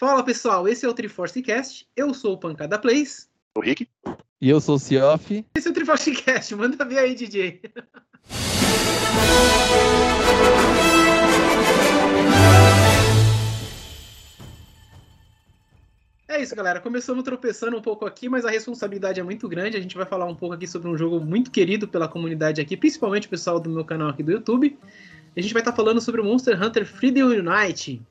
Fala pessoal, esse é o Triforce Cast. Eu sou o Pancada Plays. O Rick. E eu sou o Cioff. Esse é o Triforce Cast. Manda ver aí, DJ. É isso, galera. Começamos tropeçando um pouco aqui, mas a responsabilidade é muito grande. A gente vai falar um pouco aqui sobre um jogo muito querido pela comunidade aqui, principalmente o pessoal do meu canal aqui do YouTube. A gente vai estar falando sobre o Monster Hunter Freedom Unite.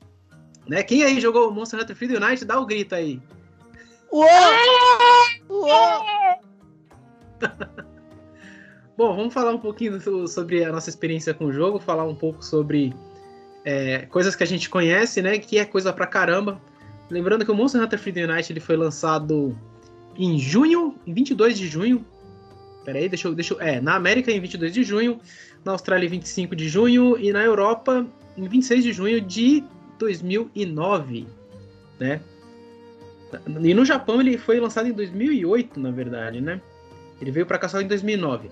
Né? Quem aí jogou Monster Hunter Freedom Unite, dá o grito aí. Uou! Uou! Bom, vamos falar um pouquinho sobre a nossa experiência com o jogo, falar um pouco sobre é, coisas que a gente conhece, né? Que é coisa pra caramba. Lembrando que o Monster Hunter Freedom Unite ele foi lançado em junho, em 22 de junho. Peraí, deixa eu, deixa eu. É, na América em 22 de junho, na Austrália em 25 de junho e na Europa em 26 de junho de 2009, né? E no Japão ele foi lançado em 2008, na verdade, né? Ele veio para cá só em 2009.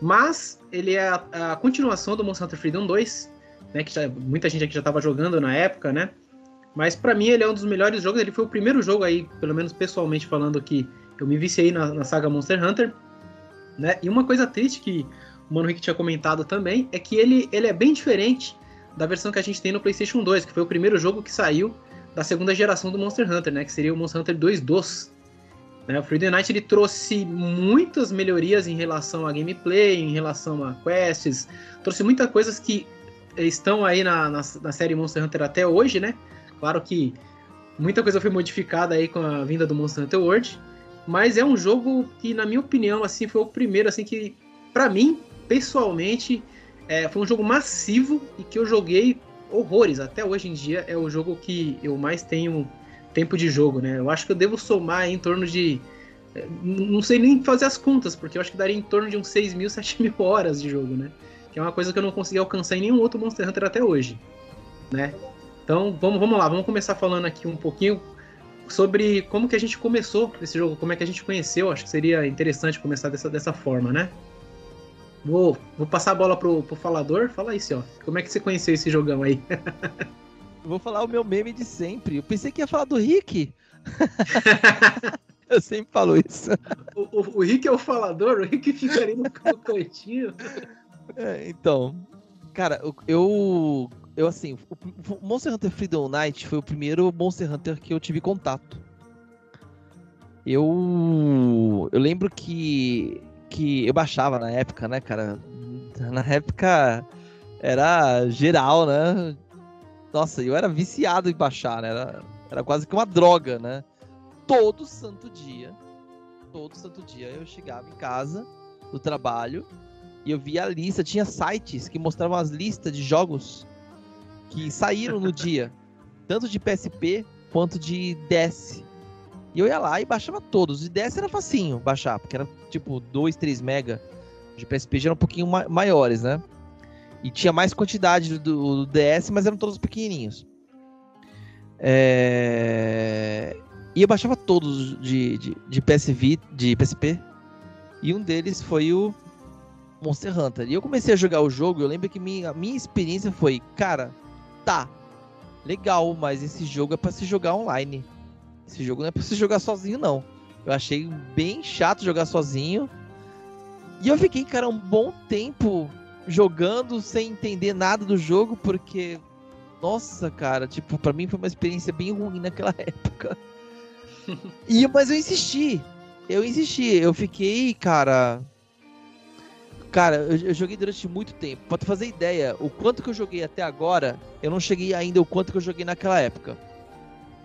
Mas ele é a, a, continuação do Monster Hunter Freedom 2, né? Que já, muita gente aqui já estava jogando na época, né? Mas para mim ele é um dos melhores jogos. Ele foi o primeiro jogo aí, pelo menos pessoalmente falando, que eu me viciei na, na saga Monster Hunter. Né? E uma coisa triste que o Mano Rick tinha comentado também é que ele, ele é bem diferente da versão que a gente tem no PlayStation 2, que foi o primeiro jogo que saiu da segunda geração do Monster Hunter, né? Que seria o Monster Hunter 2 DOS. Né? O Freedom Night ele trouxe muitas melhorias em relação a gameplay, em relação a quests, trouxe muitas coisas que estão aí na, na, na série Monster Hunter até hoje, né? Claro que muita coisa foi modificada aí com a vinda do Monster Hunter World, mas é um jogo que, na minha opinião, assim, foi o primeiro assim que, para mim, pessoalmente, é, foi um jogo massivo e que eu joguei horrores. Até hoje em dia é o jogo que eu mais tenho tempo de jogo, né? Eu acho que eu devo somar em torno de. É, não sei nem fazer as contas, porque eu acho que daria em torno de uns 6 mil, 7 mil horas de jogo, né? Que é uma coisa que eu não consegui alcançar em nenhum outro Monster Hunter até hoje, né? Então vamos, vamos lá, vamos começar falando aqui um pouquinho sobre como que a gente começou esse jogo, como é que a gente conheceu. Acho que seria interessante começar dessa, dessa forma, né? Vou, vou passar a bola pro, pro falador. Fala aí, ó. Como é que você conheceu esse jogão aí? vou falar o meu meme de sempre. Eu pensei que ia falar do Rick. eu sempre falo isso. O, o, o, Rick é o falador, o Rick fica ali no cantinho. É, então, cara, eu eu assim, o Monster Hunter Freedom Night foi o primeiro Monster Hunter que eu tive contato. Eu eu lembro que que eu baixava na época, né, cara? Na época era geral, né? Nossa, eu era viciado em baixar, né? Era, era quase que uma droga, né? Todo santo dia, todo santo dia eu chegava em casa do trabalho e eu via a lista, tinha sites que mostravam as listas de jogos que saíram no dia, tanto de PSP quanto de DS. E eu ia lá e baixava todos. De DS era facinho baixar, porque era tipo 2, 3 mega. De PSP já eram um pouquinho ma maiores, né? E tinha mais quantidade do, do DS, mas eram todos pequenininhos. É... E eu baixava todos de, de, de PSV, de PSP. E um deles foi o Monster Hunter. E eu comecei a jogar o jogo, eu lembro que minha, minha experiência foi, cara, tá, legal, mas esse jogo é para se jogar online. Esse jogo não é para se jogar sozinho, não. Eu achei bem chato jogar sozinho. E eu fiquei, cara, um bom tempo jogando sem entender nada do jogo, porque. Nossa, cara, tipo, para mim foi uma experiência bem ruim naquela época. e, mas eu insisti. Eu insisti. Eu fiquei, cara, Cara, eu, eu, joguei durante muito tempo. Pra tu fazer ideia, o quanto que eu joguei até agora, eu não cheguei ainda o quanto que eu joguei naquela época.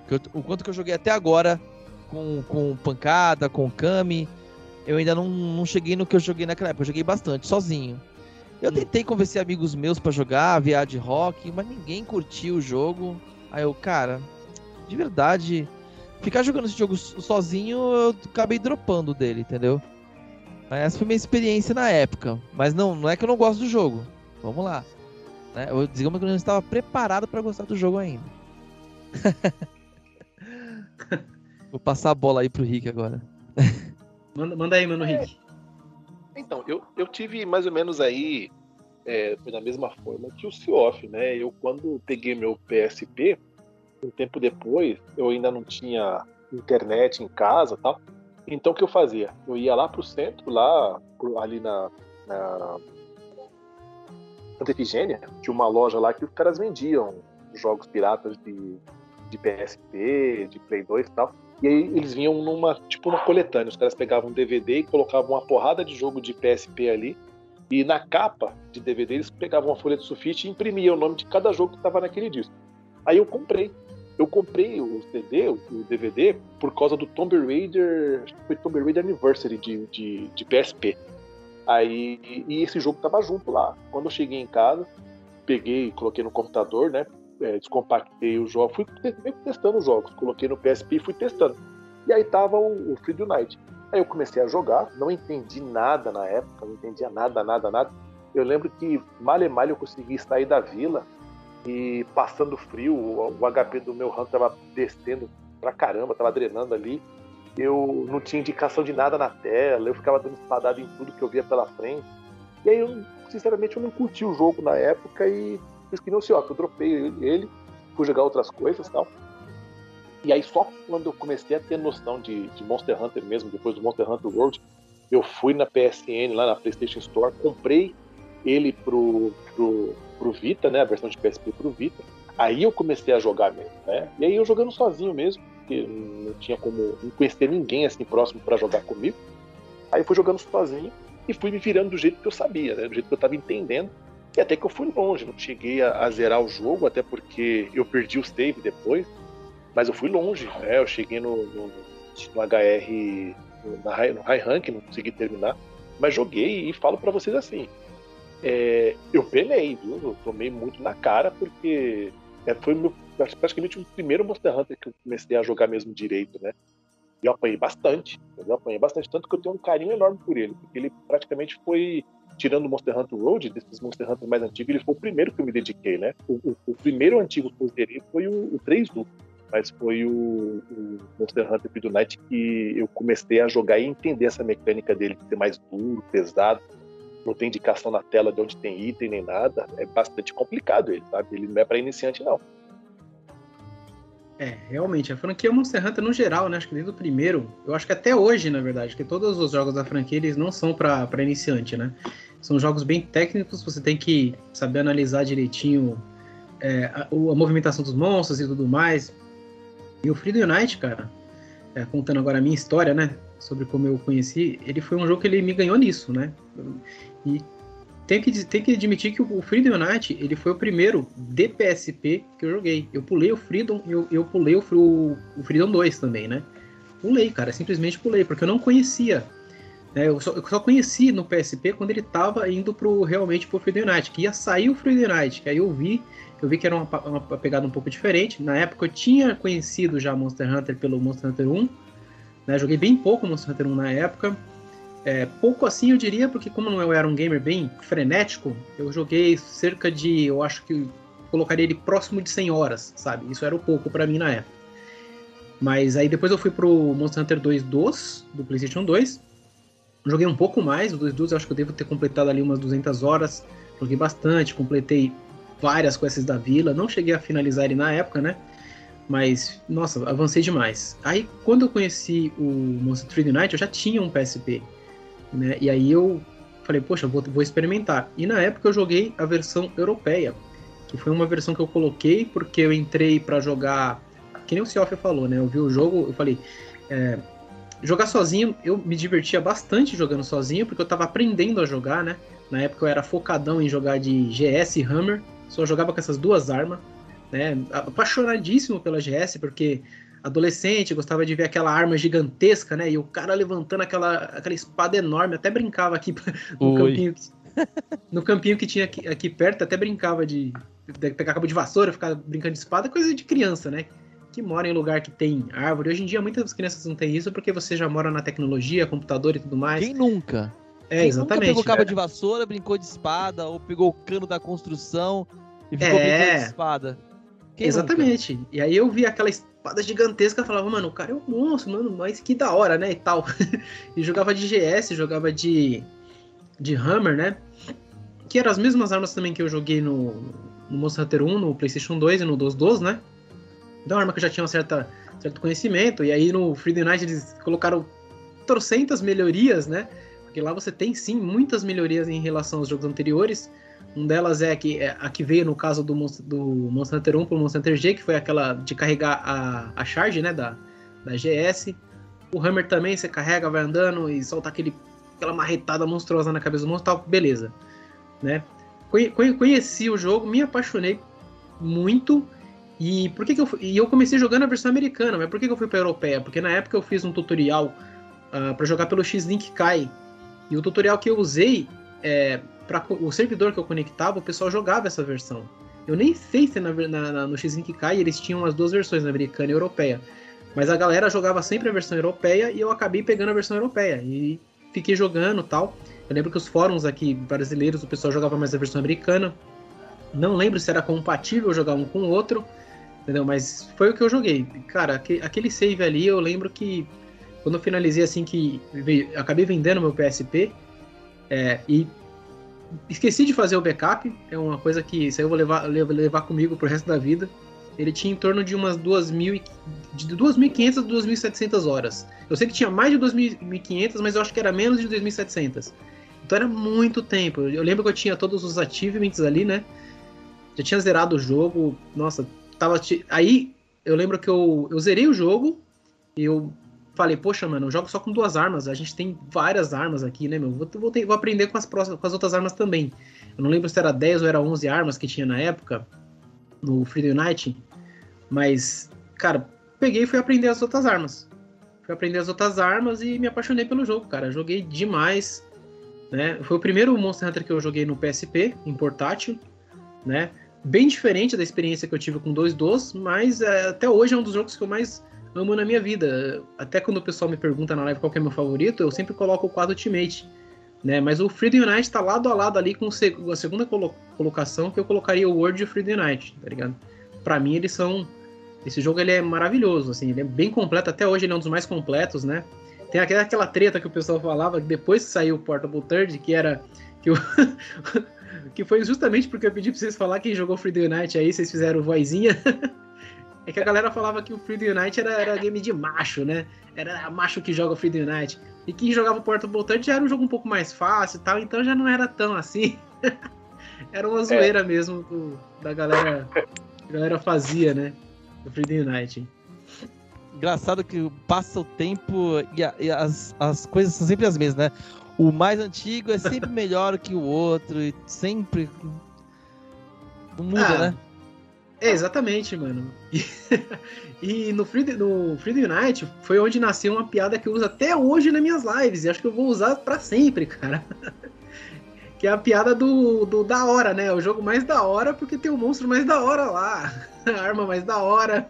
Eu, o quanto que eu joguei até agora, com, com pancada, com Kami, eu ainda não, não cheguei no que eu joguei naquela época. Eu joguei bastante, sozinho. Eu hum. tentei convencer amigos meus para jogar, viar de rock, mas ninguém curtiu o jogo. Aí eu, cara, de verdade, ficar jogando esse jogo sozinho, eu acabei dropando dele, entendeu? Essa foi minha experiência na época. Mas não, não é que eu não gosto do jogo. Vamos lá. Né? Eu, digamos que eu não estava preparado para gostar do jogo ainda. Vou passar a bola aí pro Rick agora. manda, manda aí, mano, Rick. Então, eu, eu tive mais ou menos aí, é, foi da mesma forma que o Cioff, né? Eu, quando peguei meu PSP, um tempo depois, eu ainda não tinha internet em casa tal. Então o que eu fazia? Eu ia lá pro centro, lá ali na, na Santa Efigênia, tinha uma loja lá que os caras vendiam jogos piratas de, de PSP, de Play 2 e tal. E aí eles vinham numa, tipo uma coletânea. Os caras pegavam um DVD e colocavam uma porrada de jogo de PSP ali. E na capa de DVD eles pegavam uma folha de sulfite e imprimiam o nome de cada jogo que estava naquele disco. Aí eu comprei. Eu comprei o CD, o DVD, por causa do Tomb Raider. Acho que foi Tomb Raider Anniversary de, de, de PSP. Aí, e esse jogo tava junto lá. Quando eu cheguei em casa, peguei, coloquei no computador, né? É, descompactei o jogo, fui testando os jogos, coloquei no PSP e fui testando. E aí tava o, o Free Night. Aí eu comecei a jogar, não entendi nada na época, não entendia nada, nada, nada. Eu lembro que mal e mal eu consegui sair da vila e passando frio, o, o HP do meu RAM tava descendo pra caramba, tava drenando ali eu não tinha indicação de nada na tela, eu ficava dando espadada em tudo que eu via pela frente. E aí, eu, sinceramente, eu não curti o jogo na época e fiz que sei, ó, que eu dropei ele, fui jogar outras coisas e tal. E aí, só quando eu comecei a ter noção de, de Monster Hunter mesmo, depois do Monster Hunter World, eu fui na PSN, lá na PlayStation Store, comprei ele pro, pro, pro Vita, né, a versão de PSP pro Vita. Aí eu comecei a jogar mesmo, né? E aí eu jogando sozinho mesmo porque não tinha como não conhecer ninguém assim próximo para jogar comigo. Aí eu fui jogando sozinho e fui me virando do jeito que eu sabia, né? do jeito que eu estava entendendo. E até que eu fui longe, não cheguei a, a, zerar o jogo, até porque eu perdi o save depois, mas eu fui longe, né? Eu cheguei no, no, no HR, no high, no high rank, não consegui terminar, mas joguei e falo para vocês assim, é, eu penei, viu? Eu tomei muito na cara, porque é, foi meu, praticamente o primeiro Monster Hunter que eu comecei a jogar mesmo direito, né? E eu apanhei bastante, eu apanhei bastante, tanto que eu tenho um carinho enorme por ele, porque ele praticamente foi, tirando o Monster Hunter Road, desses Monster Hunter mais antigos, ele foi o primeiro que eu me dediquei, né? O, o, o primeiro antigo que eu zerei foi o, o 3 do, mas foi o, o Monster Hunter Night que eu comecei a jogar e entender essa mecânica dele de ser mais duro, pesado, não tem indicação na tela de onde tem item nem nada, é bastante complicado ele, sabe? Ele não é para iniciante, não. É, realmente, a franquia Monster Hunter no geral, né? Acho que desde o primeiro, eu acho que até hoje, na verdade, que todos os jogos da franquia eles não são para iniciante, né? São jogos bem técnicos, você tem que saber analisar direitinho é, a, a, movimentação dos monstros e tudo mais. E o Freedom Unite, cara, é, contando agora a minha história, né? Sobre como eu conheci, ele foi um jogo que ele me ganhou nisso, né? E tem que, tem que admitir que o Freedom Unite, ele foi o primeiro de PSP que eu joguei. Eu pulei o Freedom eu, eu pulei o, o, Freedom 2 também, né? Pulei, cara, simplesmente pulei, porque eu não conhecia. Né? Eu, só, eu só conheci no PSP quando ele tava indo pro, realmente pro Freedom Unite, que ia sair o Freedom Unite, que aí eu vi, eu vi que era uma, uma pegada um pouco diferente. Na época eu tinha conhecido já Monster Hunter pelo Monster Hunter 1, né? Joguei bem pouco Monster Hunter 1 na época, é, pouco assim eu diria, porque como eu era um gamer bem frenético, eu joguei cerca de, eu acho que colocaria ele próximo de 100 horas, sabe? Isso era o pouco para mim na época. Mas aí depois eu fui pro Monster Hunter 2 DOS, do PlayStation 2. Joguei um pouco mais, o 2 DOS eu acho que eu devo ter completado ali umas 200 horas. Joguei bastante, completei várias quests da vila. Não cheguei a finalizar ele na época, né? Mas, nossa, avancei demais. Aí, quando eu conheci o Monster 3D Night, eu já tinha um PSP. Né? E aí eu falei, poxa, vou, vou experimentar. E na época eu joguei a versão europeia, que foi uma versão que eu coloquei porque eu entrei para jogar, que nem o Cioff falou, né? Eu vi o jogo, eu falei, é, jogar sozinho, eu me divertia bastante jogando sozinho, porque eu tava aprendendo a jogar, né? Na época eu era focadão em jogar de GS e Hammer, só jogava com essas duas armas, né? Apaixonadíssimo pela GS, porque adolescente, gostava de ver aquela arma gigantesca, né? E o cara levantando aquela, aquela espada enorme, até brincava aqui no campinho, no campinho que tinha aqui, aqui, perto, até brincava de, de pegar cabo de vassoura, ficar brincando de espada, coisa de criança, né? Que mora em lugar que tem árvore. Hoje em dia muitas crianças não têm isso porque você já mora na tecnologia, computador e tudo mais. Quem nunca? É, Quem exatamente. Nunca pegou cabo é. de vassoura, brincou de espada, ou pegou o cano da construção e ficou é. brincando de espada. Quem exatamente. Nunca? E aí eu vi aquela espada gigantesca, eu falava, mano, o cara é um monstro, mano, mas que da hora, né? E tal. e jogava de GS, jogava de, de Hammer, né? Que eram as mesmas armas também que eu joguei no, no Monster Hunter 1, no PlayStation 2 e no 2 2, né? Uma arma que eu já tinha um certa, certo conhecimento. E aí no Freedom Night eles colocaram trocentas melhorias, né? Porque lá você tem sim muitas melhorias em relação aos jogos anteriores. Um delas é a que, é a que veio no caso do, do Monster Hunter 1 para o Monster Hunter G, que foi aquela de carregar a, a charge né, da, da GS. O Hammer também, você carrega, vai andando e solta aquele, aquela marretada monstruosa na cabeça do monstro, tal, beleza. Né? Conheci o jogo, me apaixonei muito. E por que, que eu e eu comecei jogando a versão americana, mas por que, que eu fui para europeia? Porque na época eu fiz um tutorial uh, ah, para jogar pelo X-Link Kai. E o tutorial que eu usei é, para o servidor que eu conectava, o pessoal jogava essa versão. Eu nem sei se na, na, no X-Link Kai eles tinham as duas versões, americana e europeia. Mas a galera jogava sempre a versão europeia e eu acabei pegando a versão europeia. E fiquei jogando tal. Eu lembro que os fóruns aqui brasileiros, o pessoal jogava mais a versão americana. Não lembro se era compatível jogar um com o outro, entendeu? Mas foi o que eu joguei. Cara, aquele save ali, eu lembro que quando eu finalizei assim que acabei vendendo meu PSP é, e esqueci de fazer o backup, é uma coisa que isso aí eu vou levar, levar comigo pro resto da vida. Ele tinha em torno de umas 2.000, de 2.500 a 2.700 horas. Eu sei que tinha mais de 2.500, mas eu acho que era menos de 2.700. Então era muito tempo. Eu lembro que eu tinha todos os achievements ali, né? Já tinha zerado o jogo. Nossa, tava. Aí eu lembro que eu, eu zerei o jogo e eu falei, poxa, mano, eu jogo só com duas armas. A gente tem várias armas aqui, né, meu? Vou, vou, ter, vou aprender com as, próximas, com as outras armas também. Eu não lembro se era 10 ou era 11 armas que tinha na época, no Freedom Unite. Mas, cara, peguei e fui aprender as outras armas. Fui aprender as outras armas e me apaixonei pelo jogo, cara. Joguei demais. Né? Foi o primeiro Monster Hunter que eu joguei no PSP, em portátil. Né? Bem diferente da experiência que eu tive com 2.2, mas é, até hoje é um dos jogos que eu mais amo na minha vida. Até quando o pessoal me pergunta na live qual é meu favorito, eu sempre coloco o quadro Ultimate. Né? Mas o Freedom Unite está lado a lado ali com a segunda colocação que eu colocaria o World e o Freedom Unite, tá ligado? Pra mim eles são... Esse jogo ele é maravilhoso, assim, ele é bem completo, até hoje ele é um dos mais completos, né? Tem aquela, aquela treta que o pessoal falava depois que saiu o Portable Third, que era... Que, eu, que foi justamente porque eu pedi pra vocês falar quem jogou Freedom Unite aí, vocês fizeram vozinha. É que a galera falava que o Freedom Unite era, era game de macho, né? Era macho que joga Freedom Unite. E quem jogava Portable Touch já era um jogo um pouco mais fácil e tal, então já não era tão assim. era uma zoeira é. mesmo do, da galera. A galera fazia, né? Do Freedom Unite. Engraçado que passa o tempo e, a, e as, as coisas são sempre as mesmas, né? O mais antigo é sempre melhor que o outro, e sempre. Não muda, ah, né? É, exatamente, mano. E, e no, Free, no Free Unite foi onde nasceu uma piada que eu uso até hoje nas minhas lives. E acho que eu vou usar para sempre, cara. que é a piada do, do da hora, né? O jogo mais da hora porque tem o monstro mais da hora lá. A arma mais da hora.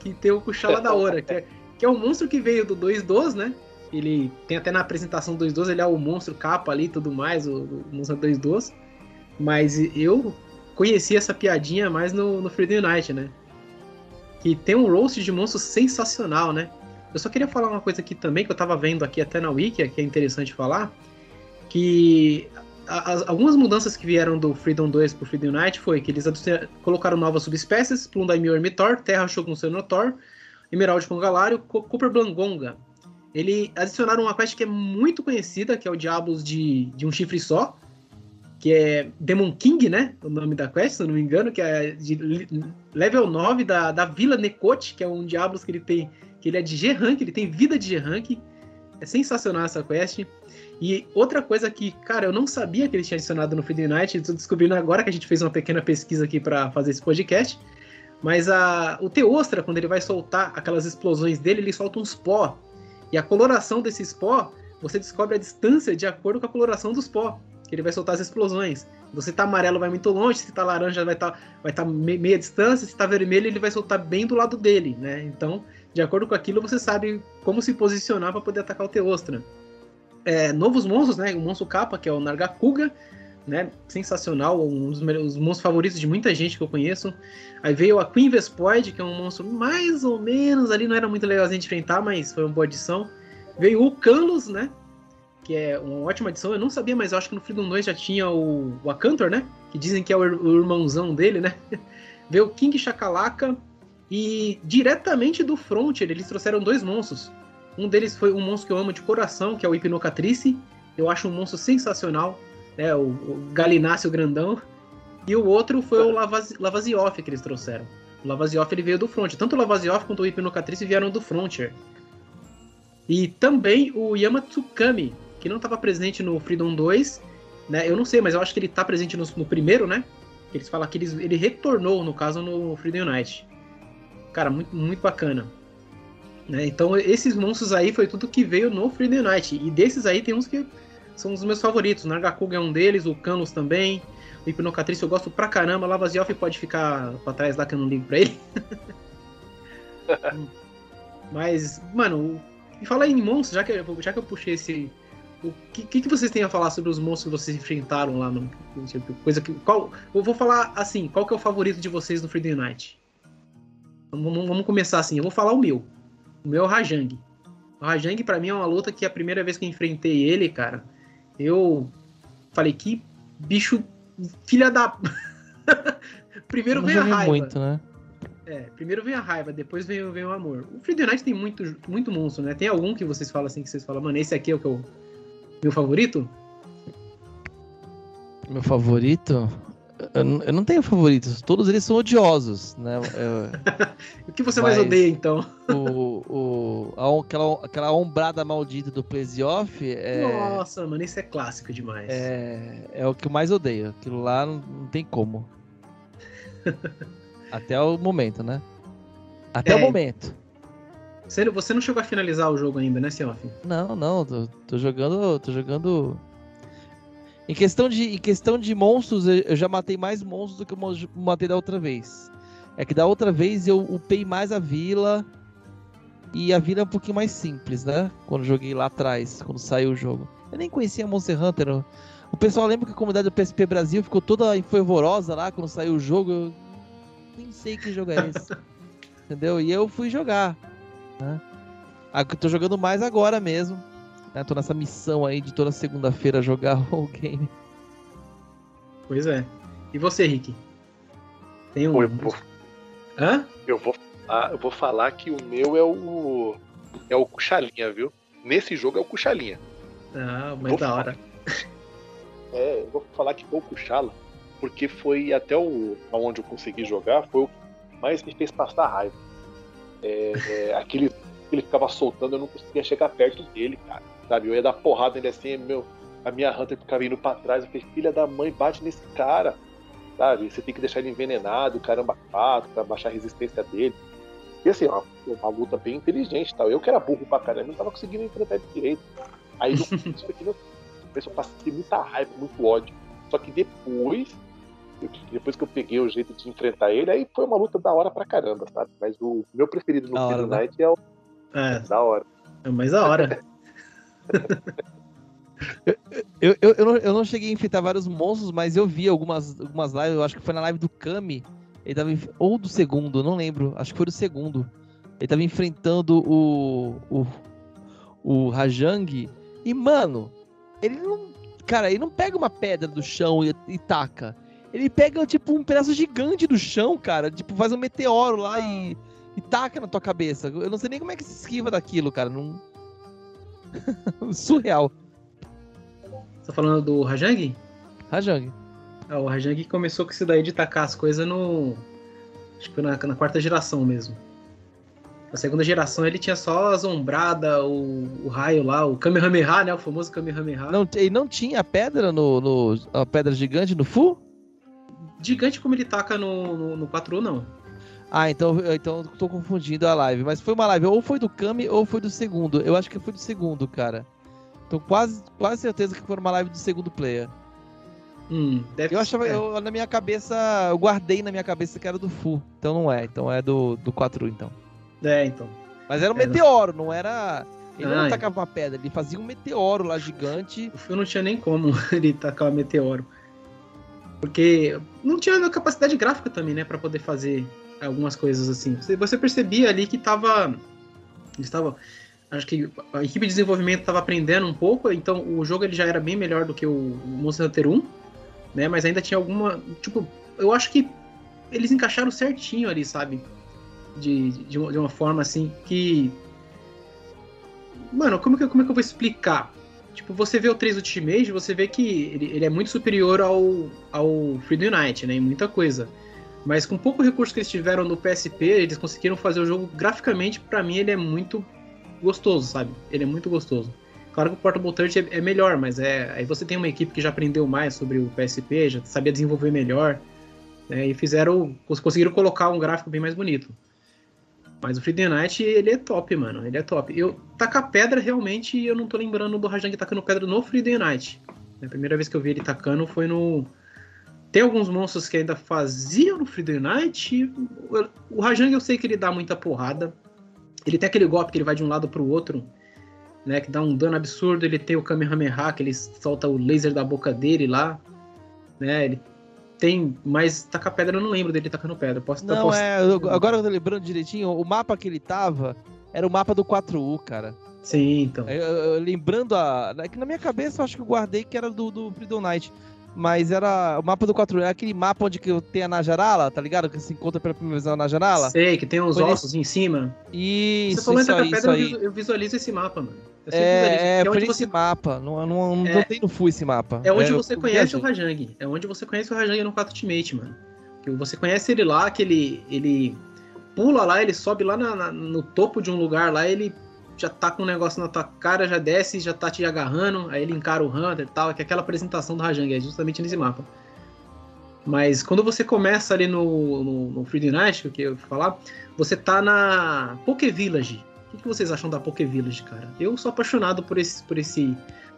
que tem o Kuchala da hora. Que é, que é um monstro que veio do 2.2, né? Ele tem até na apresentação do 2.2, ele é o monstro capa ali e tudo mais, o, o monstro 2.2. Mas eu conheci essa piadinha mais no, no Freedom Unite, né? Que tem um roast de monstro sensacional, né? Eu só queria falar uma coisa aqui também, que eu tava vendo aqui até na Wiki, que é interessante falar, que as, algumas mudanças que vieram do Freedom 2 pro Freedom Unite foi que eles colocaram novas subespécies, Plundaimio Ermitor, Terra Shogun Senotor, Emerald Congalário, Cooper Blangonga. Ele adicionaram uma quest que é muito conhecida, que é o Diablos de, de um chifre só, que é Demon King, né? O nome da quest, se eu não me engano, que é de level 9 da, da Vila Nekote, que é um Diablos que ele tem, que ele é de G-Rank, ele tem vida de G-Rank. É sensacional essa quest. E outra coisa que, cara, eu não sabia que ele tinha adicionado no Freedom Night, estou descobrindo agora que a gente fez uma pequena pesquisa aqui para fazer esse podcast. Mas a, o Teostra, quando ele vai soltar aquelas explosões dele, ele solta uns pó. E a coloração desses pó, você descobre a distância de acordo com a coloração dos pó que ele vai soltar as explosões. Se tá amarelo, vai muito longe, se tá laranja, vai tá, vai tá meia distância, se tá vermelho, ele vai soltar bem do lado dele, né? Então, de acordo com aquilo, você sabe como se posicionar para poder atacar o Teostra. É, novos monstros, né? O monstro capa, que é o Nargacuga, né? Sensacional, um dos meus, monstros favoritos de muita gente que eu conheço. Aí veio a Queen Vespoid, que é um monstro mais ou menos ali, não era muito legalzinho de enfrentar, mas foi uma boa adição. Veio o Canlos, né? que é uma ótima adição. Eu não sabia, mas acho que no Freedom 2 já tinha o, o Acantor, né? Que dizem que é o, o irmãozão dele, né? Veio o King Chakalaka, E diretamente do Frontier, eles trouxeram dois monstros. Um deles foi um monstro que eu amo de coração, que é o Hipnocatrice. Eu acho um monstro sensacional, né? O, o grandão. E o outro foi o Lavaz, Lavazioff que eles trouxeram. O Lavazioff ele veio do Frontier. Tanto o Lavazioff quanto o Hipnocatrice vieram do Frontier. E também o Yamatsukami, que não estava presente no Freedom 2, né? Eu não sei, mas eu acho que ele está presente no, no, primeiro, né? Eles falam que ele, ele retornou, no caso, no Freedom Unite. Cara, muito, muito bacana. Né? Então, esses monstros aí foi tudo que veio no Freedom Unite. E desses aí tem uns que são os meus favoritos. Nargacuga é um deles, o Canos também. O Hipnocatrice eu gosto pra caramba. Lavazioff pode ficar pra trás lá que eu não ligo pra ele. Mas, mano, e fala em monstros, já que, já que eu puxei esse. O que, que, vocês têm a falar sobre os monstros que vocês enfrentaram lá no. Coisa que. Qual, eu vou falar assim, qual que é o favorito de vocês no Freedom Night? Vamos, vamos começar assim, eu vou falar o meu. O meu é o Rajang. O Rajang, pra mim, é uma luta que a primeira vez que eu enfrentei ele, cara, eu falei, que bicho filha da. Primeiro vem a raiva. muito, né? É, primeiro vem a raiva, depois vem, vem o amor. O Freedom Night tem muito, muito monstro, né? Tem algum que vocês falam assim, que vocês falam, mano, esse aqui é o que eu, meu favorito? Meu favorito? Eu, não tenho favoritos, todos eles são odiosos, né? Eu, o que você mais odeia, então? o, o, aquela, aquela ombrada maldita do Plesioff é... Nossa, mano, isso é clássico demais. É, é o que eu mais odeio, aquilo lá não, não tem como. Até o momento, né? Até é. o momento. Você, você não chegou a finalizar o jogo ainda, né, Seoff? Não, não, tô, tô, jogando. tô jogando em questão de, em questão de monstros, eu já matei mais monstros do que eu matei da outra vez. É que da outra vez eu upei mais a vila. E a vila é um pouquinho mais simples, né? Quando joguei lá atrás, quando saiu o jogo. Eu nem conhecia Monster Hunter. O pessoal lembra que a comunidade do PSP Brasil ficou toda fervorosa lá quando saiu o jogo. Eu nem sei que jogo é esse. Entendeu? E eu fui jogar. Né? Tô jogando mais agora mesmo. Né? Tô nessa missão aí de toda segunda-feira jogar o game. Pois é. E você, Rick? Tem um. Eu vou... Hã? Eu vou, ah, eu vou falar que o meu é o. É o Cuchalinha, viu? Nesse jogo é o Cuchalinha. Ah, mas da hora. É, eu vou falar que foi o Cuchala, porque foi até o onde eu consegui jogar, foi o que mais me fez passar raiva. É, é, aquele ele ficava soltando, eu não conseguia chegar perto dele, cara sabe? Eu ia dar porrada nele assim, meu, a minha Hunter ficava indo pra trás, eu falei, filha da mãe, bate nesse cara, sabe? Você tem que deixar ele envenenado, caramba, quatro, pra baixar a resistência dele. E assim, ó, uma luta bem inteligente tal. Eu que era burro pra caramba, não tava conseguindo enfrentar ele direito. Aí no começo eu passei muita raiva, muito ódio. Só que depois, depois que eu peguei o jeito de enfrentar ele, aí foi uma luta da hora pra caramba, sabe? Mas o meu preferido no Final né? Night é o. É, da hora. É mais da hora. eu, eu, eu, não, eu não cheguei a enfrentar vários monstros, mas eu vi algumas, algumas lives, eu acho que foi na live do Kami, ele tava, ou do segundo, não lembro, acho que foi do segundo. Ele tava enfrentando o, o, o Rajang, e mano, ele não, cara, ele não pega uma pedra do chão e, e taca. Ele pega, tipo, um pedaço gigante do chão, cara, tipo, faz um meteoro lá e, e taca na tua cabeça. Eu não sei nem como é que se esquiva daquilo, cara, não... Surreal. Você tá falando do Rajang? Rajang. Ah, o Rajang começou com isso daí de tacar as coisas no. Acho que foi na, na, quarta geração mesmo. Na segunda geração ele tinha só a zombrada, o, o raio lá, o Kamehameha, né? O famoso Kamehameha. Não, ele não tinha a pedra no, no. a pedra gigante no Fu? Gigante como ele taca no, no, no 4 não. Ah, então, então tô confundindo a live. Mas foi uma live, ou foi do Kami ou foi do segundo. Eu acho que foi do segundo, cara. Tô quase, quase certeza que foi uma live do segundo player. Hum, deve eu achava, eu, na minha cabeça, eu guardei na minha cabeça que era do Fu. Então não é, então é do, do 4 então. É, então. Mas era um é, meteoro, não era. Ele ah, não tacava uma pedra, ele fazia um meteoro lá gigante. O Fu não tinha nem como ele tacar um meteoro. Porque não tinha capacidade gráfica também, né, para poder fazer algumas coisas assim. Você, percebia ali que estava estava acho que a equipe de desenvolvimento estava aprendendo um pouco, então o jogo ele já era bem melhor do que o Monster Hunter 1, né? Mas ainda tinha alguma, tipo, eu acho que eles encaixaram certinho ali, sabe? de, de, uma, de uma forma assim que. Mano, como que, como é que eu vou explicar? Tipo, você vê o 3 Ultimate, você vê que ele, ele é muito superior ao, ao Freedom Unite, né? Em muita coisa. Mas com pouco recurso que eles tiveram no PSP, eles conseguiram fazer o jogo graficamente, para mim ele é muito gostoso, sabe? Ele é muito gostoso. Claro que o Portable Touch é, é, melhor, mas é aí você tem uma equipe que já aprendeu mais sobre o PSP, já sabia desenvolver melhor, né? E fizeram, conseguiram colocar um gráfico bem mais bonito. Mas o Freedom Knight, ele é top, mano. Ele é top. Eu tacar pedra, realmente, eu não tô lembrando do Rajang tacando pedra no Freedom Knight. A primeira vez que eu vi ele tacando foi no. Tem alguns monstros que ainda faziam no Freedom Knight. O Rajang eu sei que ele dá muita porrada. Ele tem aquele golpe que ele vai de um lado pro outro, né? Que dá um dano absurdo. Ele tem o Kamehameha, que ele solta o laser da boca dele lá. Né? Ele tem, mas tacar pedra eu não lembro dele tacando pedra. Posso, não, posso... é, eu, agora eu tô lembrando direitinho, o mapa que ele tava era o mapa do 4U, cara. Sim, então. Eu, eu, lembrando a. É que na minha cabeça eu acho que eu guardei que era do, do Freedom Night. Mas era o mapa do 4 é aquele mapa onde que tem a Najarala, tá ligado? Que se encontra pela primeira vez a Najarala. Sei, que tem os foi ossos nesse... em cima. Isso, Você falou isso, aí, pedra, isso eu visualizo esse mapa, mano. É, é, é onde você... esse mapa. Não, não, não, é, não tem no esse mapa. É onde é, você conhece o Rajang. É onde você conhece o Rajang no 4 Ultimate, mano. Você conhece ele lá, que ele, ele pula lá, ele sobe lá na, na, no topo de um lugar lá, ele já tá com um negócio na tua cara, já desce, já tá te agarrando, aí ele encara o Hunter e tal, que é aquela apresentação do Rajang, é justamente nesse mapa. Mas quando você começa ali no, no, no Freedom Night, que eu ia falar, você tá na Poké Village, o que vocês acham da Poké Village, cara? Eu sou apaixonado por esse, por esse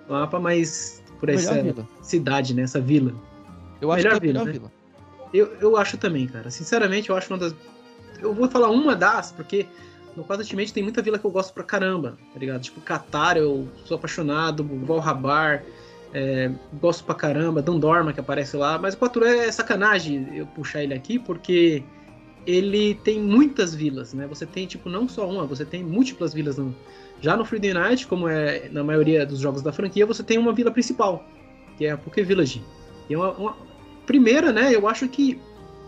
mapa, mas por essa cidade, né? Essa vila. Eu acho melhor que é a vila, melhor né? vila. Eu, eu acho também, cara. Sinceramente, eu acho uma das. Eu vou falar uma das, porque no 4 Ultimate tem muita vila que eu gosto pra caramba, tá ligado? Tipo, Qatar, eu sou apaixonado, Valhabar, é, gosto pra caramba, Dandorma que aparece lá, mas o 4 é sacanagem eu puxar ele aqui, porque ele tem muitas vilas, né? Você tem, tipo, não só uma, você tem múltiplas vilas. No... Já no Friday Night, como é na maioria dos jogos da franquia, você tem uma vila principal, que é a Poké Village. E é uma, uma... Primeira, né, eu acho que...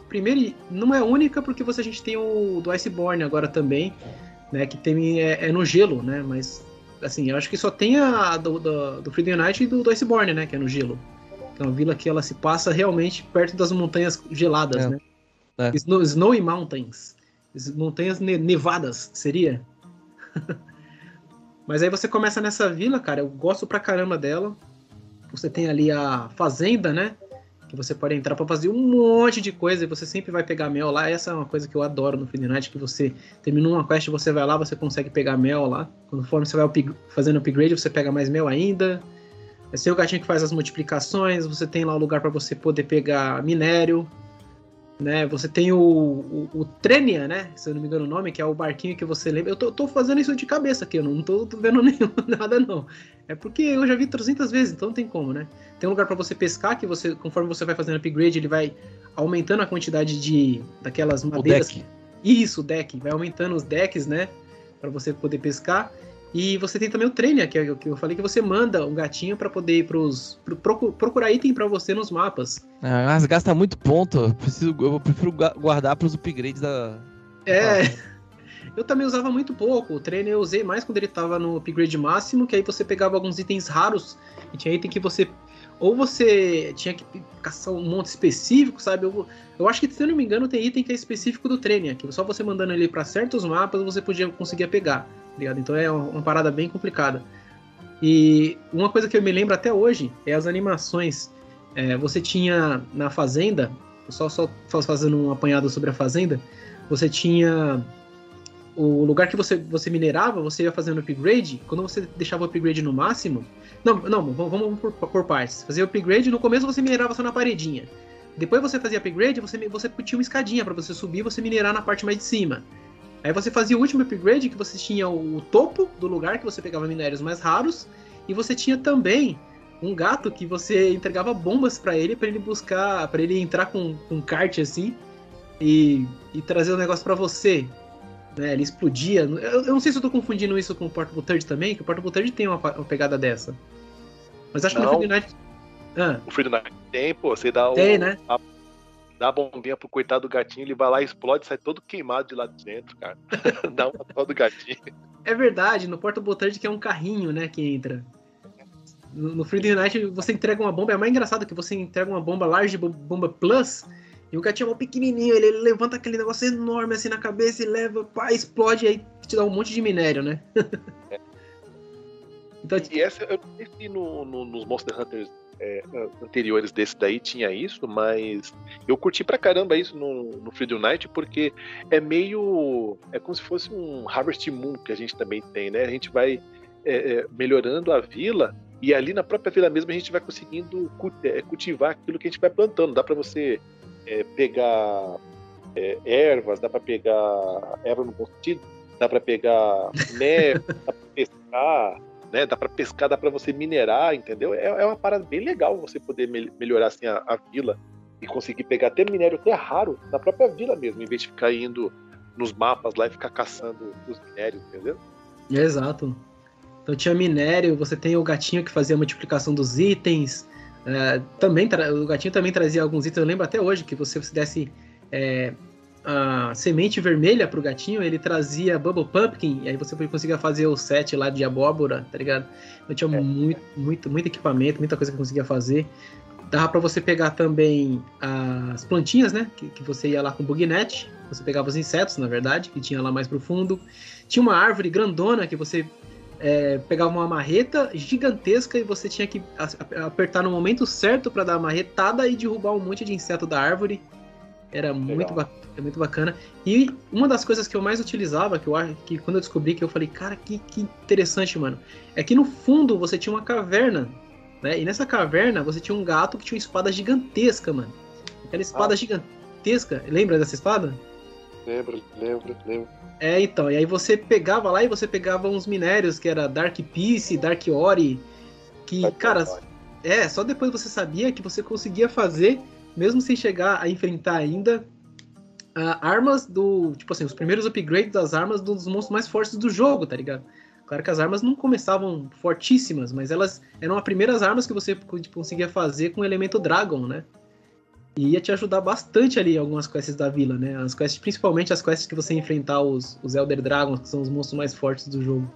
Primeiro, não é única, porque você, a gente tem o do Iceborne agora também, né, que tem, é, é no gelo, né, mas, assim, eu acho que só tem a do, do, do Friday Night e do, do Iceborne, né, que é no gelo. é uma vila que ela se passa realmente perto das montanhas geladas, é. né? É. Snow, Snowy Mountains. Montanhas ne nevadas, seria? Mas aí você começa nessa vila, cara. Eu gosto pra caramba dela. Você tem ali a fazenda, né? Que você pode entrar para fazer um monte de coisa e você sempre vai pegar mel lá. Essa é uma coisa que eu adoro no Final Night, que você terminou uma quest, você vai lá, você consegue pegar mel lá. Conforme você vai up fazendo upgrade, você pega mais mel ainda. É o gatinho que faz as multiplicações. Você tem lá o lugar para você poder pegar minério né? Você tem o, o, o Trenia, né? Se eu não me engano o nome, que é o barquinho que você lembra. Eu tô, tô fazendo isso de cabeça aqui, eu não tô, tô vendo nenhum, nada não. É porque eu já vi 300 vezes, então não tem como, né? Tem um lugar para você pescar que você, conforme você vai fazendo upgrade, ele vai aumentando a quantidade de daquelas madeiras. O deck. Isso, o deck. Vai aumentando os decks, né? Para você poder pescar. E você tem também o trainer, que, é, que eu falei que você manda um gatinho para poder ir pros, pro, procurar item para você nos mapas. Ah, mas gasta muito ponto. Eu, preciso, eu prefiro guardar pros upgrades da. É. Eu também usava muito pouco. O trainer eu usei mais quando ele tava no upgrade máximo, que aí você pegava alguns itens raros. E tinha item que você. Ou você tinha que caçar um monte específico, sabe? Eu, eu acho que, se eu não me engano, tem item que é específico do trainer, que só você mandando ele para certos mapas você podia conseguir pegar ligado? Então é uma parada bem complicada. E uma coisa que eu me lembro até hoje é as animações. É, você tinha na Fazenda, só, só fazendo um apanhado sobre a Fazenda, você tinha o lugar que você, você minerava, você ia fazendo upgrade, quando você deixava o upgrade no máximo. Não, não, vamos, vamos por, por partes. Fazia upgrade, no começo você minerava só na paredinha. Depois você fazia upgrade, você, você tinha uma escadinha para você subir você minerar na parte mais de cima. Aí você fazia o último upgrade, que você tinha o topo do lugar que você pegava minérios mais raros, e você tinha também um gato que você entregava bombas para ele, para ele buscar, para ele entrar com um kart assim e, e trazer o um negócio para você. Né? Ele explodia. Eu, eu, não sei se eu tô confundindo isso com o Portable Third também, que o Portable Third tem uma, uma pegada dessa. Mas acho não. que no Freedom Night. Ah. O Freedom Night tem, pô, você dá tem, o. Né? A dá a bombinha pro coitado do gatinho, ele vai lá, explode, sai todo queimado de lá de dentro, cara. dá uma dó do gatinho. É verdade, no porta-botão que é um carrinho, né, que entra. No, no Freedom Unite você entrega uma bomba, é mais engraçado que você entrega uma bomba large, bomba plus, e o gatinho é um pequenininho, ele, ele, levanta aquele negócio enorme assim na cabeça e leva, pá, explode, e aí te dá um monte de minério, né? é. então, e essa, eu não sei se no, no, nos Monster Hunters é, anteriores desse daí tinha isso, mas eu curti pra caramba isso no, no Freedom Night, porque é meio. É como se fosse um Harvest Moon que a gente também tem, né? A gente vai é, é melhorando a vila e ali na própria vila mesmo a gente vai conseguindo é, cultivar aquilo que a gente vai plantando. Dá para você é, pegar é, ervas, dá para pegar erva no bom sentido, dá para pegar neve, dá para pescar, né? Dá para pescar, dá para você minerar, entendeu? É, é, uma parada bem legal você poder me melhorar assim a, a, vila e conseguir pegar até minério até raro na própria vila mesmo, em vez de ficar indo nos mapas lá e ficar caçando os minérios, entendeu? Exato. Então tinha minério, você tem o gatinho que fazia a multiplicação dos itens. É, também o gatinho também trazia alguns itens. Eu lembro até hoje que você se desse é, a semente vermelha pro gatinho, ele trazia Bubble Pumpkin, e aí você conseguia fazer o set lá de abóbora, tá ligado? Então tinha é. muito, muito, muito equipamento, muita coisa que conseguia fazer. Dava para você pegar também as plantinhas, né? Que, que você ia lá com o Bugnet, você pegava os insetos, na verdade, que tinha lá mais profundo. Tinha uma árvore grandona que você é, pegava uma marreta gigantesca e você tinha que apertar no momento certo para dar a marretada e derrubar um monte de inseto da árvore. Era muito, é muito bacana. E uma das coisas que eu mais utilizava, que eu acho que quando eu descobri que eu falei, cara, que, que interessante, mano, é que no fundo você tinha uma caverna, né? E nessa caverna você tinha um gato que tinha uma espada gigantesca, mano. Aquela espada ah. gigantesca. Lembra dessa espada? Lembro, lembro, lembro. É, então, e aí você pegava lá e você pegava uns minérios que era Dark Peace, Dark Ori, que, Dark cara, Ori. é, só depois você sabia que você conseguia fazer, mesmo sem chegar a enfrentar ainda, uh, armas do, tipo assim, os primeiros upgrades das armas dos monstros mais fortes do jogo, tá ligado? Claro que as armas não começavam fortíssimas, mas elas eram as primeiras armas que você tipo, conseguia fazer com o elemento Dragon, né? E ia te ajudar bastante ali algumas quests da vila, né? As quests, principalmente as quests que você enfrentar os, os Elder Dragons, que são os monstros mais fortes do jogo.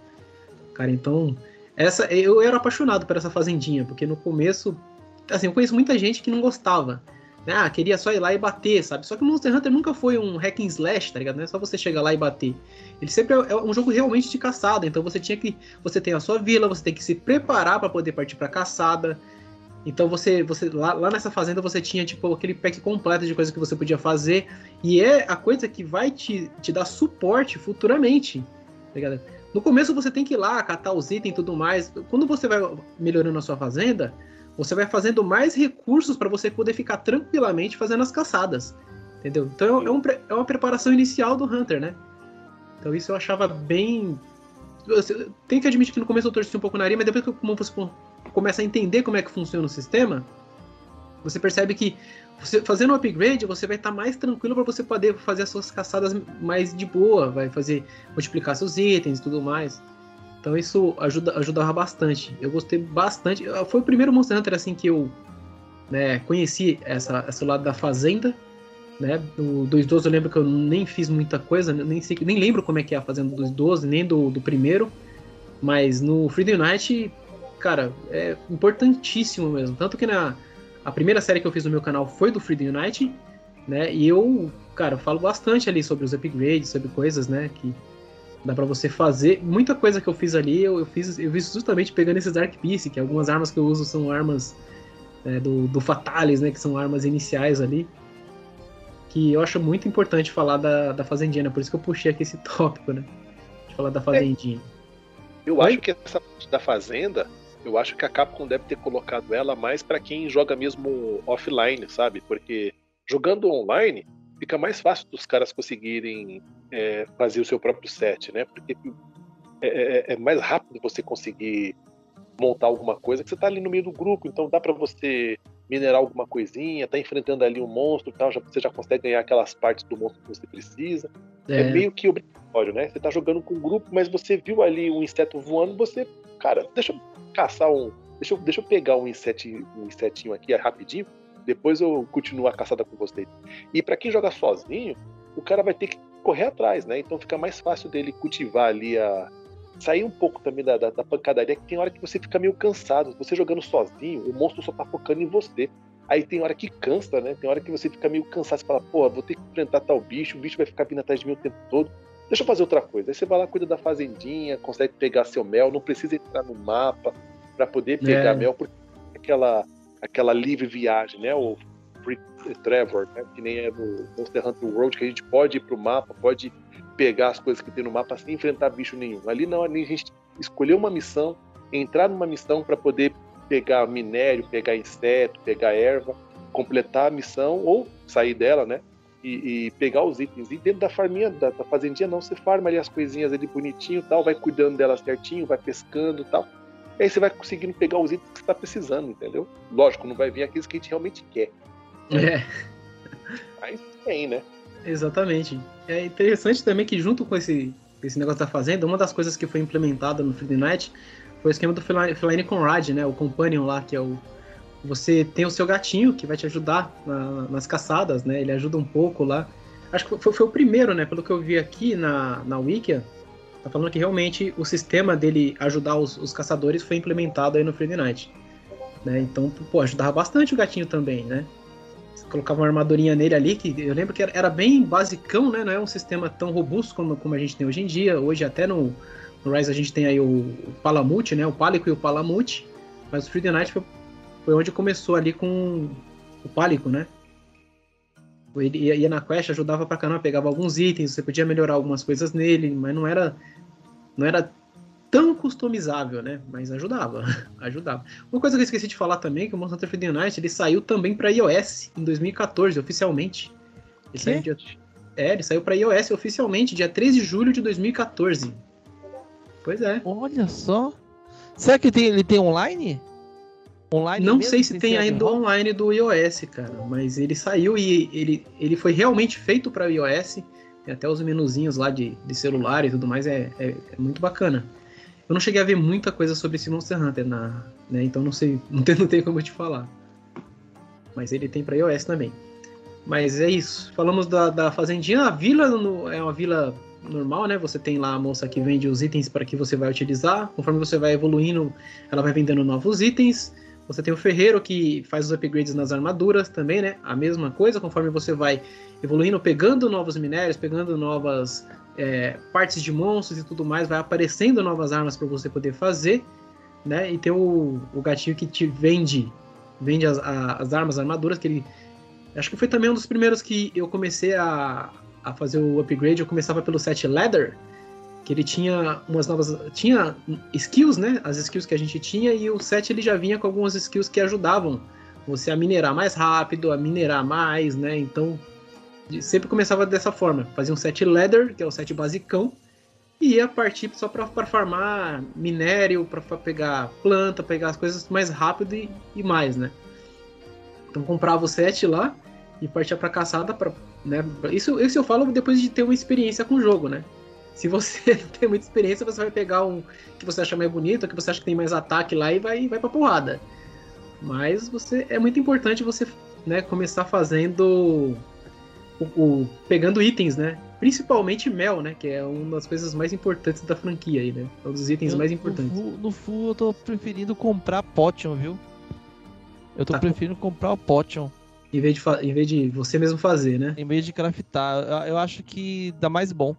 Cara, então. Essa, eu era apaixonado por essa fazendinha, porque no começo. Assim, eu conheço muita gente que não gostava. Né? Ah, queria só ir lá e bater, sabe? Só que o Monster Hunter nunca foi um hack and slash, tá ligado? Não é só você chegar lá e bater. Ele sempre é, é um jogo realmente de caçada, então você tinha que. Você tem a sua vila, você tem que se preparar para poder partir pra caçada. Então você, você lá, lá, nessa fazenda você tinha tipo aquele pack completo de coisas que você podia fazer e é a coisa que vai te, te dar suporte futuramente, tá? No começo você tem que ir lá catar os itens e tudo mais. Quando você vai melhorando a sua fazenda, você vai fazendo mais recursos para você poder ficar tranquilamente fazendo as caçadas, entendeu? Então é, um, é uma preparação inicial do Hunter, né? Então isso eu achava bem tem que admitir que no começo eu torci um pouco na nariz, mas depois que como você começa a entender como é que funciona o sistema, você percebe que você, fazendo um upgrade, você vai estar tá mais tranquilo para você poder fazer as suas caçadas mais de boa, vai fazer multiplicar seus itens e tudo mais. Então isso ajuda, ajudava bastante. Eu gostei bastante. Foi o primeiro Monster Hunter assim que eu né, conheci essa, esse lado da fazenda. Né? Do 2.12 eu lembro que eu nem fiz muita coisa, nem, sei, nem lembro como é que é a fazenda do 2.12, nem do, do primeiro. Mas no Freedom Unite cara, é importantíssimo mesmo. Tanto que na a primeira série que eu fiz no meu canal foi do Freedom Unite, né? E eu, cara, falo bastante ali sobre os upgrades, sobre coisas, né? Que dá para você fazer. Muita coisa que eu fiz ali, eu, eu, fiz, eu fiz justamente pegando esses Dark Piece, que algumas armas que eu uso são armas é, do, do Fatalis, né? Que são armas iniciais ali. Que eu acho muito importante falar da, da Fazendinha, né? Por isso que eu puxei aqui esse tópico, né? De falar da é. Fazendinha. Eu acho que essa parte da Fazenda eu acho que a Capcom deve ter colocado ela mais para quem joga mesmo offline, sabe? Porque jogando online fica mais fácil dos caras conseguirem é, fazer o seu próprio set, né? Porque é, é, é, mais rápido você conseguir montar alguma coisa que você tá ali no meio do grupo, então dá para você minerar alguma coisinha, tá enfrentando ali um monstro tal, já, você já consegue ganhar aquelas partes do monstro que você precisa. É, é meio que obrigatório, né? Você tá jogando com um grupo, mas você viu ali um inseto voando, você, cara, deixa eu caçar um. Deixa eu, deixa eu pegar um, insetinho, um insetinho aqui rapidinho. depois eu continuo a caçada com vocês. E para quem joga sozinho, o cara vai ter que correr atrás, né? Então fica mais fácil dele cultivar ali a. Sair um pouco também da, da, da pancadaria, que tem hora que você fica meio cansado. Você jogando sozinho, o monstro só tá focando em você. Aí tem hora que cansa, né? Tem hora que você fica meio cansado, você fala, pô, vou ter que enfrentar tal bicho, o bicho vai ficar vindo atrás de mim o tempo todo. Deixa eu fazer outra coisa. Aí você vai lá, cuida da fazendinha, consegue pegar seu mel, não precisa entrar no mapa para poder pegar é. mel, porque aquela, aquela livre viagem, né? O Free Trevor, né? que nem é no Monster Hunter World, que a gente pode ir pro mapa, pode pegar as coisas que tem no mapa sem enfrentar bicho nenhum. Ali não, ali a gente escolheu uma missão, entrar numa missão para poder pegar minério, pegar inseto, pegar erva, completar a missão ou sair dela, né? E, e pegar os itens. E dentro da farminha, da, da, fazendinha, não, você farma ali as coisinhas ali bonitinho tal, vai cuidando delas certinho, vai pescando tal. E aí você vai conseguindo pegar os itens que você está precisando, entendeu? Lógico, não vai vir aqueles que a gente realmente quer. É. Mas tem, né? Exatamente. É interessante também que junto com esse, esse negócio da fazenda, uma das coisas que foi implementada no Friday Night foi o esquema do Feline Conrad, né? O Companion lá, que é o. Você tem o seu gatinho que vai te ajudar na, nas caçadas, né? Ele ajuda um pouco lá. Acho que foi, foi, o primeiro, né? Pelo que eu vi aqui na, na Wikia, tá falando que realmente o sistema dele ajudar os, os caçadores foi implementado aí no Friday Night. Né? Então, pô, ajudava bastante o gatinho também, né? colocava uma armadurinha nele ali, que eu lembro que era, bem basicão, né? Não é um sistema tão robusto como, como a gente tem hoje em dia. Hoje até no, no Rise a gente tem aí o, Palamute, né? O Pálico e o Palamute. Mas o Free the Night foi, foi onde começou ali com o Pálico, né? Ele ia, ia na quest, ajudava pra caramba, pegava alguns itens, você podia melhorar algumas coisas nele, mas não era não era tão customizável, né? Mas ajudava, ajudava. Uma coisa que eu esqueci de falar também, que o Monster Hunter Freedom Night, ele saiu também para iOS em 2014, oficialmente. Ele saiu dia... É, ele saiu para iOS oficialmente dia 13 de julho de 2014. Pois é. Olha só. Será que tem, ele tem online? Online Não sei se tem ainda online do iOS, cara, mas ele saiu e ele, ele foi realmente feito para iOS. Tem até os menuzinhos lá de, de celular e tudo mais, é, é, é muito bacana. Eu não cheguei a ver muita coisa sobre esse Monster Hunter, na, né? Então não sei, não tem, não tem como eu te falar. Mas ele tem para iOS também. Mas é isso. Falamos da, da fazendinha. A vila no, é uma vila normal, né? Você tem lá a moça que vende os itens para que você vai utilizar. Conforme você vai evoluindo, ela vai vendendo novos itens. Você tem o ferreiro que faz os upgrades nas armaduras também, né? A mesma coisa, conforme você vai evoluindo, pegando novos minérios, pegando novas é, partes de monstros e tudo mais, vai aparecendo novas armas para você poder fazer, né? E tem o, o gatinho que te vende, vende as, a, as armas, as armaduras, que ele. Acho que foi também um dos primeiros que eu comecei a, a fazer o upgrade. Eu começava pelo set Leather, que ele tinha umas novas. Tinha skills, né? As skills que a gente tinha, e o set ele já vinha com algumas skills que ajudavam você a minerar mais rápido, a minerar mais, né? Então sempre começava dessa forma. Fazia um set leather, que é o set basicão, e ia partir só para farmar minério, para pegar planta, pegar as coisas mais rápido e, e, mais, né? Então comprava o set lá e partia para caçada para, né? Isso, isso eu falo depois de ter uma experiência com o jogo, né? Se você tem muita experiência, você vai pegar um que você acha mais bonito, que você acha que tem mais ataque lá e vai vai para porrada. Mas você é muito importante você, né, começar fazendo o, o, pegando itens, né? Principalmente mel, né? Que é uma das coisas mais importantes da franquia aí, né? É um dos itens eu, mais importantes. No full, no full, eu tô preferindo comprar potion, viu? Eu tô tá. preferindo comprar o potion. Em vez, de em vez de você mesmo fazer, né? Em vez de craftar. Eu, acho que dá mais bom.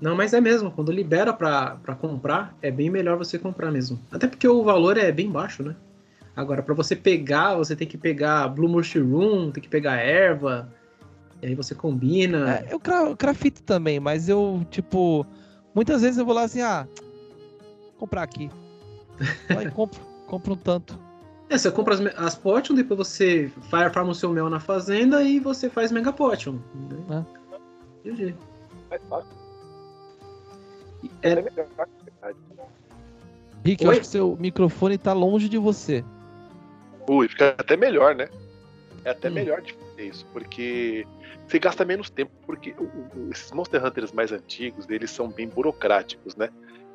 Não, mas é mesmo. Quando libera pra, pra comprar, é bem melhor você comprar mesmo. Até porque o valor é bem baixo, né? Agora, para você pegar, você tem que pegar Blue Mushroom, tem que pegar erva, e aí você combina. É, eu crafito também, mas eu, tipo, muitas vezes eu vou lá assim, ah, comprar aqui. Vai compro, compro um tanto. É, você compra as, as potion, depois você fire farm o seu mel na fazenda e você faz mega potion. Né? É. GG. Mais fácil. É... é melhor, Rick, eu acho que seu microfone tá longe de você. Ui, fica até melhor, né? É até hum. melhor de fazer isso, porque você gasta menos tempo, porque esses Monster Hunters mais antigos, eles são bem burocráticos, né?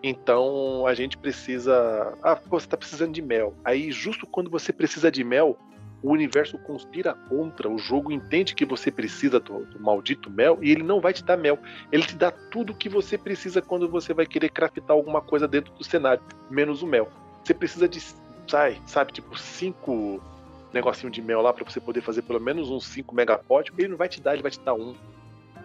Então a gente precisa. Ah, você tá precisando de mel. Aí, justo quando você precisa de mel, o universo conspira contra, o jogo entende que você precisa do, do, maldito mel e ele não vai te dar mel. Ele te dá tudo o que você precisa quando você vai querer craftar alguma coisa dentro do cenário, menos o mel. Você precisa de, sai, sabe, tipo, cinco negocinho de mel lá para você poder fazer pelo menos uns 5 megapódios, ele não vai te dar, ele vai te dar um.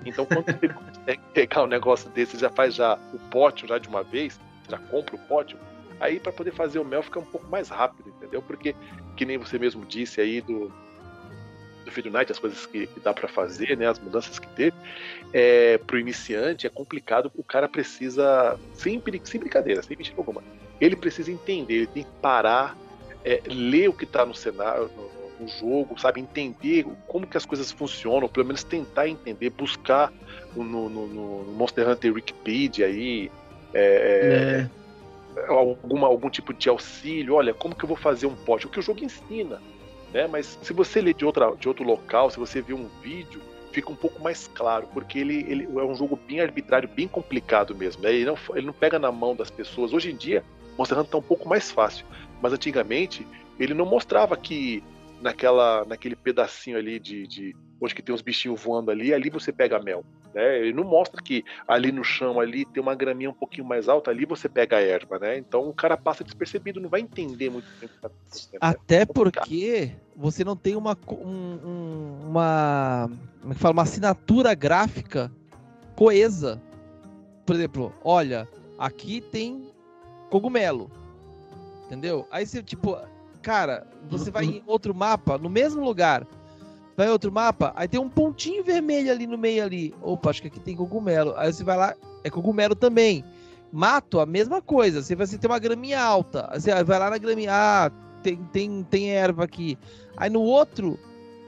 Então quando você consegue pegar um negócio desse, já faz já o pote já de uma vez, já compra o pote, aí para poder fazer o mel fica um pouco mais rápido, entendeu? Porque que nem você mesmo disse aí do do Feed Night, as coisas que, que dá para fazer, né, as mudanças que teve, é, pro iniciante é complicado, o cara precisa, sem, sem brincadeira, sem mentira alguma, ele precisa entender, ele tem que parar, é, ler o que está no cenário, no, no, jogo, sabe, entender como que as coisas funcionam, pelo menos tentar entender, buscar no, no, no Monster Hunter Wikipedia aí, é, é alguma, algum tipo de auxílio, olha, como que eu vou fazer um pote? O que o jogo ensina, né? Mas se você ler de, outra, de outro local, se você ver um vídeo, fica um pouco mais claro, porque ele, ele é um jogo bem arbitrário, bem complicado mesmo. Né? Ele, não, ele não pega na mão das pessoas. Hoje em dia, Monster Hunter tá um pouco mais fácil, mas antigamente ele não mostrava que naquela, naquele pedacinho ali de, de onde que tem uns bichinhos voando ali, ali você pega mel. Né? Ele não mostra que ali no chão ali tem uma graminha um pouquinho mais alta, ali você pega a erva, né? Então o cara passa despercebido, não vai entender muito bem o que tá acontecendo. Né? Até é porque você não tem uma um, uma como é que fala, uma assinatura gráfica coesa. Por exemplo, olha, aqui tem cogumelo. Entendeu? Aí você, tipo, cara, você vai em outro mapa, no mesmo lugar, vai em outro mapa, aí tem um pontinho vermelho ali no meio ali. Opa, acho que aqui tem cogumelo. Aí você vai lá, é cogumelo também. Mato, a mesma coisa. Você vai ter uma graminha alta. Você vai lá na graminha, ah, tem, tem, tem erva aqui. Aí no outro,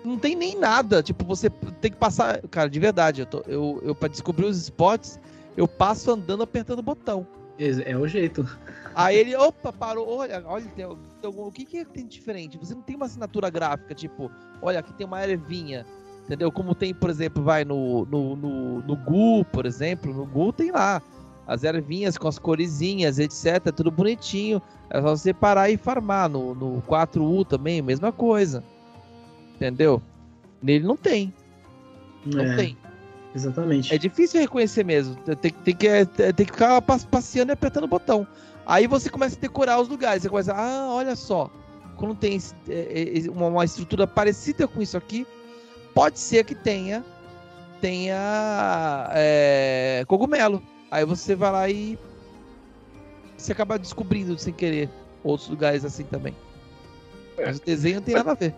não tem nem nada. Tipo, você tem que passar. Cara, de verdade, eu, tô, eu, eu para descobrir os spots, eu passo andando apertando o botão. É, o jeito. Aí ele, opa, parou, olha, olha, tem, o que, que tem diferente? Você não tem uma assinatura gráfica, tipo, olha, aqui tem uma ervinha, entendeu? Como tem, por exemplo, vai no, no, no, no Gu, por exemplo, no Gu tem lá as ervinhas com as coresinhas, etc, tudo bonitinho, é só você parar e farmar. No, no 4U também, mesma coisa, entendeu? Nele não tem. Não é. tem. Exatamente. É difícil reconhecer mesmo. Tem, tem, que, é, tem que ficar passeando e apertando o botão. Aí você começa a decorar os lugares. Você começa, ah, olha só. Quando tem é, é, uma estrutura parecida com isso aqui, pode ser que tenha tenha é, cogumelo. Aí você vai lá e você acaba descobrindo sem querer outros lugares assim também. É. Mas o desenho não tem nada a ver.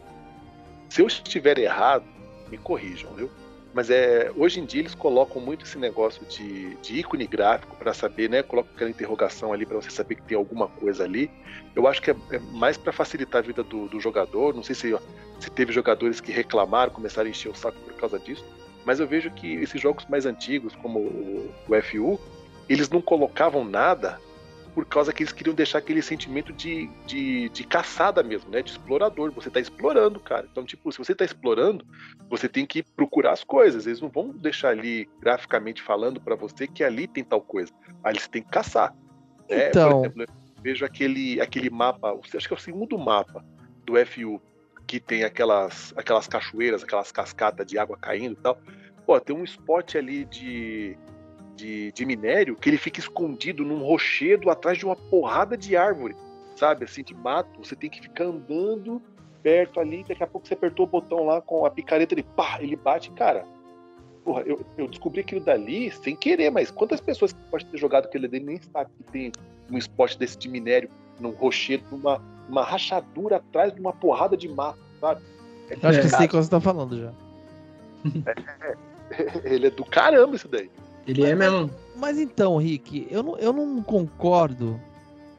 Se eu estiver errado, me corrijam, viu? Mas é, hoje em dia eles colocam muito esse negócio de, de ícone gráfico para saber, né? Colocam aquela interrogação ali para você saber que tem alguma coisa ali. Eu acho que é, é mais para facilitar a vida do, do, jogador. Não sei se, se teve jogadores que reclamaram, começaram a encher o saco por causa disso. Mas eu vejo que esses jogos mais antigos, como o, o FU, eles não colocavam nada por causa que eles queriam deixar aquele sentimento de, de, de caçada mesmo, né? De explorador. Você tá explorando, cara. Então, tipo, se você tá explorando, você tem que procurar as coisas. Eles não vão deixar ali, graficamente falando, para você que ali tem tal coisa. Ali você tem que caçar. Né? Então... Por exemplo, eu vejo aquele, aquele mapa, acho que é o segundo mapa do FU, que tem aquelas, aquelas cachoeiras, aquelas cascatas de água caindo e tal. Pô, tem um spot ali de de, de minério que ele fica escondido num rochedo atrás de uma porrada de árvore, sabe? Assim, de mato. Você tem que ficar andando perto ali, daqui a pouco você apertou o botão lá com a picareta, ele pá, ele bate, cara. Porra, eu, eu descobri aquilo dali sem querer, mas quantas pessoas que pode ter jogado aquele dele nem sabe que tem um spot desse de minério num rochedo, numa uma rachadura atrás de uma porrada de mato, sabe? É, acho que sei o que você tá falando já. É, é, ele é do caramba isso daí. Ele é mas, é mesmo. Mas então, Rick, eu não, eu não concordo.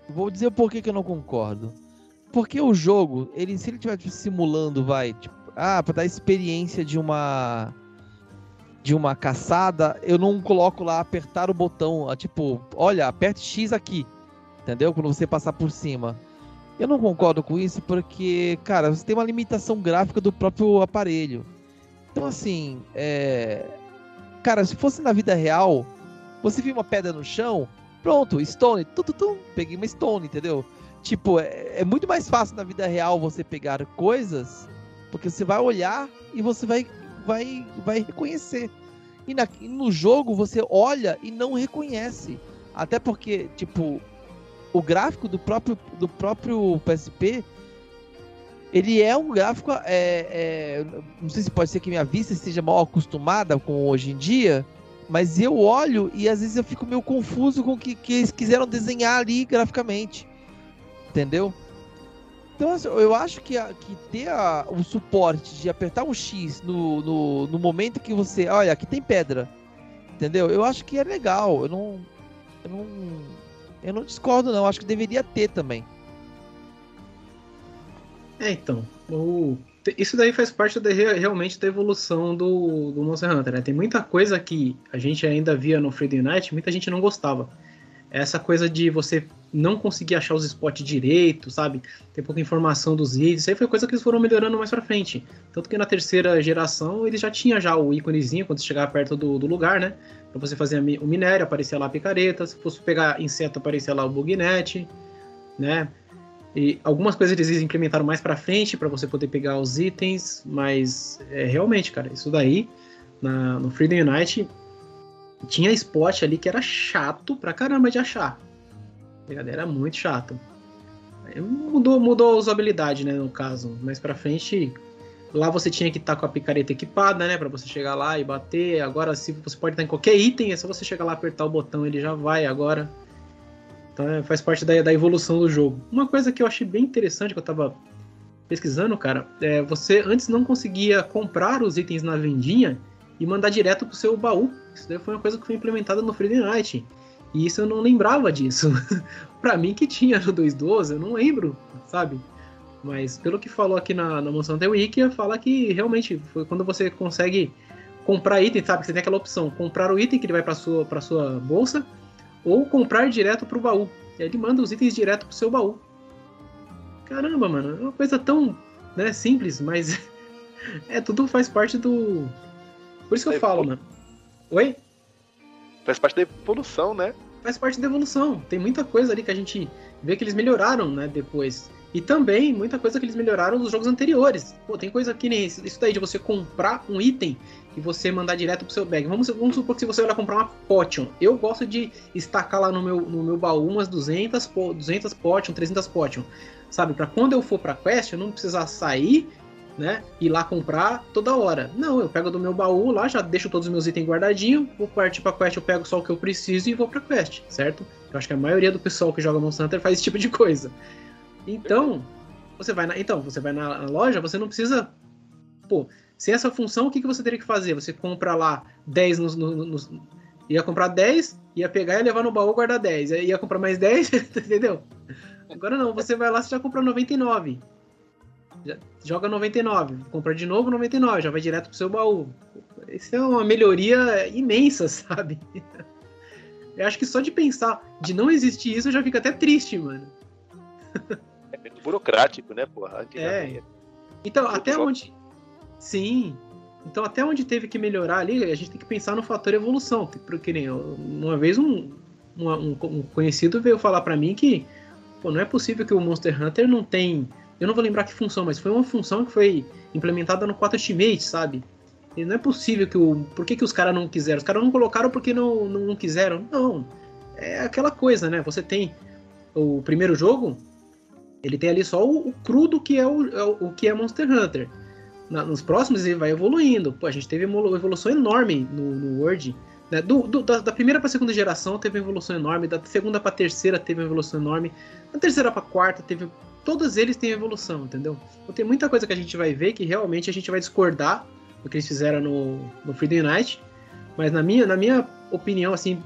Vou dizer por que, que eu não concordo. Porque o jogo, ele se ele estiver simulando, vai, tipo, ah, para dar experiência de uma de uma caçada, eu não coloco lá apertar o botão, ah, tipo, olha, aperte X aqui. Entendeu? Quando você passar por cima. Eu não concordo com isso porque, cara, você tem uma limitação gráfica do próprio aparelho. Então, assim, é Cara, se fosse na vida real, você viu uma pedra no chão, pronto, stone, tum, tum, tum, peguei uma stone, entendeu? Tipo, é, é, muito mais fácil na vida real você pegar coisas Porque você vai olhar e você vai, vai, vai reconhecer. E na, no jogo você olha e não reconhece. Até porque, tipo, o gráfico do próprio, do próprio PSP ele é um gráfico. É, é, não sei se pode ser que minha vista esteja mal acostumada com hoje em dia, mas eu olho e às vezes eu fico meio confuso com o que, que eles quiseram desenhar ali graficamente. Entendeu? Então assim, eu acho que, a, que ter a, o suporte de apertar um X no, no, no, momento que você. Olha, aqui tem pedra. Entendeu? Eu acho que é legal. Eu não. Eu não, eu não discordo, não. Acho que deveria ter também. É, então. O, isso daí faz parte da, realmente da evolução do, do Monster Hunter, né? Tem muita coisa que a gente ainda via no Freedom Night, muita gente não gostava. Essa coisa de você não conseguir achar os spots direito, sabe? Ter pouca informação dos itens. Isso aí foi coisa que eles foram melhorando mais pra frente. Tanto que na terceira geração ele já tinha já o íconezinho quando você chegava perto do, do lugar, né? Pra você fazer o minério, aparecia lá a picareta. Se fosse pegar inseto, aparecia lá o bugnet, né? E algumas coisas eles implementaram mais para frente para você poder pegar os itens, mas é, realmente, cara, isso daí na, no Freedom Unite tinha spot ali que era chato pra caramba de achar. Era muito chato. Mudou, mudou a usabilidade, né, no caso. Mais pra frente, lá você tinha que estar tá com a picareta equipada, né, para você chegar lá e bater. Agora, se você pode estar em qualquer item, é só você chegar lá, apertar o botão, ele já vai agora. Então é, faz parte da, da evolução do jogo. Uma coisa que eu achei bem interessante que eu tava pesquisando, cara, é você antes não conseguia comprar os itens na vendinha e mandar direto pro seu baú. Isso daí foi uma coisa que foi implementada no Friday Night. E isso eu não lembrava disso. para mim que tinha no 2.12, eu não lembro, sabe? Mas pelo que falou aqui na, na Monsanto Wiki, fala que realmente foi quando você consegue comprar item, sabe? Você tem aquela opção, comprar o item que ele vai para sua para sua bolsa ou comprar direto pro baú. E aí ele manda os itens direto pro seu baú. Caramba, mano, é uma coisa tão né, simples, mas é tudo faz parte do. Por isso que eu falo, mano. Oi? Faz parte da evolução, né? Faz parte da evolução. Tem muita coisa ali que a gente vê que eles melhoraram, né, depois. E também muita coisa que eles melhoraram nos jogos anteriores. Pô, tem coisa que nem isso daí de você comprar um item e você mandar direto pro seu bag. Vamos, vamos supor que se você vai comprar uma potion, eu gosto de estacar lá no meu, no meu baú umas 200, 200 potion, 300 potion, sabe? Para quando eu for para quest, eu não precisar sair, né, ir lá comprar toda hora. Não, eu pego do meu baú lá, já deixo todos os meus itens guardadinhos, vou partir para quest, eu pego só o que eu preciso e vou para quest, certo? Eu acho que a maioria do pessoal que joga Monster Hunter faz esse tipo de coisa. Então, você vai na, então, você vai na loja, você não precisa pô, sem essa função, o que, que você teria que fazer? Você compra lá 10 nos, nos, Ia comprar 10, ia pegar e levar no baú e guardar 10. Ia comprar mais 10, entendeu? Agora não, você vai lá e já compra 99. Já, joga 99, compra de novo 99, já vai direto pro seu baú. Isso é uma melhoria imensa, sabe? Eu acho que só de pensar de não existir isso, eu já fico até triste, mano. É muito burocrático, né, porra? É. Então, até onde. Sim. Então, até onde teve que melhorar ali, a gente tem que pensar no fator evolução. Porque nem uma vez um, um, um conhecido veio falar para mim que pô, não é possível que o Monster Hunter não tem. Eu não vou lembrar que função, mas foi uma função que foi implementada no 4 Ultimate, sabe? E não é possível que o. Por que, que os caras não quiseram? Os caras não colocaram porque não, não quiseram. Não. É aquela coisa, né? Você tem o primeiro jogo, ele tem ali só o, o crudo que é o, é o, que é Monster Hunter na, nos próximos ele vai evoluindo. Pô, a gente teve uma evolução enorme no, no Word. Né? Do, do, da, da, primeira para segunda geração teve uma evolução enorme, da segunda para terceira teve uma evolução enorme, da terceira para quarta teve. Todos eles têm evolução, entendeu? Então tem muita coisa que a gente vai ver que realmente a gente vai discordar do que eles fizeram no, no Freedom Night. Mas na minha, na minha opinião, assim,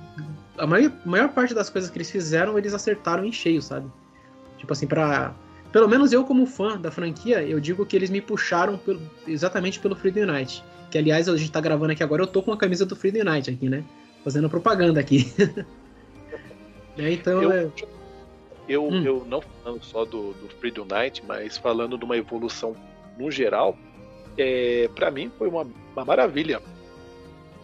a maior, maior parte das coisas que eles fizeram, eles acertaram em cheio, sabe? Tipo assim, pra pelo menos eu, como fã da franquia, eu digo que eles me puxaram pelo, exatamente pelo Freedom Night. Que, aliás, a gente tá gravando aqui agora, eu tô com a camisa do Freedom Night aqui, né? Fazendo propaganda aqui. é, então, eu, é... eu, hum. eu não falando só do, do Freedom Night, mas falando de uma evolução no geral, é, para mim foi uma, uma maravilha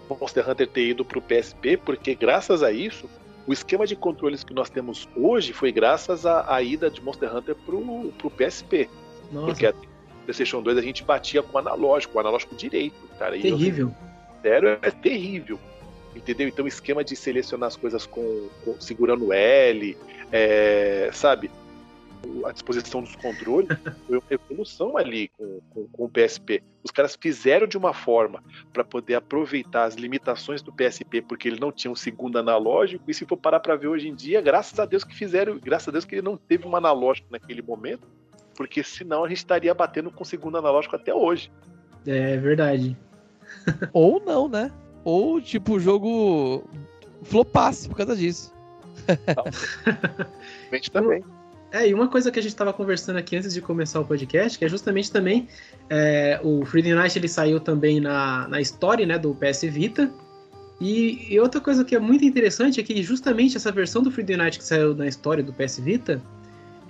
Monster Hunter ter ido pro PSP, porque graças a isso o esquema de controles que nós temos hoje foi graças à, à ida de Monster Hunter pro, pro PSP. Nossa. Porque, por PlayStation 2 a gente batia com o analógico, o analógico direito, cara. Terrível. Sério, é terrível. Entendeu? Então, esquema de selecionar as coisas com, com segurando L, é, sabe? A disposição dos controles foi uma evolução ali com, com, com, o PSP. Os caras fizeram de uma forma para poder aproveitar as limitações do PSP, porque ele não tinha um segundo analógico. E se for parar para ver hoje em dia, graças a Deus que fizeram, graças a Deus que ele não teve um analógico naquele momento, porque senão a gente estaria batendo com o segundo analógico até hoje. É verdade. Ou não, né? Ou, tipo, o jogo flopasse por causa disso. Gente também. É, e uma coisa que a gente estava conversando aqui antes de começar o podcast, que é justamente também é, o Freedom Night ele saiu também na, na história né, do PS Vita. E, e, outra coisa que é muito interessante é que justamente essa versão do Freedom Night que saiu na história do PS Vita,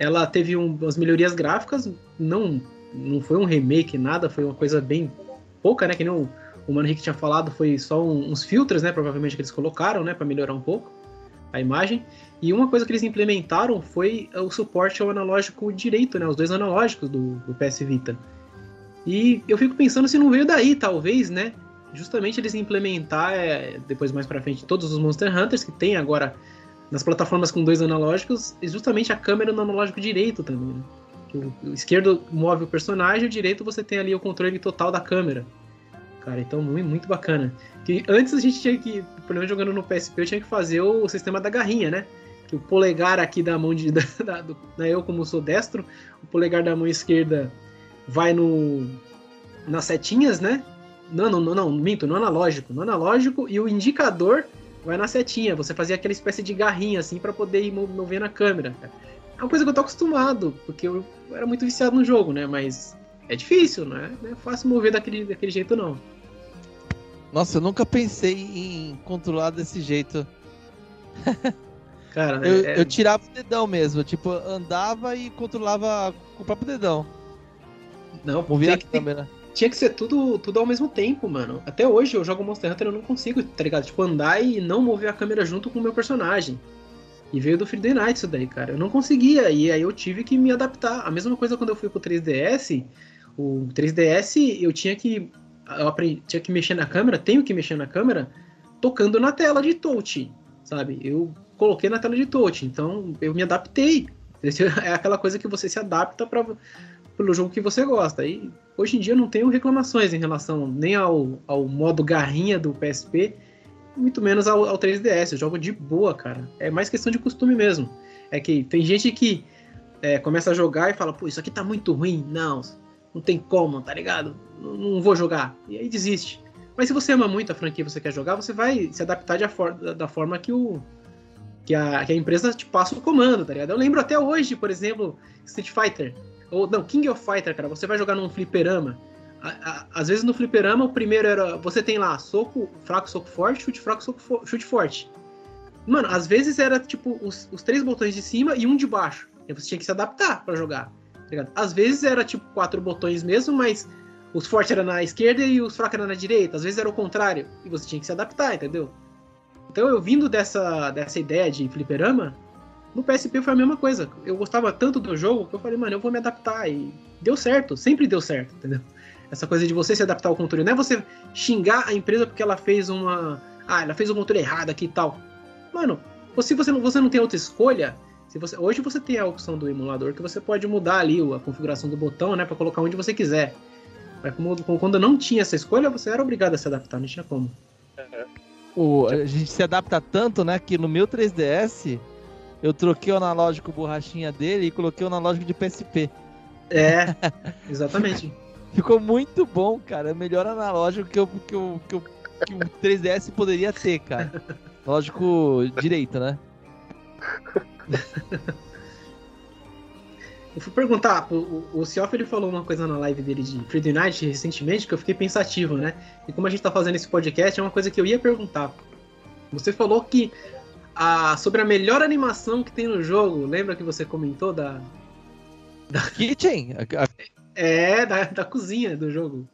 ela teve um, umas melhorias gráficas, não, não foi um remake, nada, foi uma coisa bem pouca, né? Que nem o, o Mano Henrique tinha falado, foi só um, uns filtros, né? Provavelmente que eles colocaram, né? Para melhorar um pouco a imagem. E uma coisa que eles implementaram foi o suporte ao analógico direito, né? Os dois analógicos do, do PS Vita. E eu fico pensando se não veio daí, talvez, né? Justamente eles implementar, é, depois mais para frente, todos os Monster Hunters que tem agora nas plataformas com dois analógicos, e justamente a câmera no analógico direito também, né? O, o esquerdo move o personagem, o direito você tem ali o controle total da câmera cara. Então, muito, muito bacana. Que antes a gente tinha que, pelo menos jogando no PSP, eu tinha que fazer o sistema da garrinha, né? Que o polegar aqui da mão de. Da, da, do, né, eu, como sou destro, o polegar da mão esquerda vai no. nas setinhas, né? Não, não, não, não, minto, no analógico. No analógico e o indicador vai na setinha. Você fazia aquela espécie de garrinha, assim, para poder ir mover na câmera. É uma coisa que eu tô acostumado, porque eu era muito viciado no jogo, né? Mas é difícil, não é, não é fácil mover daquele, daquele jeito, não. Nossa, eu nunca pensei em controlar desse jeito. Cara, eu, é... eu tirava o dedão mesmo, tipo, andava e controlava com o próprio dedão. Não, movia a câmera. Tinha que ser tudo, tudo ao mesmo tempo, mano. Até hoje eu jogo Monster Hunter e eu não consigo, tá ligado? Tipo, andar e não mover a câmera junto com o meu personagem. E veio do Friday Night isso daí, cara. Eu não conseguia, e aí eu tive que me adaptar. A mesma coisa quando eu fui pro 3DS. O 3DS eu tinha que eu aprendi, tinha que mexer na câmera, tenho que mexer na câmera, tocando na tela de touch, sabe? Eu coloquei na tela de touch, então eu me adaptei. É aquela coisa que você se adapta para pelo jogo que você gosta. E hoje em dia eu não tenho reclamações em relação nem ao, ao modo garrinha do PSP, muito menos ao, ao 3DS. Eu jogo de boa, cara. É mais questão de costume mesmo. É que tem gente que é, começa a jogar e fala, pô, isso aqui tá muito ruim. Não, não tem como, tá ligado? Não, não vou jogar. E aí desiste. Mas se você ama muito a franquia e você quer jogar, você vai se adaptar for da, forma que o que a, que a empresa te passa o comando, tá ligado? Eu lembro até hoje, por exemplo, Street Fighter. Ou, não, King of Fighter, cara. Você vai jogar num fliperama. às vezes no fliperama, o primeiro era. Você tem lá soco fraco, soco forte, chute fraco, soco chute forte. Mano, às vezes era tipo os, os três botões de cima e um de baixo. E você tinha que se adaptar para jogar ligado? Às vezes era tipo quatro botões mesmo, mas os fortes eram na esquerda e os fracos eram na direita. Às vezes era o contrário. E você tinha que se adaptar, entendeu? Então eu vindo dessa, dessa ideia de fliperama, no PSP foi a mesma coisa. Eu gostava tanto do jogo que eu falei, mano, eu vou me adaptar. E deu certo, sempre deu certo, entendeu? Essa coisa de você se adaptar ao controle. Não é você xingar a empresa porque ela fez uma. Ah, ela fez o controle errado aqui e tal. Mano, se você não, você não tem outra escolha, se você, hoje você tem a opção do emulador que você pode mudar ali a configuração do botão, né, para colocar onde você quiser. Mas como, quando não tinha essa escolha, você era obrigado a se adaptar, não tinha como. O, a gente se adapta tanto, né, que no meu 3DS eu troquei o analógico borrachinha dele e coloquei o analógico de PSP. É, exatamente. Ficou muito bom, cara. É melhor analógico que, eu, que, eu, que, eu, que o 3DS poderia ter, cara. Lógico direito, né? Eu fui perguntar, o, o Cioff ele falou uma coisa na live dele de Freedom Night recentemente que eu fiquei pensativo, né? E como a gente tá fazendo esse podcast, é uma coisa que eu ia perguntar. Você falou que a, sobre a melhor animação que tem no jogo, lembra que você comentou da. Da Kitchen? É, da, da cozinha do jogo.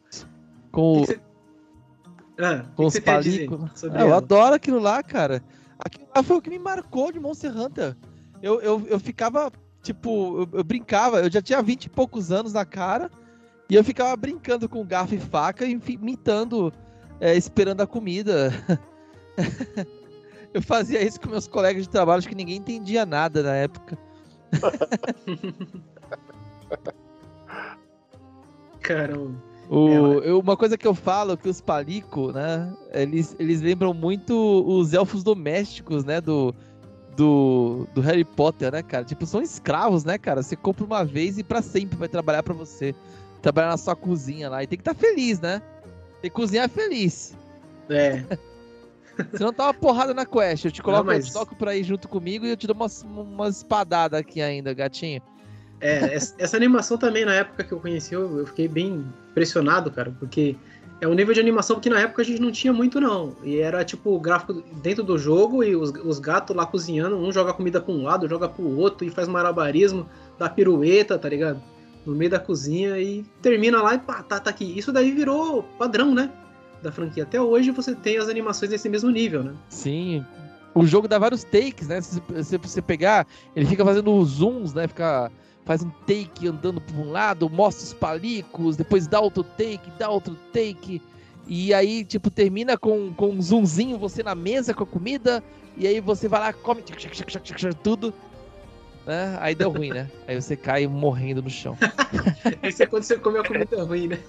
Com, que que você... ah, com os palicos. Ah, eu adoro aquilo lá, cara. Aquilo lá foi o que me marcou de Monster Hunter. Eu, eu, eu ficava, tipo, eu, eu brincava, eu já tinha 20 e poucos anos na cara, E eu ficava brincando com garfo e faca, imitando, é, esperando a comida. eu fazia isso com meus colegas de trabalho, acho que ninguém entendia nada na época. Caramba. O, eu, uma coisa que eu falo que os palico, né? Eles, eles lembram muito os elfos domésticos, né? Do, do, do Harry Potter, né, cara? Tipo, são escravos, né, cara? Você compra uma vez e para sempre vai trabalhar para você. Trabalhar na sua cozinha lá. E tem que estar tá feliz, né? Tem que cozinhar feliz. É. Você não tá uma porrada na quest. Eu te coloco, não, mas... eu te toco pra ir junto comigo e eu te dou umas, umas espadadas aqui ainda, gatinho. É, essa animação também, na época que eu conheci, eu, fiquei bem impressionado, cara, porque é um nível de animação que na época a gente não tinha muito, não. E era tipo o gráfico dentro do jogo e os, os gatos lá cozinhando, um joga comida pra um lado, joga pro outro e faz malabarismo, dá pirueta, tá ligado? No meio da cozinha e termina lá e pá, tá, tá aqui. Isso daí virou padrão, né? Da franquia. Até hoje você tem as animações desse mesmo nível, né? Sim. O jogo dá vários takes, né? Se você pegar, ele fica fazendo zooms, né? Fica faz um take andando por um lado, mostra os palicos, depois dá outro take, dá outro take. E aí, tipo, termina com, com um zoomzinho, você na mesa com a comida, e aí você vai lá, come tudo. Né? Aí deu ruim, né? Aí você cai morrendo no chão. Isso é quando você come a comida ruim, né?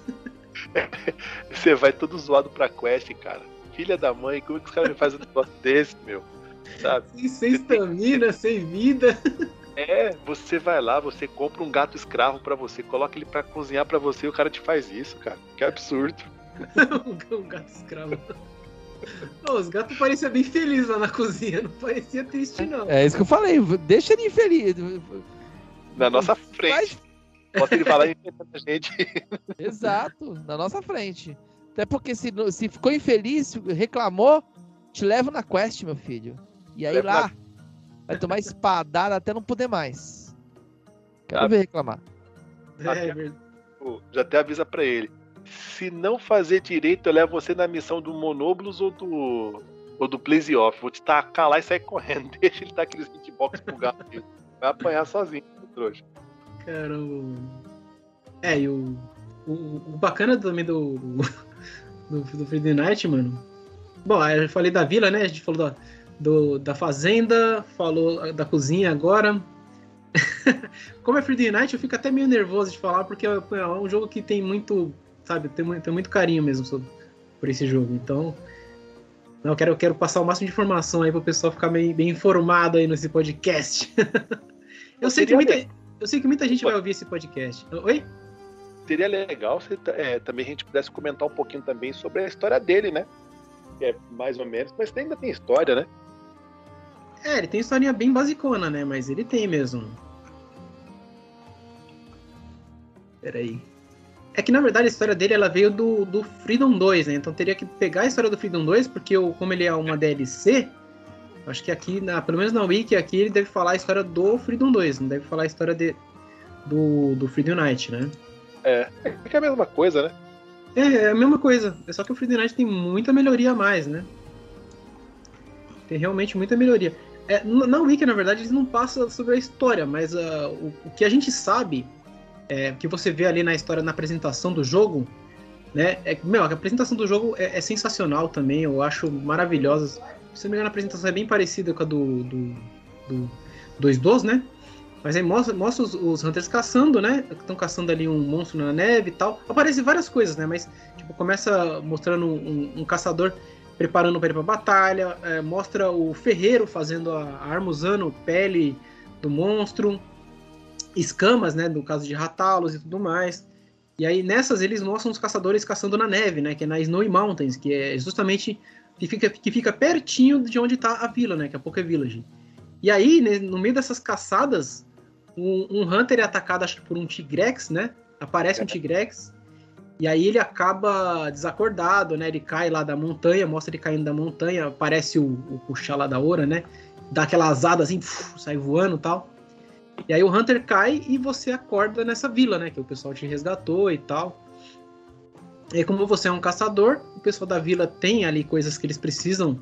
Você vai todo zoado pra quest, cara. Filha da mãe, como é que os caras me fazem um negócio desse, meu? Sabe? Sem estamina, sem vida. É, você vai lá, você compra um gato escravo para você, coloca ele para cozinhar para você e o cara te faz isso, cara. Que absurdo. um gato escravo. Oh, os gatos pareciam bem felizes lá na cozinha, não parecia triste, não. É isso que eu falei, deixa ele infeliz. Na nossa frente. Bota ele falar enfrentando a gente. Exato, na nossa frente. Até porque se, se ficou infeliz, reclamou, te levo na quest, meu filho. E aí lá, na... Vai tomar espadada até não poder mais. Quero ver reclamar. É, já até avisa pra ele. Se não fazer direito, eu levo você na missão do Monoblos ou do. ou do Blaze Off. Vou te tacar lá e sair correndo. Deixa ele dar aqueles hitbox pro gato dele. Vai apanhar sozinho, trouxa. Caramba. É, e o, o, o bacana também do, do, do Friday Night, mano. Bom, eu falei da vila, né? A gente falou da, do, da fazenda, falou da cozinha agora. Como é Friday Night, eu fico até meio nervoso de falar, porque é, é um jogo que tem muito, sabe, tem muito, tem muito carinho mesmo sobre, por esse jogo. Então, eu quero, eu quero passar o máximo de informação aí para o pessoal ficar bem, bem informado aí nesse podcast. eu, sei que muita, eu sei que muita gente vai ouvir esse podcast. Oi? Seria legal se é, também a gente pudesse comentar um pouquinho também sobre a história dele, né? É mais ou menos, mas ainda tem história, né? É, ele tem historinha bem basicona, né? Mas ele tem mesmo. Peraí. É que na verdade a história dele ela veio do, do Freedom 2, né? Então teria que pegar a história do Freedom 2, porque eu, como ele é uma DLC, acho que aqui, na, pelo menos na Wiki, aqui ele deve falar a história do Freedom 2, não deve falar a história de, do, do Freedom Night, né? É, é é a mesma coisa, né? É, é a mesma coisa. É só que o Freedom Night tem muita melhoria a mais, né? Tem realmente muita melhoria. É, na Wiki, na verdade, eles não passam sobre a história, mas uh, o, o, que a gente sabe, é, que você vê ali na história, na apresentação do jogo, né? É, meu, a apresentação do jogo é, é sensacional também, eu acho maravilhosa. Se não me engano, a apresentação é bem parecida com a do, do, do 2 né? Mas aí mostra, mostra os, os, Hunters caçando, né? Estão caçando ali um monstro na neve e tal. Aparecem várias coisas, né? Mas, tipo, começa mostrando um, um caçador preparando para ir para batalha, é, mostra o ferreiro fazendo a, a usando pele do monstro, escamas, né, no caso de ratalos e tudo mais. E aí nessas eles mostram os caçadores caçando na neve, né, que é na Snowy Mountains, que é justamente que fica, que fica pertinho de onde está a vila, né, que é a Poké Village. E aí, né, no meio dessas caçadas, um, um Hunter é atacado acho por um Tigrex, né? Aparece um Tigrex e aí ele acaba desacordado, né? Ele cai lá da montanha, mostra ele caindo da montanha, aparece o, o puxar lá da hora, né? Dá aquela asada assim, sai voando tal. E aí o Hunter cai e você acorda nessa vila, né? Que o pessoal te resgatou e tal. E como você é um caçador, o pessoal da vila tem ali coisas que eles precisam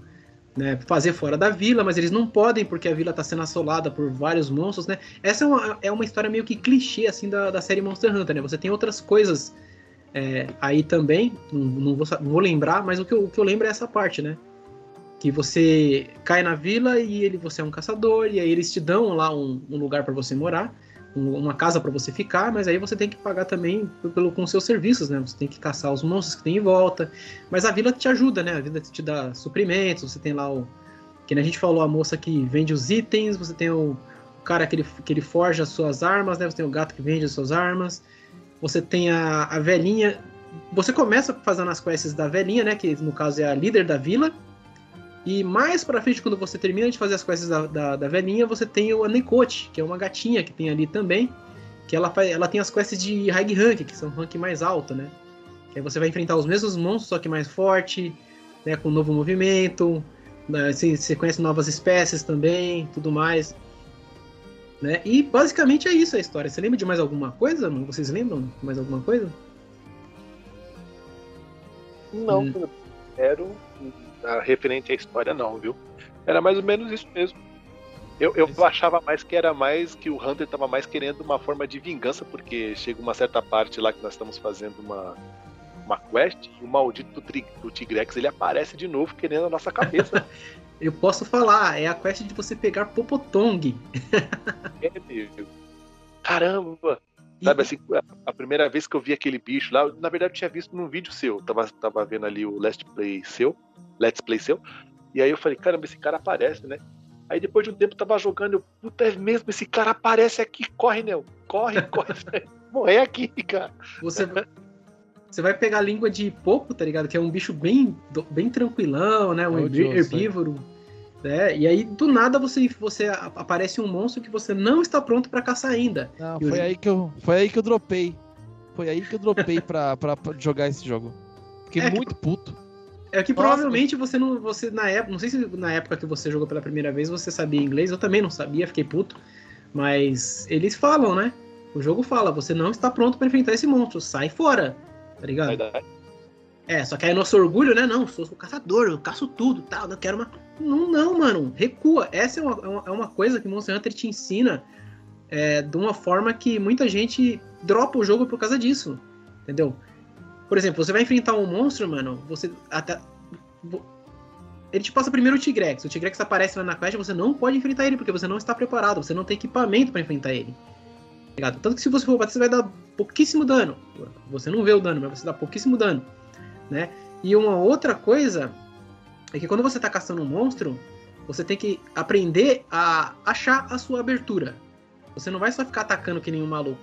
né, fazer fora da vila, mas eles não podem porque a vila está sendo assolada por vários monstros, né? Essa é uma, é uma história meio que clichê, assim, da, da série Monster Hunter, né? Você tem outras coisas é, aí também, não, não, vou, não, vou, lembrar, mas o que, eu, o que eu lembro é essa parte, né? Que você cai na vila e ele, você é um caçador, e aí eles te dão lá um, um lugar para você morar, um, uma casa para você ficar, mas aí você tem que pagar também pelo, com seus serviços, né? Você tem que caçar os monstros que tem em volta. Mas a vila te ajuda, né? A vila te dá suprimentos, você tem lá o. Que a gente falou, a moça que vende os itens, você tem o, cara que ele, que ele forja as suas armas, né? Você tem o gato que vende as suas armas. Você tem a, a velhinha. Você começa fazendo as quests da velhinha, né? Que no caso é a líder da vila. E mais pra frente, quando você termina de fazer as quests da, da, da velhinha, você tem o Anecote, que é uma gatinha que tem ali também. Que ela, ela tem as quests de high rank, que são rank mais alto, né? Que aí você vai enfrentar os mesmos monstros, só que mais forte, né? Com novo movimento. Né, você, você conhece novas espécies também, tudo mais. Né? E basicamente é isso a história. Você lembra de mais alguma coisa? Vocês lembram de mais alguma coisa? Não, hum. era referente à história não, viu? Era mais ou menos isso mesmo. Eu, eu achava mais que era mais que o Hunter estava mais querendo uma forma de vingança, porque chega uma certa parte lá que nós estamos fazendo uma, uma quest e o maldito do, do Tigrex ele aparece de novo querendo a nossa cabeça. Eu posso falar, é a quest de você pegar Popotong. é, meu. Caramba! Sabe assim, a primeira vez que eu vi aquele bicho lá, na verdade eu tinha visto num vídeo seu. Tava, tava vendo ali o Let's Play seu. Let's Play seu. E aí eu falei, caramba, esse cara aparece, né? Aí depois de um tempo eu tava jogando, eu, puta, é mesmo, esse cara aparece aqui, corre, Nel. Corre, corre. Morrer aqui, cara. Você, você vai pegar a língua de popo, tá ligado? Que é um bicho bem, bem tranquilão, né? Um é herbívoro. Né? E aí, do nada, você, você aparece um monstro que você não está pronto para caçar ainda. Não, foi, aí que eu, foi aí que eu dropei. Foi aí que eu dropei pra, pra, pra jogar esse jogo. Fiquei é muito que, puto. É que Nossa, provavelmente você não. Você, na época. Não sei se na época que você jogou pela primeira vez você sabia inglês. Eu também não sabia, fiquei puto. Mas eles falam, né? O jogo fala, você não está pronto para enfrentar esse monstro, sai fora tá ligado? Verdade. É, só que aí nosso orgulho, né? Não, sou o caçador, eu caço tudo, tal, não quero uma. Não, não, mano, recua. Essa é uma, é uma é coisa que Monster Hunter te ensina é, de uma forma que muita gente dropa o jogo por causa disso, entendeu? Por exemplo, você vai enfrentar um monstro, mano, você até. Ele te passa primeiro o Tigrex. O Tigrex aparece lá na quest, você não pode enfrentar ele, porque você não está preparado, você não tem equipamento para enfrentar ele. Ligado? Tanto que se você for bater, você vai dar pouquíssimo dano. Você não vê o dano, mas você dá pouquíssimo dano. Né? E uma outra coisa é que quando você está caçando um monstro, você tem que aprender a achar a sua abertura. Você não vai só ficar atacando que nem um maluco.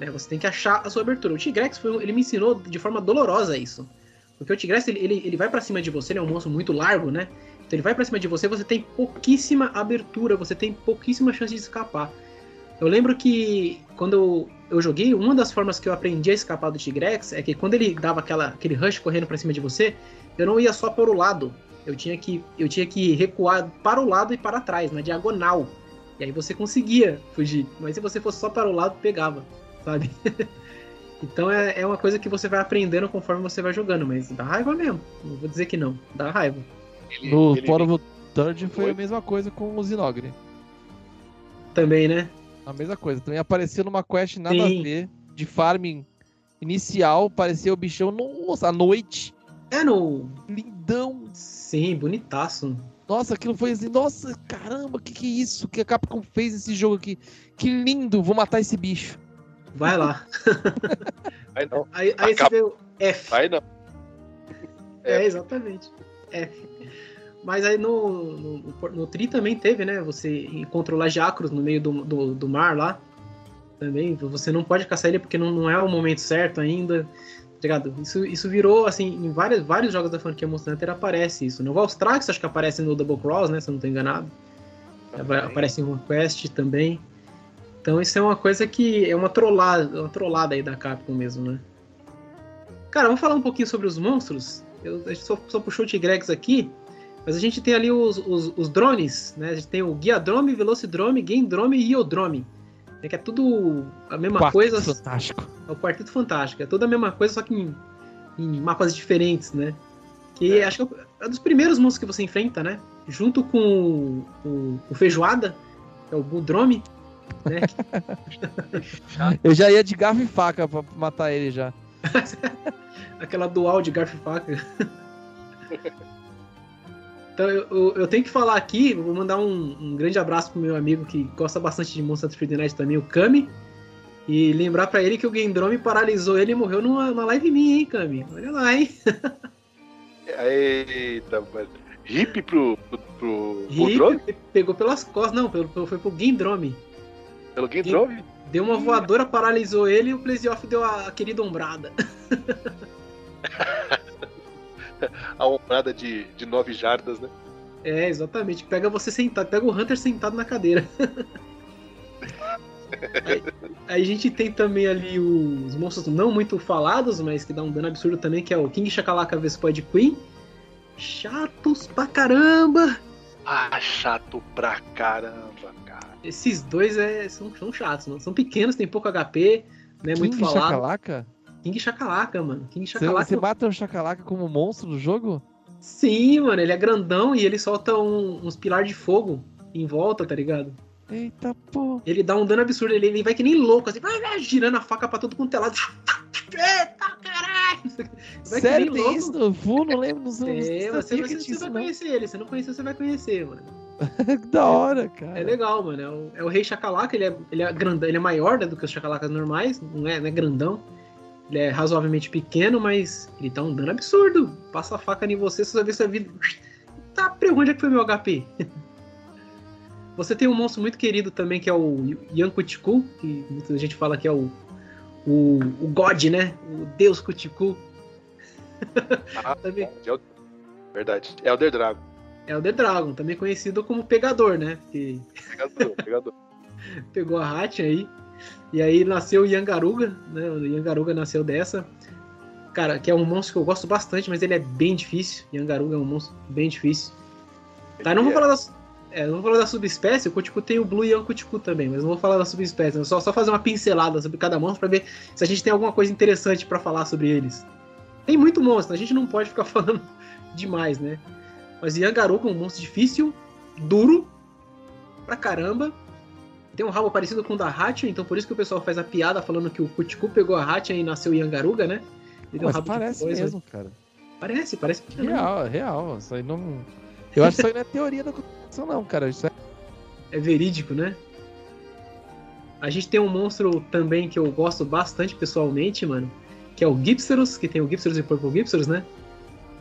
Né? Você tem que achar a sua abertura. O Tigrex foi, ele me ensinou de forma dolorosa isso. Porque o Tigrex ele, ele, ele vai para cima de você, ele é um monstro muito largo, né? Então ele vai para cima de você, você tem pouquíssima abertura, você tem pouquíssima chance de escapar. Eu lembro que quando eu, eu, joguei, uma das formas que eu aprendi a escapar do Tigrex é que quando ele dava aquela, aquele rush correndo para cima de você, eu não ia só para o lado. Eu tinha, que, eu tinha que recuar para o lado e para trás, na diagonal. E aí você conseguia fugir. Mas se você fosse só para o lado, pegava, sabe? então é, é uma coisa que você vai aprendendo conforme você vai jogando, mas dá raiva mesmo. Não vou dizer que não, dá raiva. No Portal Third foi a mesma coisa com o Zinogre. Também, né? A mesma coisa. Também apareceu numa quest nada Sim. a ver, de farming inicial, parecia o bichão nossa, à noite. É no. Lindão. Sim, bonitaço. Nossa, aquilo foi assim, nossa, caramba, que que é isso que a Capcom fez esse jogo aqui? Que lindo, vou matar esse bicho. Vai lá. Vai não. Aí, aí você vê o F. Vai não. É, exatamente. F. Mas aí no, no, no, Tri também teve, né? Você encontrou lá Jacros no meio do, do, do, mar lá. Também. Você não pode caçar ele porque não, não é o momento certo ainda. Tá ligado? Isso, isso virou, assim, em vários, vários jogos da franquia Monster Hunter aparece isso. No Valstrax acho que aparece no Double Cross, né? Se eu não tô enganado. Também. Aparece em Quest também. Então isso é uma coisa que é uma trollada, uma trollada aí da Capcom mesmo, né? Cara, vamos falar um pouquinho sobre os monstros. Eu, eu só, só puxou o Tigrex aqui. Mas a gente tem ali os, os, os drones, né? A gente tem o Guiadrome, Velocidrome, Gamedrome e Iodrome. Né? Que é tudo a mesma Quarteto coisa. Fantástico. É o Quarteto Fantástico. É toda a mesma coisa, só que em, em mapas diferentes, né? Que é. acho que é um dos primeiros monstros que você enfrenta, né? Junto com o, o Feijoada, que é o Budrome, né? Eu já ia de garfo e faca pra matar ele já. Aquela dual de garfo e faca. Então eu, eu, eu, tenho que falar aqui, vou mandar um, um, grande abraço pro meu amigo que gosta bastante de Monster Hunter Night também, o Kami. E lembrar para ele que o Gendrome paralisou ele e morreu numa, numa live minha, hein, Kami? Olha lá, hein? Eita, mas. Hip pro. pro, pro Hip pegou pelas costas, não, pelo, foi pro Gendrome. Pelo Gendrome? Deu uma voadora, paralisou ele e o Plesioff deu a, a querida ombrada. a ombrada de, de nove jardas, né? É, exatamente. Pega você sentado, pega o Hunter sentado na cadeira. aí, aí, a gente tem também ali os monstros não muito falados, mas que dá um dano absurdo também, que é o King Shakalaka Vespoid Queen. Chatos pra caramba! Ah, chato pra caramba, cara. Esses dois é, são, são chatos, mano. São pequenos, tem pouco HP, né? King muito falado. Shakalaka? King Chacalaca, mano. King Chacalaca. Você, você mata o Chacalaca como monstro no jogo? Sim, mano. Ele é grandão e ele solta um, uns pilares de fogo em volta, tá ligado? Eita, pô. Ele dá um dano absurdo. Ele, ele vai que nem louco, assim, girando a faca pra todo quanto é lado. Eita, caralho! Vai Sério, tem isso no full? Não lembro. Não, é, você, você, você vai conhecer ele. Se não conhecer, você vai conhecer, mano. da hora, cara. É legal, mano. É o, é o Rei Chacalaca. Ele é, ele é grandão, ele é maior né, do que os Chacalacas normais. Não é, não é grandão. Ele é razoavelmente pequeno, mas ele dá um dano absurdo. Passa a faca em você, você vai ver sua vida. Tá, pra onde é que foi meu HP? você tem um monstro muito querido também, que é o Yankutiku, que muita gente fala que é o, o, o God, né? O Deus Kutiku. Ah, também... é. Verdade. É o The Dragon. É o The Dragon, também conhecido como Pegador, né? Pegador, pegador. Pegou a Hatch aí. E aí nasceu o Yangaruga, né? O Yangaruga nasceu dessa. Cara, que é um monstro que eu gosto bastante, mas ele é bem difícil. Yangaruga é um monstro bem difícil. Tá, não vou falar das. É, não vou falar da subespécie, o Kutiku tem o Blue Yan Kutiku também, mas não vou falar da subespécie, vou só, só fazer uma pincelada sobre cada monstro para ver se a gente tem alguma coisa interessante para falar sobre eles. Tem muito monstro, a gente não pode ficar falando demais, né? Mas Yangaruga é um monstro difícil, duro pra caramba, tem um rabo parecido com o da Hatcha, então por isso que o pessoal faz a piada falando que o Kutiku pegou a Hatcha e nasceu Yangaruga, né? Ele Mas parece mesmo, cara. Parece, parece. Real, é real. Isso aí não. Eu acho que isso aí não é teoria da computação, não, cara. Isso é... é verídico, né? A gente tem um monstro também que eu gosto bastante pessoalmente, mano. Que é o Gipserus, que tem o Gipserus e o Purple Gipserus, né?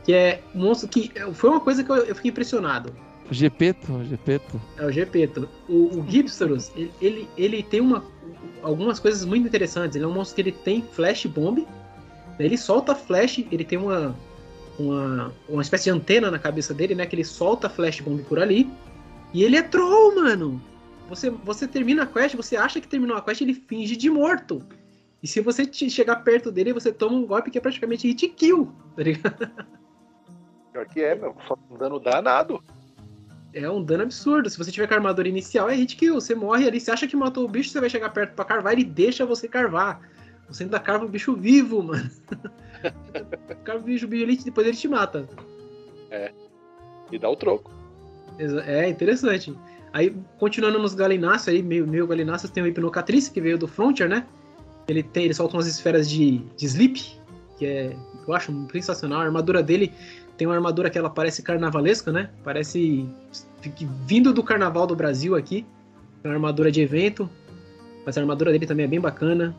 Que é um monstro que. Foi uma coisa que eu, eu fiquei impressionado. O Gepeto, o Gepeto. É o Gepeto. O, o Gipsterus, ele, ele, ele, tem uma, algumas coisas muito interessantes. Ele é um monstro que ele tem flash bomb. Né? Ele solta flash, ele tem uma, uma, uma espécie de antena na cabeça dele, né? Que ele solta flash bomb por ali. E ele é troll, mano. Você, você termina a quest, você acha que terminou a quest, ele finge de morto. E se você chegar perto dele, você toma um golpe que é praticamente hit kill, tá ligado? Pior que é, meu. Só dano danado é um dano absurdo. Se você tiver com a armadura inicial, é hit kill. Você morre ali, você acha que matou o bicho, você vai chegar perto pra carvar, ele deixa você carvar. Você ainda carva o bicho vivo, mano. carva o bicho, o bicho ali, depois ele te mata. É. E dá o troco. É, interessante. Aí, continuando nos galináceos aí, meio, meio galináceos, tem o Hipnocatrice, que veio do Frontier, né? Ele tem, ele solta umas esferas de, de sleep, que é, eu acho sensacional. A armadura dele tem uma armadura que ela parece carnavalesca, né? Parece vindo do carnaval do Brasil aqui. É uma armadura de evento. Mas a armadura dele também é bem bacana.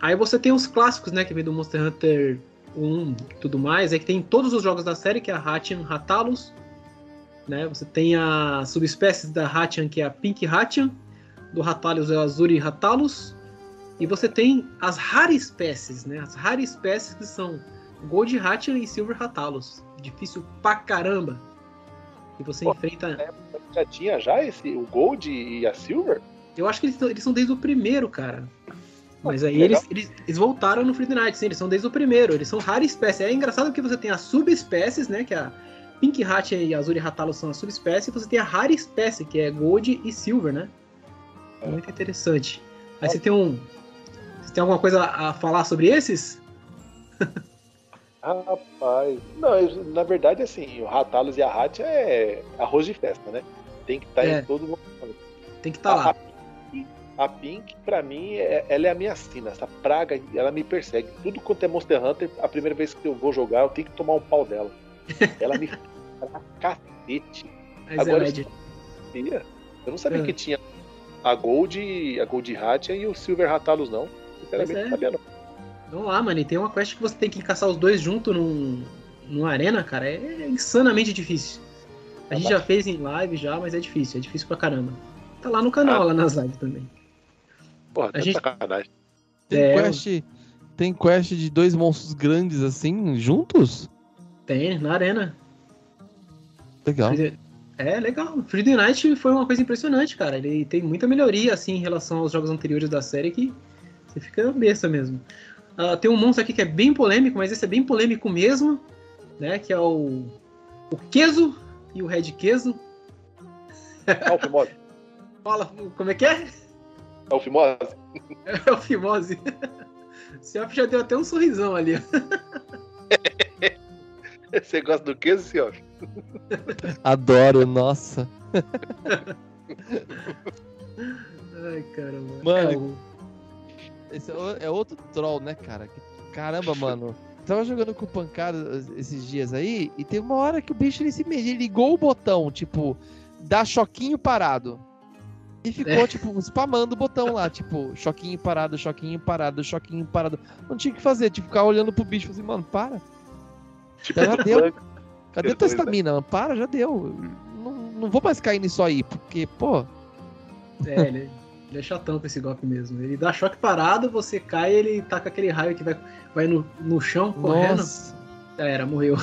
Aí você tem os clássicos, né? Que vem do Monster Hunter 1 tudo mais. É que tem todos os jogos da série, que é a Hatchian Ratalus. Né? Você tem a subespécies da Hatchian, que é a Pink Hatchian. Do Ratalus é o Azuri Ratalus. E você tem as raras espécies, né? As raras espécies que são Gold Hatchan e Silver Ratalos. Difícil pra caramba. E você Pô, enfrenta. Já tinha já esse, o Gold e a Silver? Eu acho que eles, eles são desde o primeiro, cara. Mas aí eles, eles, eles, voltaram no Freedom Night, sim, eles são desde o primeiro, eles são rara espécie. É engraçado que você tem as subespécies, né? Que é a Pink Hat e Azul e Ratalo são as subespécies, e você tem a rara espécie, que é Gold e Silver, né? É. Muito interessante. Aí você tem um. Você tem alguma coisa a falar sobre esses? Rapaz, não, na verdade, assim, o Ratalos e a Hat é arroz de festa, né? Tem que estar tá é. em todo mundo. Tem que estar tá lá. a Pink, pra mim, é, ela é a minha sina. Essa praga, ela me persegue. Tudo quanto é Monster Hunter, a primeira vez que eu vou jogar, eu tenho que tomar um pau dela. Ela me pra cacete. Mas Agora, é eu. Eu não sabia É. que tinha a Gold, a Gold Hatia e o Silver Ratalos, não. Sinceramente, é. não sabia, não. Vamos lá, mano. E tem uma quest que você tem que caçar os dois junto num, numa arena, cara. É insanamente difícil. A gente já fez em live já, mas é difícil. É difícil pra caramba. Tá lá no canal, Ah. lá nas lives também. Porra, A tá gente- sacanagem. Tem É, quest. Tem quest de dois monstros grandes assim, juntos? Tem, na arena. Legal. É, legal. Freedom Night foi uma coisa impressionante, cara. Ele tem muita melhoria, assim, em relação aos jogos anteriores da série que você fica besta mesmo. Ah, tem um monstro aqui que é bem polêmico, mas esse é bem polêmico mesmo, né? Que é o. O Queso e o Red Queso. É o Fimose. Fala, como é que é? É o Fimose. É o Fimose. O já deu até um sorrisão ali. Você gosta do que, senhor? Adoro, nossa. Ai, caramba. Mano, É, Esse é é outro troll, né, cara? Caramba, mano. Tava jogando com pancada esses dias aí e tem uma hora que o bicho ele se ele ligou o botão, tipo, dá choquinho parado. E ficou, É. tipo, spamando o botão lá, tipo, choquinho parado, choquinho parado, choquinho parado. Não tinha o que fazer, tipo, ficar olhando pro bicho e assim, mano, para. Tipo, Já deu. Cadê tua né? estamina? mano? Para, já deu. Não, não vou mais cair nisso aí, porque, pô, É, ele, ele é chatão com esse golpe mesmo. Ele dá choque parado, você cai ele taca aquele raio que vai, vai no, no chão correndo. nossa. Já era, morreu.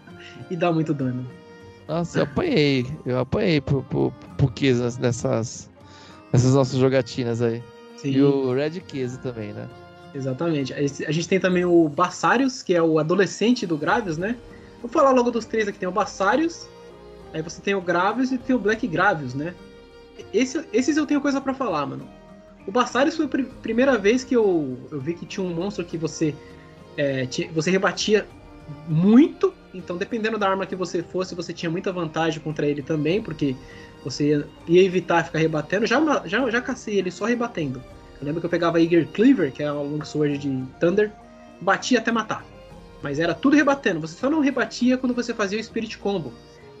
e dá muito dano. Nossa, eu apanhei. Eu apanhei pro, pro, pro Kizas nessas, nessas nossas jogatinas aí. Sim, E o Red Kiz também, né? exatamente. A gente tem também o Bassarius, que é o adolescente do Gravius, né? Vou falar logo dos três aqui. Tem o Bassarius, aí você tem o Gravius e tem o Black Gravius, né? Esse- esses eu tenho coisa pra falar, mano. O Bassarius foi a pri- primeira vez que eu, eu vi que tinha um monstro que você, é, tinha- você rebatia muito. Então, dependendo da arma que você fosse, você tinha muita vantagem contra ele também, porque você ia, ia evitar ficar rebatendo. Já, já, já cacei ele só rebatendo. Eu lembro que eu pegava a Eager Cleaver, que é uma longsword de Thunder, batia até matar. Mas era tudo rebatendo. Você só não rebatia quando você fazia o Spirit Combo.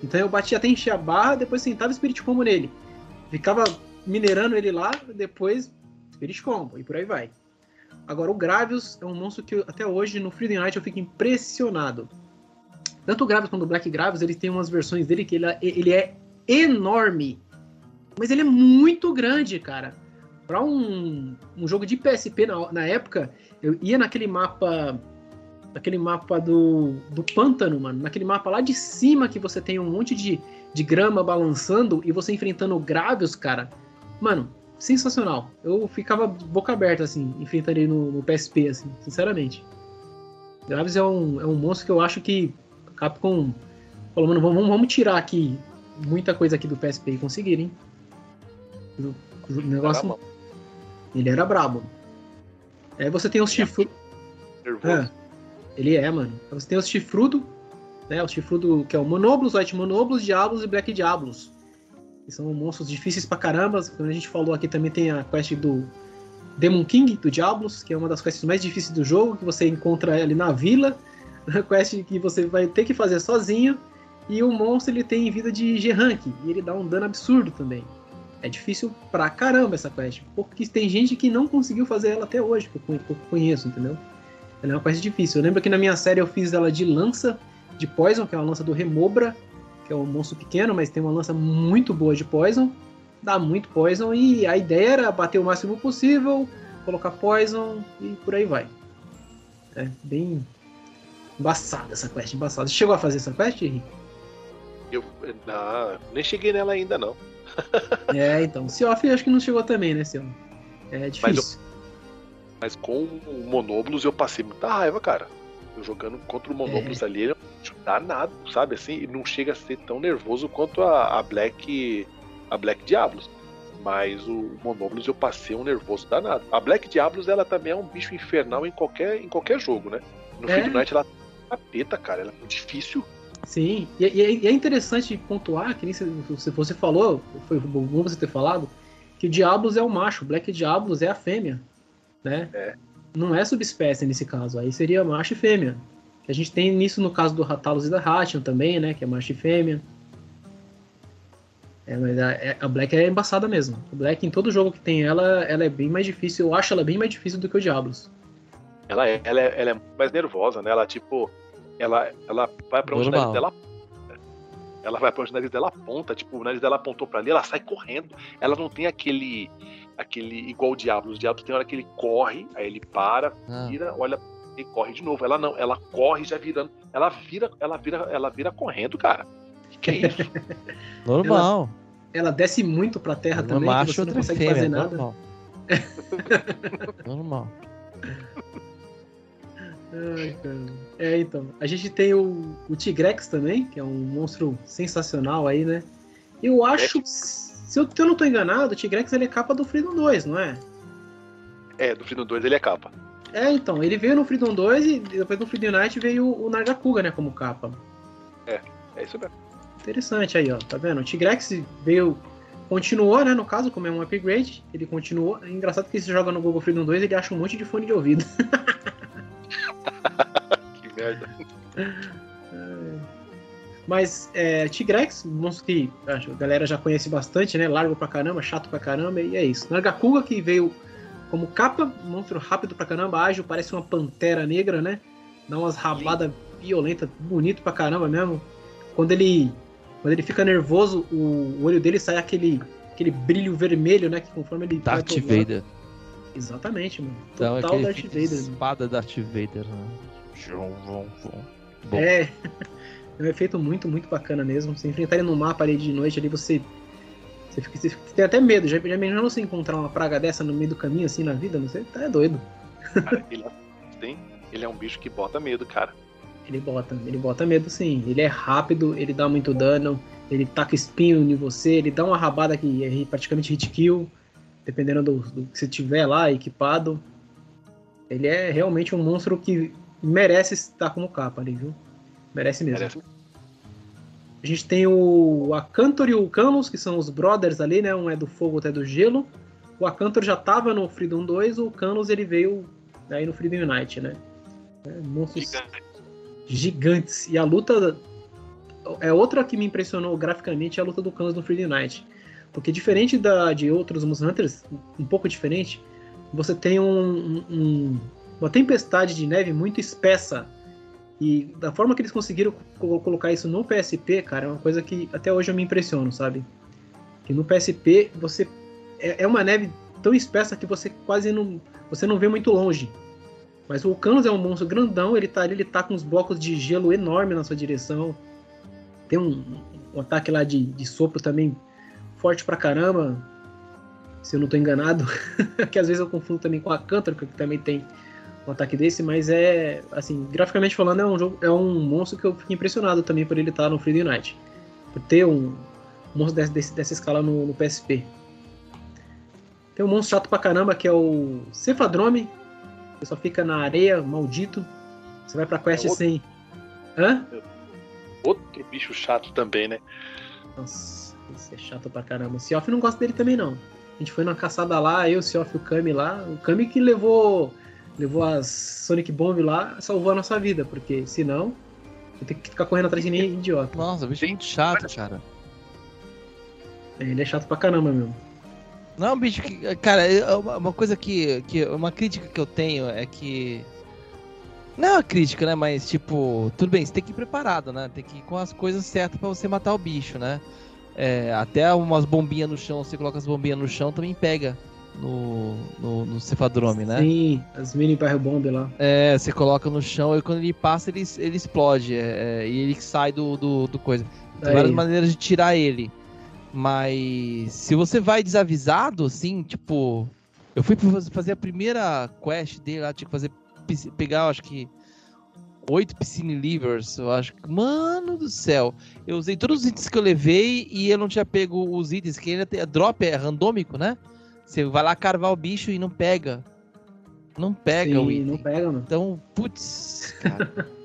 Então eu batia até encher a barra, depois sentava o Spirit Combo nele. Ficava minerando ele lá, depois Spirit Combo, e por aí vai. Agora o Gravius é um monstro que até hoje no Freedom Night eu fico impressionado. Tanto o Gravius quanto o Black Gravius, ele tem umas versões dele que ele, é- ele é enorme. Mas ele é muito grande, cara. Pra um, um jogo de PSP na, na época, eu ia naquele mapa. Naquele mapa do, do pântano, mano. Naquele mapa lá de cima que você tem um monte de, de grama balançando e você enfrentando Gravius, cara. Mano, sensacional. Eu ficava boca aberta, assim, enfrentando ele no, no PSP, assim, sinceramente. Gravius é um, é um monstro que eu acho que Capcom falou, mano, vamos, vamos tirar aqui muita coisa aqui do PSP e conseguiram, hein? O, o negócio, Caramba, ele era brabo. Aí você tem os chifrudos. nervoso. Ele é, mano. Aí você tem os chifrudo, né? O chifrudo que é o Monoblus, White Monoblus, Diablos e Black Diablos. Que são monstros difíceis pra caramba. Como a gente falou aqui, também tem a quest do Demon King, do Diablos, que é uma das quests mais difíceis do jogo, que você encontra ali na vila. A quest que você vai ter que fazer sozinho. E o monstro ele tem vida de G-Rank, e ele dá um dano absurdo também. É difícil pra caramba essa quest, porque tem gente que não conseguiu fazer ela até hoje, que eu conheço, entendeu? Ela é uma quest difícil. Eu lembro que na minha série eu fiz ela de lança de Poison, que é uma lança do Remobra, que é um monstro pequeno, mas tem uma lança muito boa de Poison. Dá muito Poison e a ideia era bater o máximo possível, colocar Poison e por aí vai. É bem embaçada essa quest, embaçada. Você chegou a fazer essa quest, Henrique? Eu não, nem cheguei nela ainda, não. É, então. Seoff acho que não chegou também, né, Seu? É difícil. Mas com o Monoblus eu passei muita raiva, cara. Jogando contra o Monoblus ali, ele dá nada, sabe? Assim, e não chega a ser tão nervoso quanto a, a Black. A Black Diablos. Mas o Monoblus eu passei um nervoso danado. A Black Diablos, ela também é um bicho infernal em qualquer, em qualquer jogo, né? No É. Freedom Night ela é capeta, cara. Ela é muito difícil. Sim, e, e- e é interessante pontuar, que nem você, você- você falou, foi bom você ter falado, que o Diablos é o macho, Black Diablos é a fêmea, né? É. Não é subespécie nesse caso, aí seria macho e fêmea. A gente tem isso no caso do Ratalos e da Hatchion também, né? Que é macho e fêmea. É, mas a, é, a, Black é embaçada mesmo. A Black, em todo jogo que tem ela, ela é bem mais difícil. Eu acho ela bem mais difícil do que o Diablos. Ela é, ela é, ela é mais nervosa, né? Ela, tipo, ela, ela vai pra onde Normal. o nariz dela ela vai pra onde o nariz dela aponta, tipo, o nariz dela apontou para ali, ela sai correndo. Ela não tem aquele aquele igual o Diablo. Os Diablos tem hora que ele corre, aí ele para, ah. vira, olha e corre de novo. Ela não, ela corre já virando. Ela vira, ela vira, ela vira correndo, cara. Que, que é isso? Normal. Ela, ela, desce muito pra terra Uma também, macho, que você não consegue fêmea, fazer nada. Normal. normal. Ai, é, então. A gente tem o, o Tigrex também, que é um monstro sensacional aí, né? Eu acho. É. Se eu, se eu não tô enganado, o Tigrex ele é capa do Freedom 2, não é? É, do Freedom 2 ele é capa. É, então, ele veio no Freedom 2 e depois no Freedom Night veio o Nargacuga, né, como capa. É, é isso mesmo. Interessante aí, ó, tá vendo? O Tigrex veio, continuou, né, no caso, como é um upgrade, ele continuou. É engraçado que você joga no Google Freedom 2 ele acha um monte de fone de ouvido. que merda. Mas é, Tigrex, monstro que a galera já conhece bastante, né? Largo pra caramba, chato pra caramba, e é isso. Nargacuga que veio como capa, monstro rápido pra caramba, ágil, parece uma pantera negra, né? Dá umas rabadas violentas, bonito pra caramba mesmo. Quando ele quando ele fica nervoso, o, o olho dele sai aquele, aquele brilho vermelho, né? Que conforme ele Darth Vader. Exatamente, mano. Total então, Darth Vader. Espada Darth Vader. Né? É. É um efeito muito, muito bacana mesmo. Você enfrentar ele no mapa ali de noite, ali você. Você, fica, você tem até medo. Já, já imaginou você encontrar uma praga dessa no meio do caminho, assim, na vida? Não sei, tá é doido. Cara, ele, tem, ele é um bicho que bota medo, cara. Ele bota, ele bota medo sim. Ele é rápido, ele dá muito dano, ele taca espinho em você, ele dá uma rabada que é praticamente hit kill, dependendo do, do que você tiver lá equipado. Ele é realmente um monstro que merece estar como capa ali, viu? Merece mesmo. Merece. A gente tem o Acantor e o Camus, que são os brothers ali, né? Um é do fogo, outro é do gelo. O Acantor já estava no Freedom 2, o Camus ele veio aí no Freedom Unite, né? É, monstros Gigante. gigantes. E a luta é outra que me impressionou graficamente, é a luta do Camus no Freedom Unite. Porque diferente da, de outros Monster Hunters, um pouco diferente, você tem um, um, uma tempestade de neve muito espessa e da forma que eles conseguiram colocar isso no PSP, cara, é uma coisa que até hoje eu me impressiono, sabe? Que no PSP você é, é uma neve tão espessa que você quase não você não vê muito longe. Mas o Canos é um monstro grandão, ele tá ali, ele tá com uns blocos de gelo enorme na sua direção. Tem um, um ataque lá de, de sopro também forte pra caramba. Se eu não tô enganado. que às vezes eu confundo também com a Cântaro, que também tem um ataque desse, mas é, assim, graficamente falando, é um jogo, é um monstro que eu fico impressionado também por ele estar no Free Night. Por ter um, monstro desse, desse, dessa escala no, no, PSP. Tem um monstro chato pra caramba que é o Cefadrome, que só fica na areia, maldito. Você vai pra quest é outro... sem. Hã? Outro bicho chato também, né? Nossa, esse é chato pra caramba. O Seoff não gosta dele também, não. A gente foi na caçada lá, eu, o Seoff e o Kami lá. O Kami que levou levou as Sonic Bomb lá, salvou a nossa vida, porque senão eu tenho que ficar correndo atrás de nem idiota. Nossa, o bicho é muito chato, cara. É, ele é chato pra caramba mesmo. Não é um bicho que. Cara, uma coisa que, que. Uma crítica que eu tenho é que. Não é uma crítica, né? Mas, tipo, tudo bem, você tem que ir preparado, né? Tem que ir com as coisas certas para você matar o bicho, né? É, até umas bombinhas no chão, você coloca as bombinhas no chão, também pega no, no, no cefadrome, né? Sim, as mini barrel bomb lá. É, você coloca no chão e quando ele passa, ele, ele explode. É, é, e ele sai do, do, do coisa. Tem Aí. várias maneiras de tirar ele. Mas se você vai desavisado, assim, tipo. Eu fui fazer a primeira quest dele lá, tinha que fazer. Pegar, acho que. Oito Piscine Livers, eu acho. Mano do céu. Eu usei todos os itens que eu levei e eu não tinha pego os itens, que ainda tem. Drop é randômico, né? Você vai lá carvar o bicho e não pega. Não pega Sim, o item. não pega, mano. Então, putz, cara.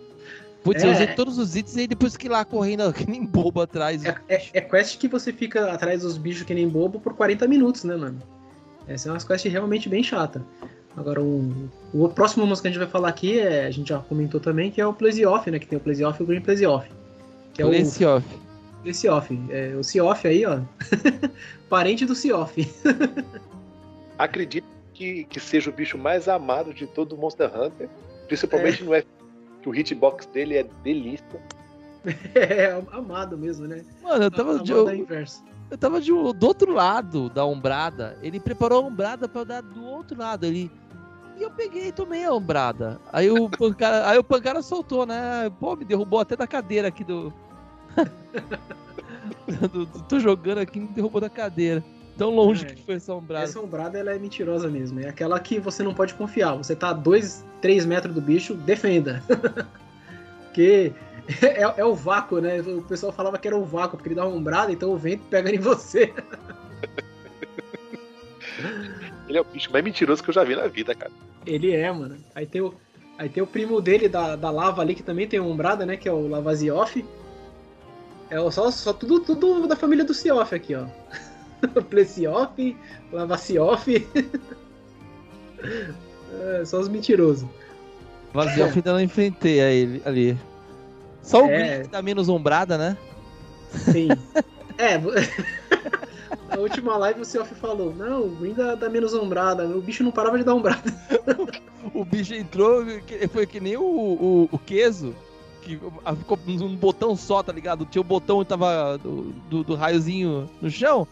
Putz, é, eu usei todos os itens e depois que lá correndo que nem bobo atrás. É, é, é, quest que você fica atrás dos bichos que nem bobo por 40 minutos, né, mano? Essa é uma quest realmente bem chata. Agora, um, o próximo música que a gente vai falar aqui, é, a gente já comentou também, que é o Place Off, né? Que tem o Place Off e o Green Place Off. Que é Place o, Off. Off. É, o Seoff aí, ó. Parente do Seoff. Acredito que, que seja o bicho mais amado de todo o Monster Hunter. Principalmente é. no F que o hitbox dele é delícia. É, amado mesmo, né? Mano, eu tava de. Eu, eu tava de, do outro lado da ombrada. Ele preparou a ombrada pra eu dar do outro lado. Ele. E eu peguei e tomei a ombrada. Aí o pancara, aí o pancara soltou, né? Pô, me derrubou até da cadeira aqui do. Tô jogando aqui, me derrubou da cadeira. Tão longe é, que foi essa ombrada. Essa ombrada ela é mentirosa mesmo. É aquela que você não pode confiar. Você tá a 2, 3 metros do bicho, defenda. porque é, é, o vácuo, né? O pessoal falava que era o vácuo, porque ele dá uma ombrada, então o vento pega em você. ele é o bicho mais mentiroso que eu já vi na vida, cara. Ele é, mano. Aí tem o, aí tem o primo dele da, da lava ali, que também tem ombrada, né? Que é o Lavazioff. É só, só tudo, tudo da família do Cioff aqui, ó. Plecioff, Lavacioff. é, só os mentirosos. Vazioff ainda não enfrentei a ele ali. Só o é... que tá menos ombrada, né? Sim. é. Na última live o Cioff falou: Não, o Green dá, dá, menos ombrada. O bicho não parava de dar ombrada. o bicho entrou, foi que nem o, o, o Queso que ficou num botão só, tá ligado? Tinha o botão e tava do, do, do, raiozinho no chão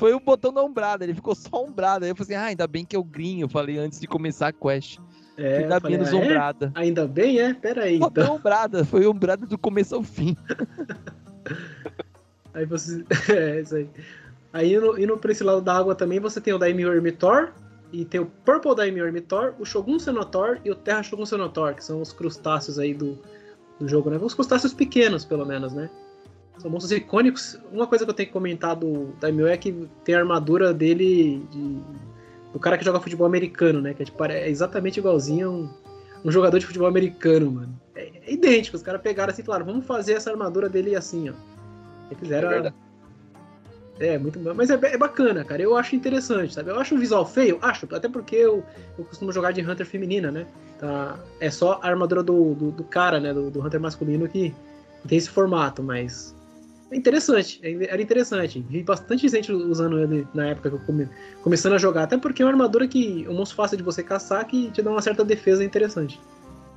foi o botão da ombrada, ele ficou só ombrada. Aí eu falei assim, ah, ainda bem que é o Green, eu falei antes de começar a quest. É, ainda falei, menos ah, é? Ainda bem, é? Pera aí. Então. ombrada, foi ombrada do começo ao fim. aí você. é, isso aí. Aí indo, indo pra esse lado da água também, você tem o Daimyo Ermitor, e tem o Purple Daimyo Ermitor, o Shogun Senotor e o Terra Shogun Senotor, que são os crustáceos aí do, do jogo, né? Os crustáceos pequenos, pelo menos, né? São monstros icônicos. Uma coisa que eu tenho que comentar do Daimyo é que tem a armadura dele de, do cara que joga futebol americano, né? Que é, tipo, é exatamente igualzinho a um, um jogador de futebol americano, mano. É, é idêntico. Os caras pegaram assim e falaram, vamos fazer essa armadura dele assim, ó. E fizeram. É, é muito Mas é, é, bacana, cara. Eu acho interessante, sabe? Eu acho o visual feio, acho, até porque eu, eu costumo jogar de Hunter feminina, né? Tá, é só a armadura do, do, do cara, né? Do, do Hunter masculino que tem esse formato, mas é interessante, é, era interessante. Vi bastante gente usando ele na época que eu come, começando a jogar, até porque é uma armadura que é um monstro fácil de você caçar que te dá uma certa defesa interessante.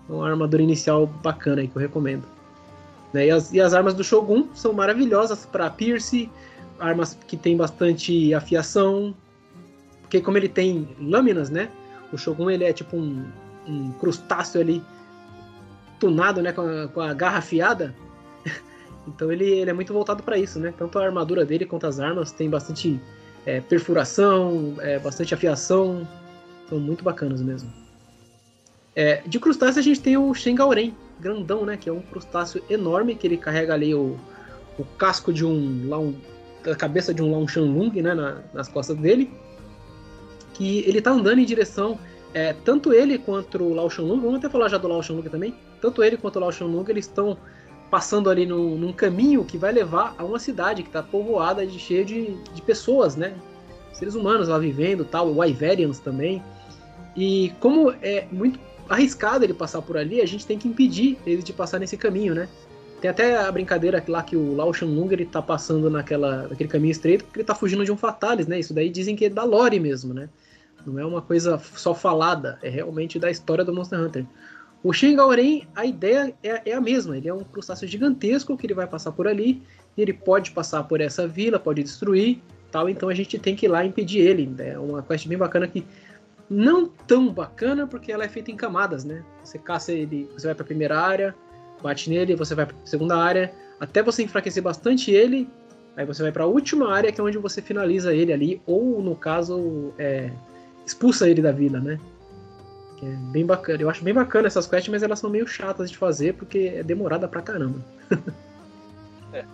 É uma armadura inicial bacana aí que eu recomendo. Né? E, as, e as armas do Shogun são maravilhosas para pierce, armas que tem bastante afiação, porque como ele tem lâminas, né? O Shogun ele é tipo um, um crustáceo ali tunado, né, com a, com a garra afiada. Então ele, ele é muito voltado para isso, né? Tanto a armadura dele quanto as armas tem bastante é, perfuração, é, bastante afiação. São muito bacanas mesmo. É, de crustáceo a gente tem o Shengauren, grandão, né? Que é um crustáceo enorme que ele carrega ali o, o casco de um, um a cabeça de um Lao Shanlung, né? Na, nas costas dele. Que ele tá andando em direção é, tanto ele quanto o Lao Shanlung, vamos até falar já do Lao Shanlung também. Tanto ele quanto o Lao Shanlung eles estão passando ali no, num caminho que vai levar a uma cidade que está povoada de cheia de, de pessoas, né? Seres humanos lá vivendo, tal, Wyverians também. E como é muito arriscado ele passar por ali, a gente tem que impedir ele de passar nesse caminho, né? Tem até a brincadeira lá que o Lao Shanlung ele tá passando naquela, naquele caminho estreito porque ele tá fugindo de um Fatalis, né? Isso daí dizem que é da lore mesmo, né? Não é uma coisa só falada, é realmente da história do Monster Hunter. O Shingaoren, a ideia é, é, a mesma. Ele é um crustáceo gigantesco que ele vai passar por ali. ele pode passar por essa vila, pode destruir, tal. Então a gente tem que ir lá impedir ele. É uma quest bem bacana que não tão bacana porque ela é feita em camadas, né? Você caça ele, você vai para a primeira área, bate nele, você vai para segunda área, até você enfraquecer bastante ele. Aí você vai para a última área que é onde você finaliza ele ali, ou no caso é, expulsa ele da vila, né? Que é bem bacana. Eu acho bem bacana essas quests, mas elas são meio chatas de fazer porque é demorada pra caramba. é.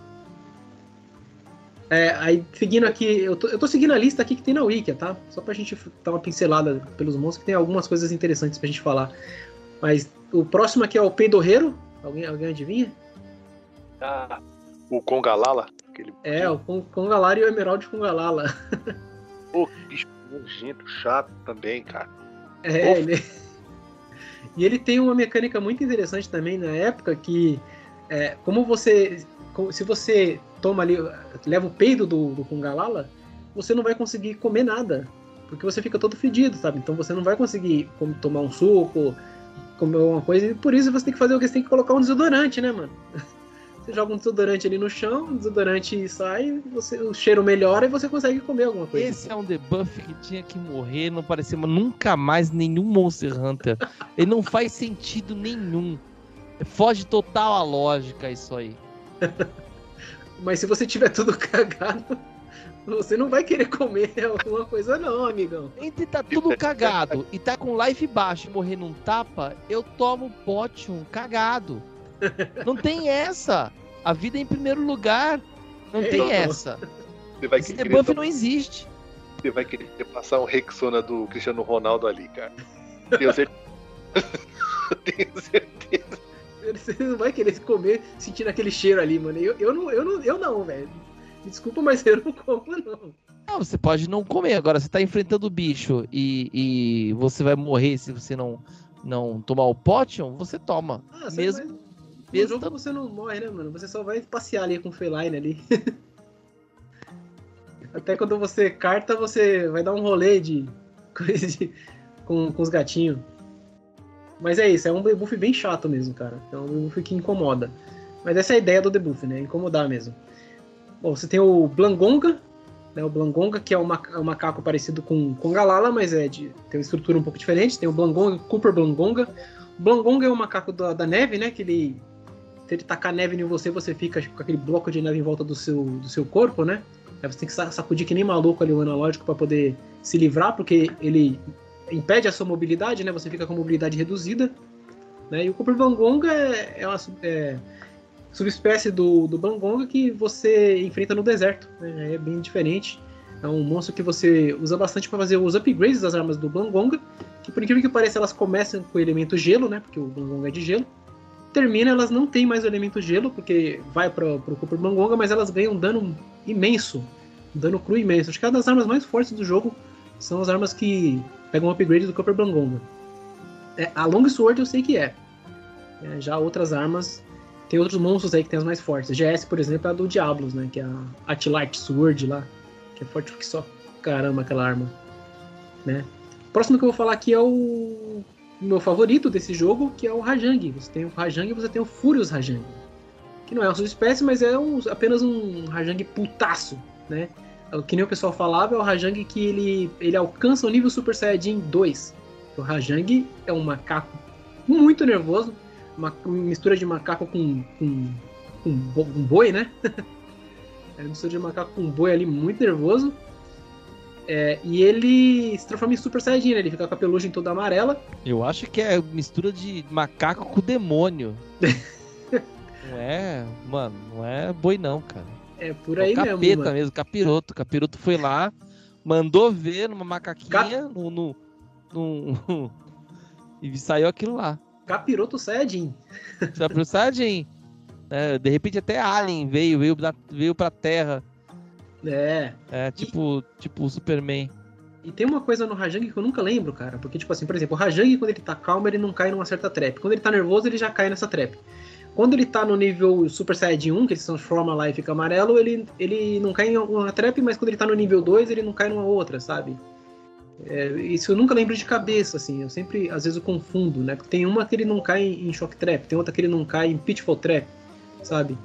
é. Aí, seguindo aqui, eu tô, eu tô seguindo a lista aqui que tem na Wiki, tá? Só pra gente dar uma pincelada pelos monstros, que tem algumas coisas interessantes pra gente falar. Mas o próximo aqui é o Peidorreiro, Alguém, alguém adivinha? Ah, o Congalala? Aquele... É, o Congalala e o Emerald Congalala. Pô, que bicho nojento, chato também, cara. É, ele... E ele tem uma mecânica muito interessante também na época que, é, como você, se você toma ali, leva o peido do, do Kungalala, você não vai conseguir comer nada, porque você fica todo fedido, sabe? Então você não vai conseguir tomar um suco, comer alguma coisa, e por isso você tem que fazer o que você tem que colocar um desodorante, né, mano? Você joga um desodorante ali no chão, o desodorante sai, você, o cheiro melhora e você consegue comer alguma coisa. Esse é um debuff que tinha que morrer, não parecia nunca mais nenhum Monster Hunter. Ele não faz sentido nenhum. Foge total a lógica isso aí. Mas se você tiver tudo cagado, você não vai querer comer alguma coisa, não, amigão. Entre tá tudo cagado e tá com life baixo e morrer num tapa, eu tomo potion cagado. Não tem essa. A vida é em primeiro lugar. Não tem então, essa. Esse debuff não existe. Você vai querer passar um Rexona do Cristiano Ronaldo ali, cara. Tenho certeza. Tenho certeza. Você não vai querer comer sentindo aquele cheiro ali, mano. Eu, eu não, eu não, eu não, velho. Desculpa, mas eu não como, não. Não, você pode não comer. Agora, você tá enfrentando o bicho e, e você vai morrer se você não, não tomar o potion, você toma. Ah, mesmo. Vai... No jogo você não morre, né, mano? Você só vai passear ali com o Feline ali. Até quando você carta, você vai dar um rolê de coisa de, com, com os gatinhos. Mas é isso, é um debuff bem chato mesmo, cara. É um debuff que incomoda. Mas essa é a ideia do debuff, né? Incomodar mesmo. Bom, você tem o Blangonga, né? O Blangonga, que é um, é um macaco parecido com, com Galala, mas é de, tem uma estrutura um pouco diferente. Tem o Blangonga, Cooper Blangonga. O Blangonga é um macaco da, da neve, né? Que ele, se ele tacar neve em você, você fica com aquele bloco de neve em volta do seu, do seu corpo, né? Aí você tem que sacudir que nem maluco ali o analógico para poder se livrar, porque ele impede a sua mobilidade, né? Você fica com mobilidade reduzida. Né? E o Cooper Bangonga é, é uma é, subespécie do, do Bangonga que você enfrenta no deserto. Né? É bem diferente. É um monstro que você usa bastante para fazer os upgrades das armas do Bangonga, que por incrível que pareça elas começam com o elemento gelo, né? Porque o Bangonga é de gelo. Termina, elas não têm mais o elemento gelo, porque vai para o Cooper Bangonga, mas elas ganham um dano imenso. Um dano cru imenso. Acho que é uma das armas mais fortes do jogo são as armas que pegam um upgrade do Copper Blangonga. É, a Long Sword eu sei que é. é. Já outras armas, tem outros monstros aí que tem as mais fortes. GS, por exemplo, é a do Diablos, né? Que é a Atlight Sword lá. Que é forte que só caramba aquela arma. Né? O próximo que eu vou falar aqui é o meu favorito desse jogo, que é o Rajang. Você tem o Rajang e você tem o Furious Rajang. Que não é uma subespécie, mas é um, apenas um Rajang putaço, né? o que nem o pessoal falava, é o Rajang que ele, ele alcança o nível Super Saiyajin 2. O Rajang é um macaco muito nervoso, uma mistura de macaco com, com, com um boi, né? é uma mistura de macaco com boi ali muito nervoso. É, e ele se transforma em Super Saiyajin, né? ele fica com a pelugem toda amarela. Eu acho que é mistura de macaco com demônio. não é, mano, não é boi não, cara. É por aí o capeta mesmo. Capeta mesmo, capiroto. Capiroto foi lá, mandou ver numa macaquinha, Cap... no, no, no, e saiu aquilo lá. Capiroto Saiyajin. Capiroto Saiyajin. É, de repente até Alien veio, veio, da, veio pra Terra. É. É, tipo, e... tipo Superman. E tem uma coisa no Rajang que eu nunca lembro, cara. Porque, tipo assim, por exemplo, o Rajang, quando ele tá calmo, ele não cai numa certa trap. Quando ele tá nervoso, ele já cai nessa trap. Quando ele tá no nível Super Saiyajin 1, que ele se transforma lá e fica amarelo, ele, ele não cai em uma trap, mas quando ele tá no nível 2, ele não cai numa outra, sabe? É, isso eu nunca lembro de cabeça, assim. Eu sempre, às vezes, eu confundo, né? Tem uma que ele não cai em Shock Trap, tem outra que ele não cai em Pitfall Trap, sabe?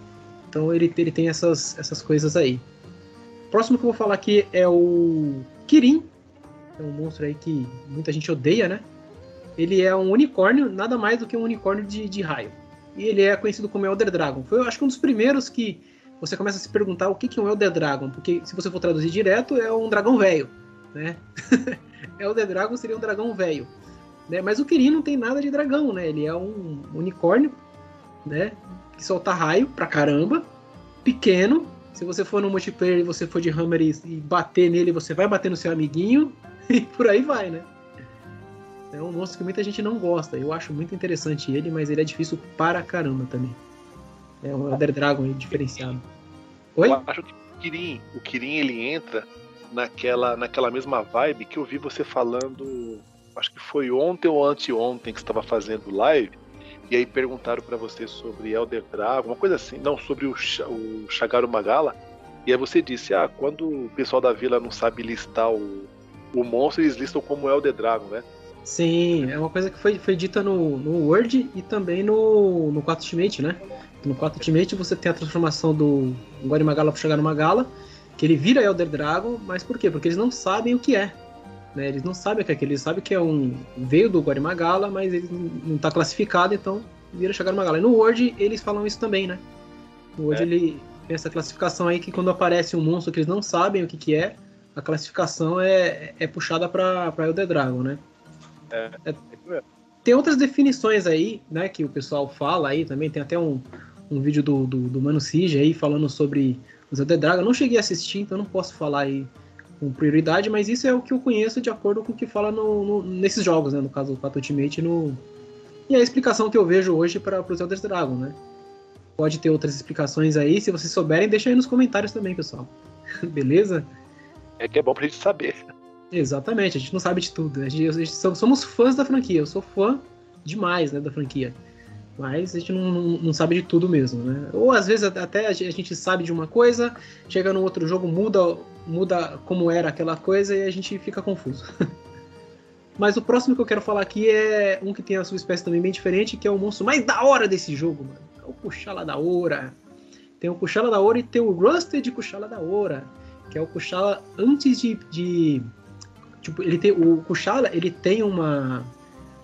Então ele, ele tem essas, essas coisas aí. Próximo que eu vou falar aqui é o Kirin. É um monstro aí que muita gente odeia, né? Ele é um unicórnio, nada mais do que um unicórnio de, de raio e ele é conhecido como Elder Dragon. Foi, eu acho que um dos primeiros que você começa a se perguntar o que, que é um Elder Dragon, porque se você for traduzir direto, é um dragão velho, né? Elder Dragon seria um dragão velho. Né? Mas o Kirin não tem nada de dragão, né? Ele é um unicórnio, né? Que solta raio pra caramba, pequeno. Se você for no multiplayer e você for de Hammer e, e bater nele, você vai bater no seu amiguinho e por aí vai, né? É um monstro que muita gente não gosta. Eu acho muito interessante ele, mas ele é difícil para caramba também. É um Elder Dragon diferenciado. Oi? Eu acho que o Kirin, o Kirin ele entra naquela, naquela mesma vibe que eu vi você falando, acho que foi ontem ou anteontem que estava fazendo live, e aí perguntaram para você sobre Elder Dragon, uma coisa assim, não, sobre o, o Shagaru Magala, e aí você disse, ah, quando o pessoal da vila não sabe listar o, o monstro, eles listam como Elder Dragon, né? Sim, é uma coisa que foi, foi dita no, no Word e também no, no 4 Ultimate, né? No 4 Ultimate você tem a transformação do Guarimagala para chegar no Magala, que ele vira Elder Dragon, mas por quê? Porque eles não sabem o que é. Né? Eles não sabem o que é aquilo, eles sabem que é um. veio do Guarimagala, mas ele não está classificado, então vira chegar no Magala. E no Word eles falam isso também, né? No Word é. ele tem essa classificação aí que quando aparece um monstro que eles não sabem o que, que é, a classificação é, é puxada para Elder Dragon, né? É, é, tem outras definições aí, né, que o pessoal fala aí também, tem até um, um vídeo do, do, do Mano Sige aí falando sobre os Elder Dragon. Não cheguei a assistir, então não posso falar aí com prioridade, mas isso é o que eu conheço de acordo com o que fala no, no nesses jogos, né, no caso do Pato Ultimate no... e a explicação que eu vejo hoje para os Elder Dragon, né. Pode ter outras explicações aí, se vocês souberem, deixa aí nos comentários também, pessoal. Beleza? É que é bom pra gente saber. Exatamente, a gente não sabe de tudo. A gente, a gente, somos fãs da franquia. Eu sou fã demais né, da franquia. Mas a gente não, não, sabe de tudo mesmo, né? Ou às vezes até a gente sabe de uma coisa, chega no outro jogo, muda, muda como era aquela coisa e a gente fica confuso. Mas o próximo que eu quero falar aqui é um que tem a sua espécie também bem diferente, que é o monstro mais da hora desse jogo, mano. É o Kuchala da Ora. Tem o Kuchala da Ora e tem o Rusted Kuchala da Ora, que é o Kuchala antes de, de Tipo, ele tem, o Kuchala, ele tem uma,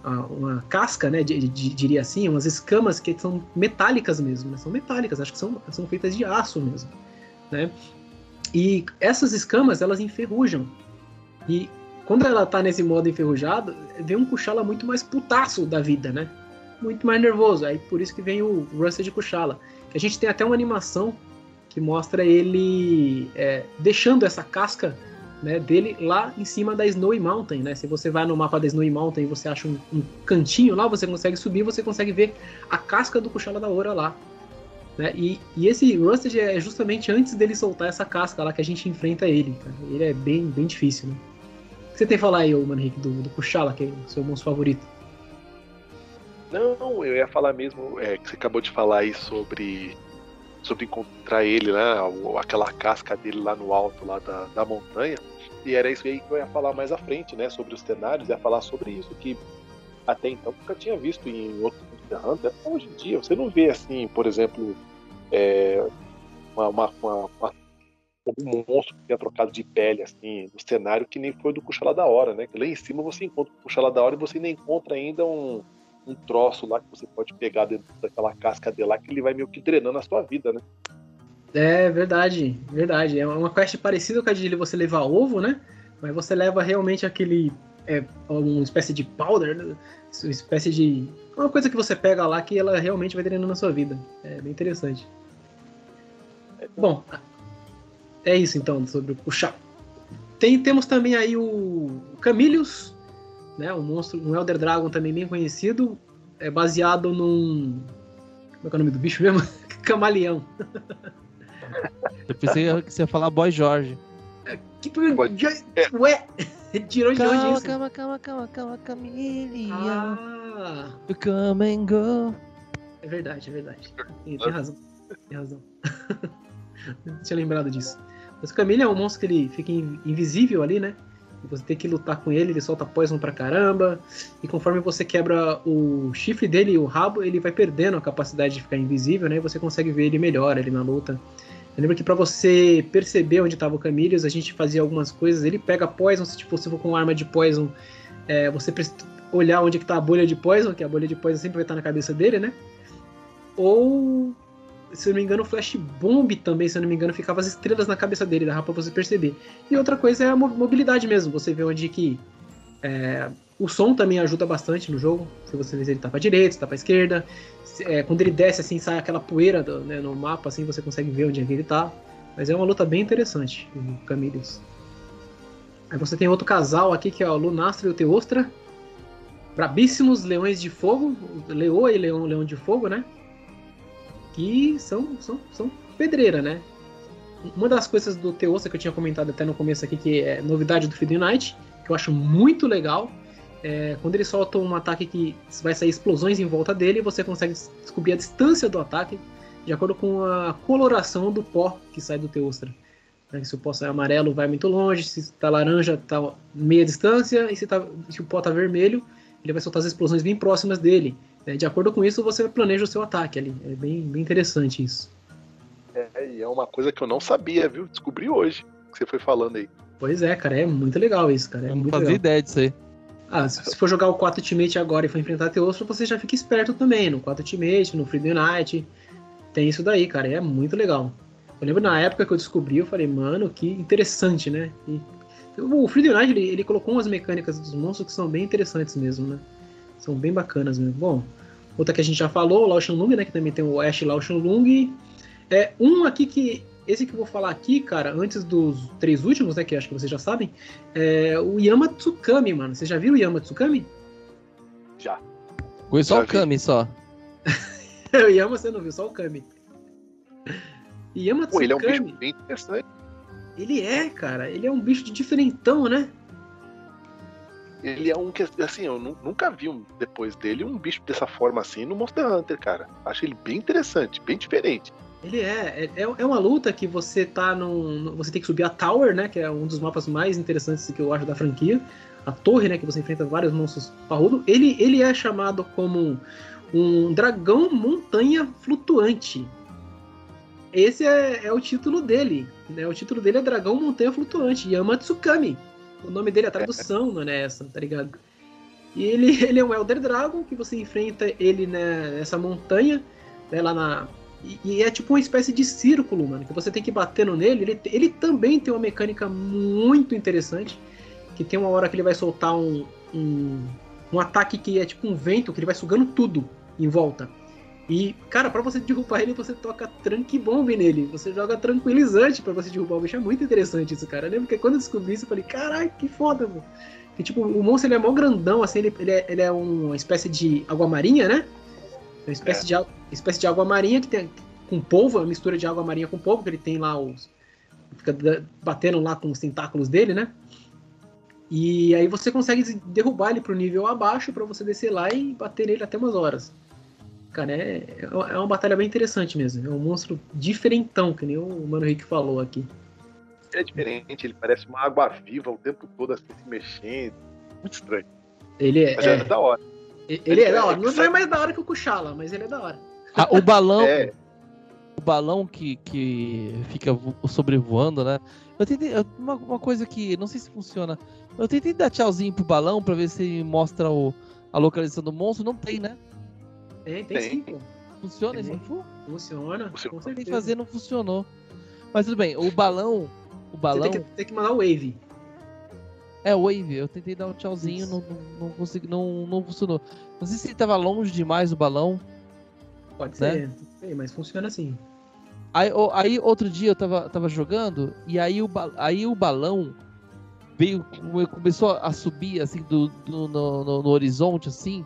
uma casca, né, de, de, diria assim, umas escamas que são metálicas mesmo, né, são metálicas, acho que são, são feitas de aço mesmo, né, e essas escamas, elas enferrujam, e quando ela tá nesse modo enferrujado, vem um Kuchala muito mais putaço da vida, né, muito mais nervoso, aí por isso que vem o Rusted Kuchala, que a gente tem até uma animação que mostra ele é, deixando essa casca né, dele lá em cima da Snowy Mountain, né? Se você vai no mapa da Snowy Mountain e você acha um, um, cantinho lá, você consegue subir, você consegue ver a casca do Kuchala da Ora lá. Né? E, e esse Rusted é justamente antes dele soltar essa casca lá que a gente enfrenta ele. Ele é bem, bem difícil, né? O que você tem a falar aí, Mano Henrique, do, do Kuchala, que é o seu monstro favorito? Não, eu ia falar mesmo, é, que você acabou de falar aí sobre sobre encontrar ele, né? Aquela casca dele lá no alto lá da, da montanha. E era isso aí que eu ia falar mais à frente, né? Sobre os cenários, ia falar sobre isso que até então nunca tinha visto em outro Hunter. Hoje em dia, você não vê assim, por exemplo, é, uma, uma, uma, uma, um monstro que tenha trocado de pele assim no cenário que nem foi do Cuxalá da Hora, né? Que lá em cima você encontra o Cuxalá da Hora e você ainda encontra ainda um, um troço lá que você pode pegar dentro daquela casca dele lá que ele vai meio que drenando a sua vida, né? É verdade, verdade. É uma quest parecida com a de você levar ovo, né? Mas você leva realmente aquele. É, uma espécie de powder, né? uma espécie de. Uma coisa que você pega lá que ela realmente vai drenando na sua vida. É bem interessante. Bom, é isso então sobre o chá. Tem, temos também aí o Camilius, né? Um monstro, um Elder Dragon também bem conhecido. É baseado num. Como é, que é o nome do bicho mesmo? Camaleão. Eu pensei que você ia falar Boy Jorge. Que Ué? Tirou de onde isso? Calma, calma, calma, calma, Camille. Ah. Come and go. É verdade, é verdade. Tem, tem razão. Tem razão. Não tinha lembrado disso. Mas o Camille é um monstro que ele fica invisível ali, né? Você tem que lutar com ele, ele solta poison pra caramba. E conforme você quebra o chifre dele e o rabo, ele vai perdendo a capacidade de ficar invisível, né? E você consegue ver ele melhor ali na luta. Eu lembro que para você perceber onde estava o Camillus, a gente fazia algumas coisas. Ele pega poison, se tipo, você for com arma de poison, é, você precisa olhar onde que tá a bolha de poison, que a bolha de poison sempre vai estar na cabeça dele, né? Ou, se eu não me engano, o Flash Bomb também, se eu não me engano, ficava as estrelas na cabeça dele, dava pra você perceber. E outra coisa é a mobilidade mesmo, você vê onde que. É, o som também ajuda bastante no jogo. Se você vê se ele tá pra direita, se tá pra esquerda é, quando ele desce assim, sai aquela poeira do, né, no mapa, assim, você consegue ver onde é que ele tá. Mas é uma luta bem interessante, o Camillus. Aí você tem outro casal aqui, que é o Lunastro e o Teostra. brabíssimos leões de fogo, leoa e leão, leão de fogo, né? Que são, são, são pedreira, né? Uma das coisas do Teossa que eu tinha comentado até no começo aqui, que é novidade do Freedom Night, que eu acho muito legal, é quando ele solta um ataque que vai sair explosões em volta dele, você consegue descobrir a distância do ataque de acordo com a coloração do pó que sai do Teostra. Né? Se o pó sai amarelo, vai muito longe, se está laranja, está meia distância, e se, tá, se o pó está vermelho, ele vai soltar as explosões bem próximas dele. Né? De acordo com isso, você planeja o seu ataque ali. É bem, bem interessante isso. É, e é uma coisa que eu não sabia, viu? Descobri hoje que você foi falando aí. Pois é, cara, é muito legal isso, cara. É eu não muito fazia legal. ideia disso aí. Ah, se for jogar o 4 Ultimate agora e for enfrentar Teostra, você já fica esperto também. No 4 Ultimate, no Freedom Night. Tem isso daí, cara. E é muito legal. Eu lembro na época que eu descobri, eu falei, mano, que interessante, né? E o Freedom Night, ele, ele colocou umas mecânicas dos monstros que são bem interessantes mesmo, né? São bem bacanas mesmo. Bom, outra que a gente já falou, o Lao Shanlung, né? Que também tem o Ash Lao Shanlung. É, um aqui que. Esse que eu vou falar aqui, cara, antes dos três últimos, né? Que acho que vocês já sabem, é o Yama Tsukami, mano. Vocês já viram o Yama Tsukami? Já. Conheço só Já o vi. Kami só. o Yama você não viu, só o Kami. Yama Pô, ele é um bicho bem interessante. ele é, cara, ele é um bicho de diferentão, né? Ele é um que, assim, eu nu- nunca vi um, depois dele um bicho dessa forma assim no Monster Hunter, cara. Acho ele bem interessante, bem diferente. Ele é, é, é uma luta que você tá num. Você tem que subir a Tower, né? Que é um dos mapas mais interessantes que eu acho da franquia. A torre, né? Que você enfrenta vários monstros parrudos. Ele, ele é chamado como um dragão montanha flutuante. Esse é, é o título dele. Né? O título dele é Dragão Montanha Flutuante, Yama Tsukami. O nome dele, a tradução não é essa, tá ligado? E ele, ele é um Elder Dragon que você enfrenta ele né, nessa montanha, né, lá na, e, e é tipo uma espécie de círculo, mano, que você tem que ir batendo nele. Ele, ele também tem uma mecânica muito interessante, que tem uma hora que ele vai soltar um, um, um ataque que é tipo um vento, que ele vai sugando tudo em volta. E, cara, pra você derrubar ele, você toca tranque-bomb nele. Você joga tranquilizante pra você derrubar o bicho. É muito interessante isso, cara. Eu lembro que quando eu descobri isso, eu falei, caralho, que foda, mano. Que, tipo, o monstro ele é mó grandão, assim, ele, ele, é, ele é uma espécie de água marinha, né? Uma espécie, É. de, espécie de água marinha que tem com polvo, uma mistura de água marinha com polvo, que ele tem lá os. Fica batendo lá com os tentáculos dele, né? E aí você consegue derrubar ele pro nível abaixo pra você descer lá e bater nele até umas horas. Cara, é, é uma batalha bem interessante mesmo. É um monstro diferentão, que nem o Mano Rick falou aqui. Ele é diferente, ele parece uma água viva o tempo todo assim se mexendo. Muito estranho. Ele é, Mas é, é- da hora. Ele é da hora. é- Não é mais da hora que o Kuchala, mas ele é da hora. Ah, o balão. É. O balão que, que fica vo- sobrevoando, né? Eu tentei. Uma, uma coisa que não sei se funciona. Eu tentei dar tchauzinho pro balão pra ver se ele mostra o, a localização do monstro. Não tem, né? Tem, tem, Tem. sim, pô. Funciona Tem. esse info? Funciona. Funciona. Com Tentei certeza. fazer, não funcionou. Mas tudo bem, o balão. O Você balão. tem que, tem que mandar o Wave. É, Wave, eu tentei dar um tchauzinho, não, não, não consegui, não, não funcionou. Não sei se ele tava longe demais o balão. Pode Né? ser, Sei, mas funciona assim. Aí, aí outro dia eu tava, tava jogando e aí o, aí o balão veio, come- começou a subir assim do, do- no, no- no horizonte assim.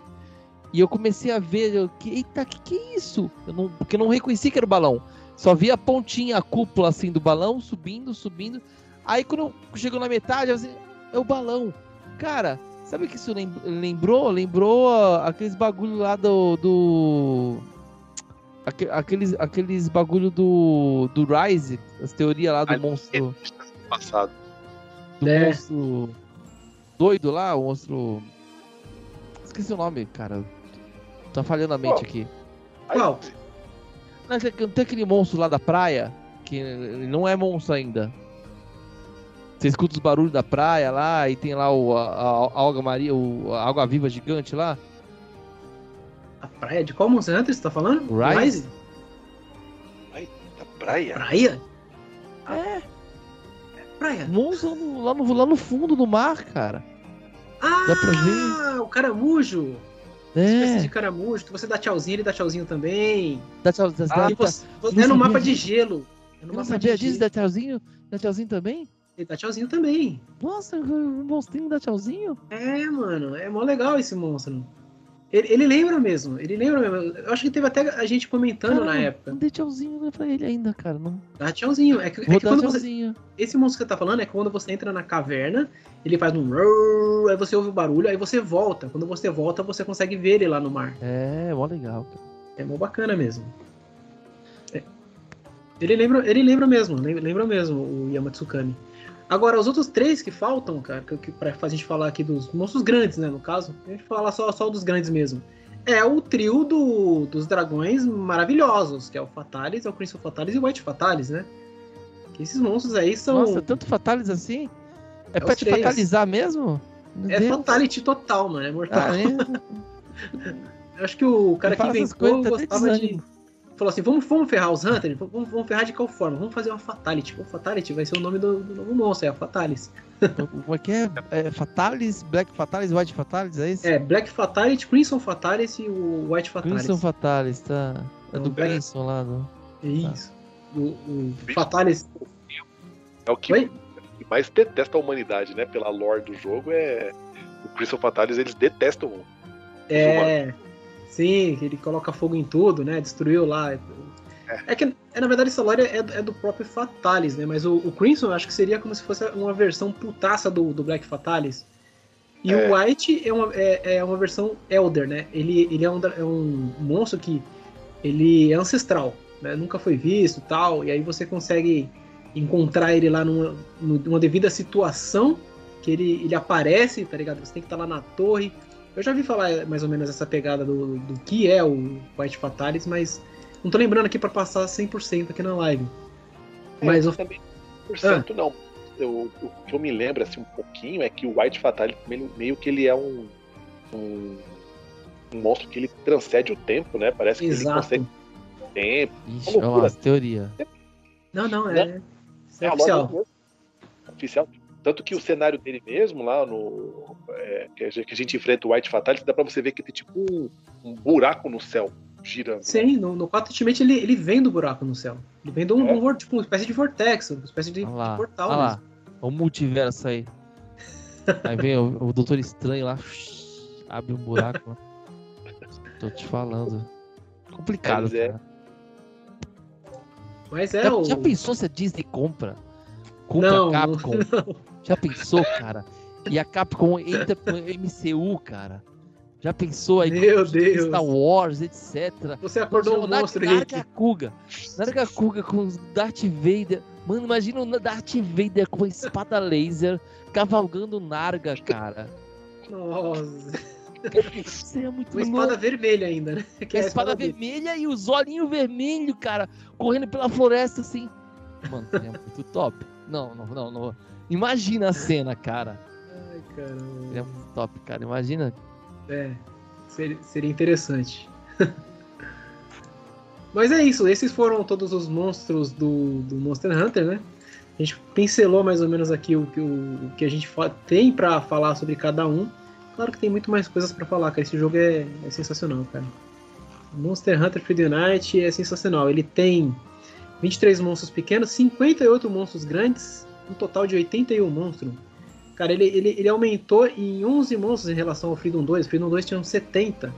E eu comecei a ver, eu, eita, que que é isso? Eu não, porque eu não reconheci que era o balão. Só vi a pontinha, a cúpula assim do balão subindo, subindo. Aí quando chegou na metade, eu assim, é o balão. Cara, sabe o que isso lem- lembrou? Lembrou ah, aqueles bagulho lá do. do... aque- Aqueles, aqueles bagulho do, do Rise, as teorias lá do monstro. Passado. Do É. monstro doido lá, o monstro. Esqueci o nome, cara. Tá falhando a mente Qual? aqui. Qual? Não, tem- tem aquele monstro lá da praia, que ele não é monstro ainda. Você escuta os barulhos da praia lá, e tem lá o, a, a- a Alga Maria, o, a água viva gigante lá. A praia de qual Monster Hunter você tá falando? Rise? da praia. Praia? É, Praia. monstro no- lá, no, lá no fundo do mar, cara. Ah, Dá pra ver? o caramujo. Espécie É, de caramujo, que você dá tchauzinho, ele dá tchauzinho também. dá tchau, dá, E dá, você, não é no mapa de gelo. É no Eu mapa sabia de disso, gelo. dá tchauzinho? Dá tchauzinho também? Ele dá tchauzinho também. Nossa, o monstrinho dá tchauzinho? É, mano, é mó legal esse monstro. Ele, ele lembra mesmo, ele lembra mesmo. Eu acho que teve até a gente comentando na época. Não dei tchauzinho pra ele ainda, cara. Não. Dá tchauzinho. É que, é que quando você, tchauzinho. esse monstro que você tá falando é quando você entra na caverna, ele faz um aí você ouve o barulho, aí você volta. Quando você volta, você consegue ver ele lá no mar. É, mó legal, cara. É mó bacana mesmo. É. Ele lembra, ele lembra mesmo, lem- lembra mesmo o Yamatsukami. Agora, os outros três que faltam, cara, que, que, pra a gente falar aqui dos monstros grandes, né, no caso, a gente fala só, só dos grandes mesmo. É o trio do, dos dragões maravilhosos, que é o Fatalis, é o Crimson Fatalis e o White Fatalis, né? Que esses monstros aí são. Nossa, tanto Fatalis assim? É, É pra te três. fatalizar mesmo? Meu é Deus. Fatality total, mano, é mortal. Ah, é? Eu acho que o cara que inventou até gostava de. Falou assim: vamos, vamos ferrar os Hunters? Vamos, vamos ferrar de qual forma? Vamos fazer uma Fatality. O Fatality vai ser o nome do, do novo monstro, é a Fatalis. Como é que é? é? Fatalis, Black Fatalis, White Fatalis, é isso? É, Black Fatality, Crimson Fatalis e o White Fatalis. Crimson Fatalis, tá. É do Então, Black- Crimson lá. Do... É Isso. O, o Fatalis. É o que, Oi? mais detesta a humanidade, né? Pela lore do jogo, é. O Crystal Fatalis, eles detestam o É. Sim, que ele coloca fogo em tudo, né? Destruiu lá. É, que, é, na verdade, essa lore é, é do próprio Fatalis, né? Mas o, o Crimson eu acho que seria como se fosse uma versão putaça do, do Black Fatalis. E É. o White é uma, é, é uma versão Elder, né? Ele, ele é, um, é um monstro que ele é ancestral, né? Nunca foi visto e tal. E aí você consegue encontrar ele lá numa, numa devida situação que ele, ele aparece, tá ligado? Você tem que estar lá na torre. Eu já vi falar mais ou menos essa pegada do, do que é o White Fatalis, mas não tô lembrando aqui pra passar 100% aqui na live. Mas É, o- também 100% não. Eu, o que eu me lembro assim, um pouquinho é que o White Fatality meio, meio que ele é um, um, um monstro que ele transcende o tempo, né? Parece que ele Exato. consegue o tempo. Ixi, Loucura. olha lá, as teoria. Não, não, é, isso é a oficial. Oficial. Tanto que o cenário dele mesmo, lá no. é, que, a gente, que a gente enfrenta o White Fatality, dá pra você ver que tem tipo um, um buraco no céu girando. né? Sim, no, no 4 Ultimate ele, ele vem do buraco no céu. Ele vem de um, É. um tipo, uma espécie de vortex, uma espécie de, Olha lá, de portal olha lá. mesmo. O multiverso aí. Aí vem o, o Doutor Estranho lá, abre um buraco. Tô te falando. Complicado, Mas é. cara. Mas é já, o. já pensou se a Disney compra? Compra Não, a Capcom? Já pensou, cara? E a Capcom entra pro MCU, cara. Já pensou aí? Meu Deus. Star Wars, etc. Você acordou um monstro, Narga Rick. Kuga. Narga Kuga com Darth Vader. Mano, imagina o Darth Vader com uma espada laser cavalgando Narga, cara. Nossa. Isso é muito Uma louco. espada vermelha ainda, né? Que a é a espada dele. vermelha e os olhinhos vermelhos, cara, correndo pela floresta assim. Mano, é muito top. Não, não, não, não. Imagina a cena, cara. Ai, É caramba. muito top, cara. Imagina. É, seria, seria interessante. Mas é isso, esses foram todos os monstros do, do Monster Hunter, né? A gente pincelou mais ou menos aqui o, que- o, o que a gente tem pra falar sobre cada um. Claro que tem muito mais coisas pra falar, cara. Esse jogo é, é sensacional, cara. Monster Hunter Freedom Night é sensacional. Ele tem 23 monstros pequenos, 58 monstros grandes, um total de 81 monstros. Cara, ele, ele, ele aumentou em 11 monstros em relação ao Freedom 2. Freedom 2 tinha uns 70.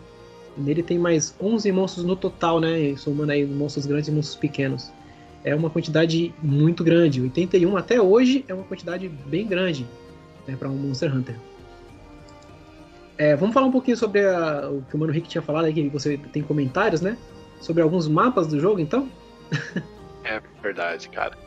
E nele tem mais 11 monstros no total, né? Somando aí monstros grandes e monstros pequenos. É uma quantidade muito grande. 81 até hoje é uma quantidade bem grande né, para um Monster Hunter. É, vamos falar um pouquinho sobre a- o que o Mano Rick tinha falado aí, que você tem comentários, né? Sobre alguns mapas do jogo, então? É verdade, cara.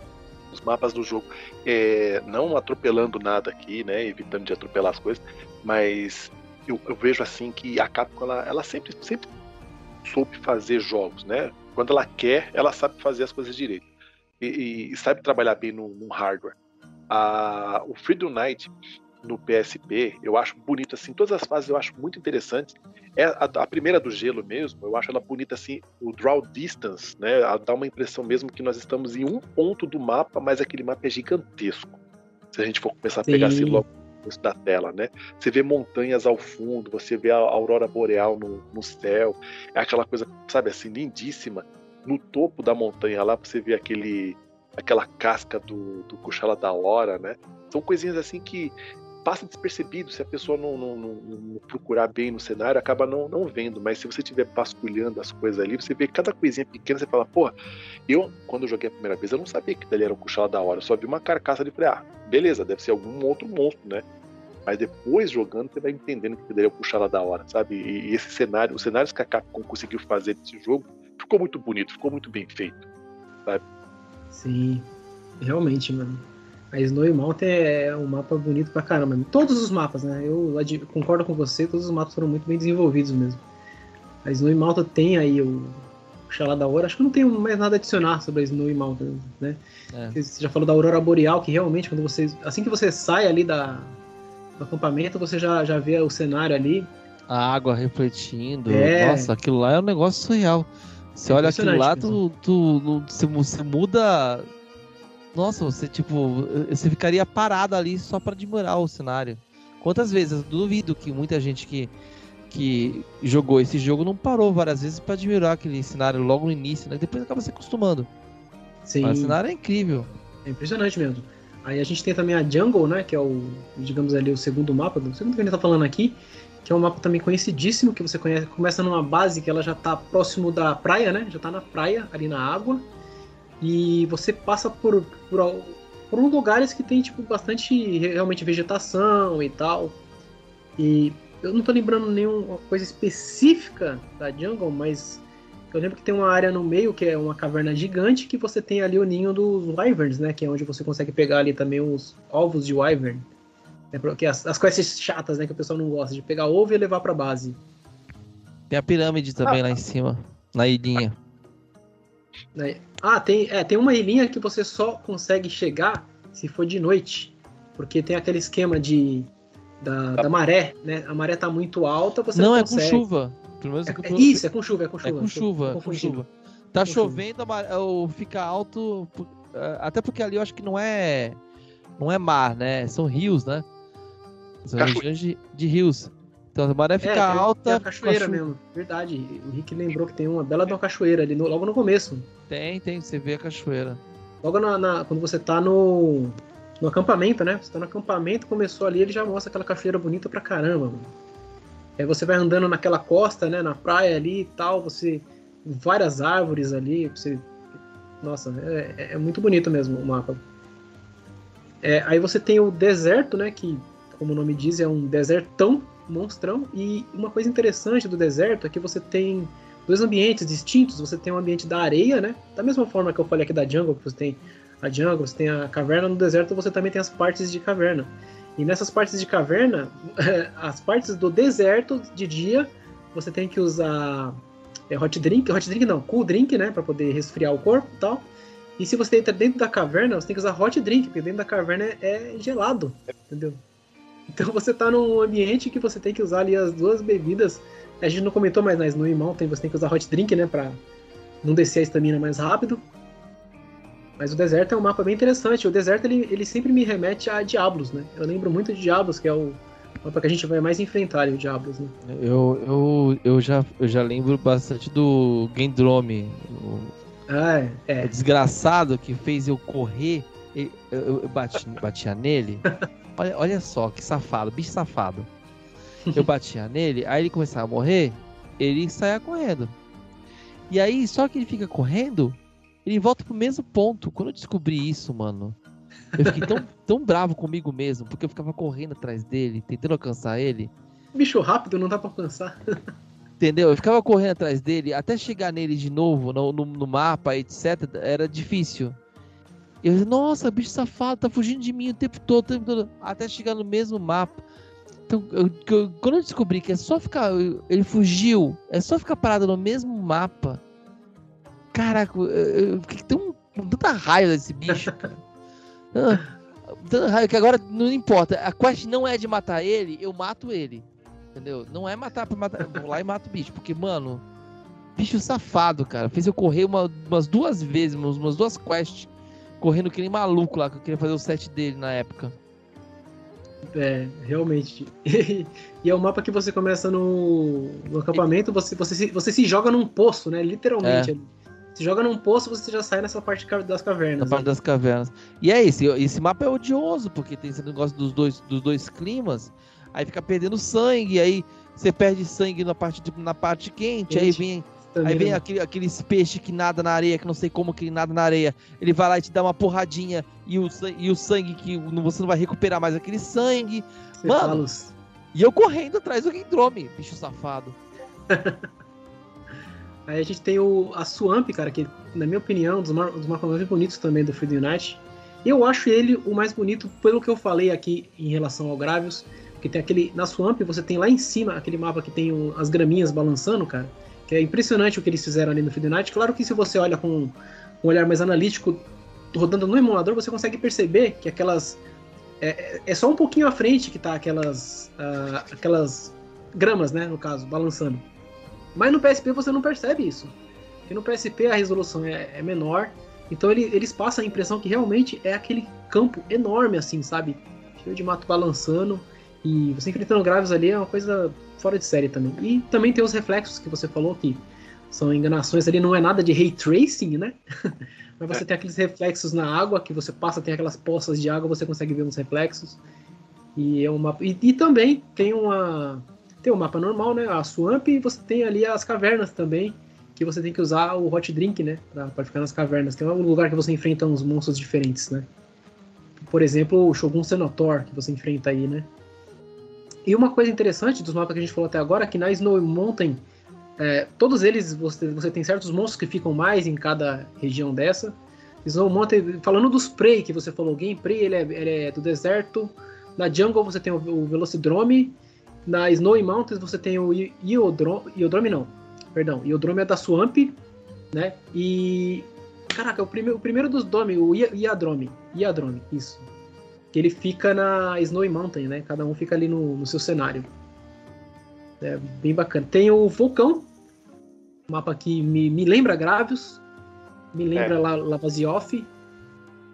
Os mapas do jogo, é, não atropelando nada aqui, né? Evitando de atropelar as coisas, mas eu, eu vejo assim que a Capcom ela, ela sempre, sempre soube fazer jogos, né? Quando ela quer, ela sabe fazer as coisas direito. E, e- sabe trabalhar bem no, no hardware. A, o Freedom Night no PSP, eu acho bonito assim, todas as fases eu acho muito interessantes. É a, a primeira do gelo mesmo, eu acho ela bonita assim, o draw distance, né? Dá uma impressão mesmo que nós estamos em um ponto do mapa, mas aquele mapa é gigantesco. Se a gente for começar a pegar assim Sim. logo no começo da tela, né? Você vê montanhas ao fundo, você vê a aurora boreal no, no céu, é aquela coisa, sabe assim, lindíssima. No topo da montanha lá, você vê aquele aquela casca do, do Kuchala da hora, né? São coisinhas assim que passa despercebido se a pessoa não, não, não, não, procurar bem no cenário, acaba não, não vendo. Mas se você estiver vasculhando as coisas ali, você vê cada coisinha pequena, você fala, porra, eu, quando joguei a primeira vez, eu não sabia que dali era um Kuchala da hora, eu só vi uma carcaça ali e falei, ah, beleza, deve ser algum outro monstro, né? Mas depois jogando, você vai entendendo que dali é o Kuchala da hora, sabe? E, e esse cenário, os cenários que a Capcom conseguiu fazer desse jogo, ficou muito bonito, ficou muito bem feito, sabe? Sim, realmente, mano. A Snowy Mountain é um mapa bonito pra caramba. Todos os mapas, né? Eu concordo com você, todos os mapas foram muito bem desenvolvidos mesmo. A Snowy Mountain tem aí o Xalá da Aurora. Acho que não tem mais nada a adicionar sobre a Snowy Mountain, né? É. Você já falou da Aurora Boreal, que realmente, quando você. Assim que você sai ali da, do acampamento, você já, já vê o cenário ali. A água refletindo. É. Nossa, aquilo lá é um negócio surreal. Você é olha aquilo lá, tu, tu, tu, você muda nossa, você tipo, você ficaria parado ali só para admirar o cenário. Quantas vezes eu duvido que muita gente que que jogou esse jogo não parou várias vezes para admirar aquele cenário logo no início, né? Depois acaba se acostumando. Sim. Mas o cenário é incrível. É impressionante mesmo. Aí a gente tem também a Jungle, né? Que é o, digamos ali, o segundo mapa, o segundo que a gente tá falando aqui, que é um mapa também conhecidíssimo, que você conhece, começa numa base que ela já tá próximo da praia, né? Já tá na praia, ali na água. E você passa por, por, por uns lugares que tem tipo bastante realmente vegetação e tal. E eu não tô lembrando nenhuma coisa específica da jungle, mas eu lembro que tem uma área no meio que é uma caverna gigante que você tem ali o ninho dos wyverns, né? Que é onde você consegue pegar ali também os ovos de wyvern. É porque as, as quests chatas, né? Que o pessoal não gosta de pegar ovo e levar pra base. Tem a pirâmide também ah, lá em cima, na ilhinha. Né? Ah, tem, é, tem uma ilhinha que você só consegue chegar se for de noite. Porque tem aquele esquema de da, da maré, né? A maré tá muito alta, você não, não é com chuva. Pelo menos é, é, isso, é com chuva, é com chuva. É com chuva, com chuva. Tá com chovendo, chuva. ou fica alto, é, até porque ali eu acho que não é não é mar, né? São rios, né? São regiões de, de rios. Então a maré fica é, alta. Tem a cachoeira mesmo, verdade. O Rick lembrou que tem uma bela de uma cachoeira ali no, logo no começo. Tem, tem, você vê a cachoeira. Logo na, na, quando você tá no, no acampamento, né? Você tá no acampamento, começou ali, ele já mostra aquela cachoeira bonita pra caramba, mano. Aí você vai andando naquela costa, né? Na praia ali e tal, você. Várias árvores ali, você. Nossa, é, é, é muito bonito mesmo o mapa. É, aí você tem o deserto, né? Que, como o nome diz, é um desertão monstrão. E uma coisa interessante do deserto é que você tem dois ambientes distintos. Você tem um ambiente da areia, né? Da mesma forma que eu falei aqui da jungle, que você tem a jungle, você tem a caverna. No deserto você também tem as partes de caverna. E nessas partes de caverna, as partes do deserto de dia, você tem que usar é, hot drink, hot drink não, cool drink, né, para poder resfriar o corpo e tal. E se você entra dentro da caverna, você tem que usar hot drink, porque dentro da caverna é, é gelado, entendeu? Então você tá num ambiente que você tem que usar ali as duas bebidas. A gente não comentou, mas nas no Mountain você tem que usar hot drink, né? Pra não descer a estamina mais rápido. Mas o deserto é um mapa bem interessante. O deserto ele, ele sempre me remete a Diablos, né? Eu lembro muito de Diablos, que é o mapa que a gente vai mais enfrentar ali, o Diablos, né? Eu, eu, eu, já, eu já lembro bastante do Gendrome. O, ah, é. o desgraçado que fez eu correr. Eu, eu, eu bati, batia nele. Olha, olha só que safado, bicho safado. Eu batia nele, aí ele começava a morrer, ele saia correndo. E aí, só que ele fica correndo, ele volta pro mesmo ponto. Quando eu descobri isso, mano, eu fiquei tão, tão bravo comigo mesmo, porque eu ficava correndo atrás dele, tentando alcançar ele. Bicho rápido, não dá pra alcançar. Entendeu? Eu ficava correndo atrás dele, até chegar nele de novo no, no, no mapa, etc. Era difícil. Eu, nossa, bicho safado, tá fugindo de mim o tempo todo, o tempo todo, até chegar no mesmo mapa. Então, eu, eu, quando eu descobri que é só ficar. Ele fugiu, é só ficar parado no mesmo mapa. Caraca, eu, fiquei tão, com tanta raiva desse bicho, cara. tanta raiva que agora não importa. A quest não é de matar ele, eu mato ele. Entendeu? Não é matar pra matar. Vou lá e mato o bicho. Porque, mano, bicho safado, cara. Fez eu correr uma, umas duas vezes, umas duas quests correndo que nem maluco lá, que eu queria fazer o set dele na época. É, realmente. e é um mapa que você começa no, no acampamento, você, você, se, você se joga num poço, né? Literalmente. É. Você joga num poço, você já sai nessa parte das cavernas. Na parte né? das cavernas. E é isso, esse mapa é odioso, porque tem esse negócio dos dois, dos dois climas, aí fica perdendo sangue, aí você perde sangue na parte, na parte quente, aí vem Aí vem aquele, aqueles peixes que nada na areia, que não sei como que nada na areia. Ele vai lá e te dá uma porradinha e o, e o sangue que você não vai recuperar mais aquele sangue. Mano, e eu correndo atrás do Gendrome, bicho safado. Aí a gente tem o, a Swamp, cara, que na minha opinião, é um dos, dos mapas mais bonitos também do Freedom Unite. Eu acho ele o mais bonito pelo que eu falei aqui em relação ao Gravios. Que tem aquele. Na Swamp você tem lá em cima aquele mapa que tem um, as graminhas balançando, cara. Que é impressionante o que eles fizeram ali no Freedom Unite. Claro que se você olha com um olhar mais analítico, rodando no emulador, você consegue perceber que aquelas. É, é só um pouquinho à frente que tá aquelas. Uh, aquelas gramas, né? No caso, balançando. Mas no PSP você não percebe isso. Porque no PSP a resolução é, é menor. Então ele, eles passam a impressão que realmente é aquele campo enorme, assim, sabe? Cheio de mato balançando. E você enfrentando graves ali é uma coisa fora de série também. E também tem os reflexos que você falou que são enganações ali, não é nada de ray tracing, né? Mas você é. tem aqueles reflexos na água, que você passa, tem aquelas poças de água, você consegue ver uns reflexos. E é uma e, e também tem uma tem o um mapa normal, né? A Swamp e você tem ali as cavernas também, que você tem que usar o Hot Drink, né? Pra, pra ficar nas cavernas. Tem um lugar que você enfrenta uns monstros diferentes, né? Por exemplo, o Shogun Senator, que você enfrenta aí, né? E uma coisa interessante dos mapas que a gente falou até agora, é que na Snow Mountain, é, todos eles, você, você tem certos monstros que ficam mais em cada região dessa. Snow Mountain, falando dos Prey, que você falou, o Game Prey, ele é, ele é do deserto. Na Jungle você tem o, o Velocidrome, na Snowy Mountains você tem o Iodrome, Iodrome não, perdão, Iodrome é da Swamp, né? E caraca, o primeiro, o primeiro dos Dome, o Iadrome, Iadrome, isso. Que ele fica na Snowy Mountain, né? Cada um fica ali no, no seu cenário. É bem bacana. Tem o Vulcão, mapa que me, me lembra Gravios, me lembra é. Lavazioff.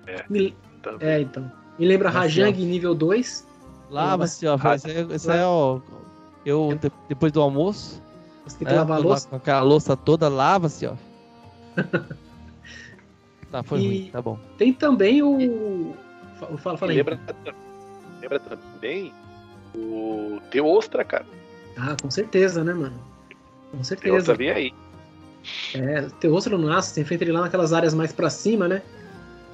É, me, é, então. Me lembra Rajang nível 2. Lava-se, ó. Esse, é, esse é, ó. Eu, depois do almoço. Você tem que né, lavar a louça? Com aquela louça toda, lava-se, ó. tá, foi e ruim, tá bom. Tem também o. Fala, fala aí. Lembra, lembra também o Teu Ostra, cara. Ah, com certeza, né, mano? Com certeza. Ostra vem aí. É, Teu Ostra no Aço, você enfrenta ele lá naquelas áreas mais pra cima, né?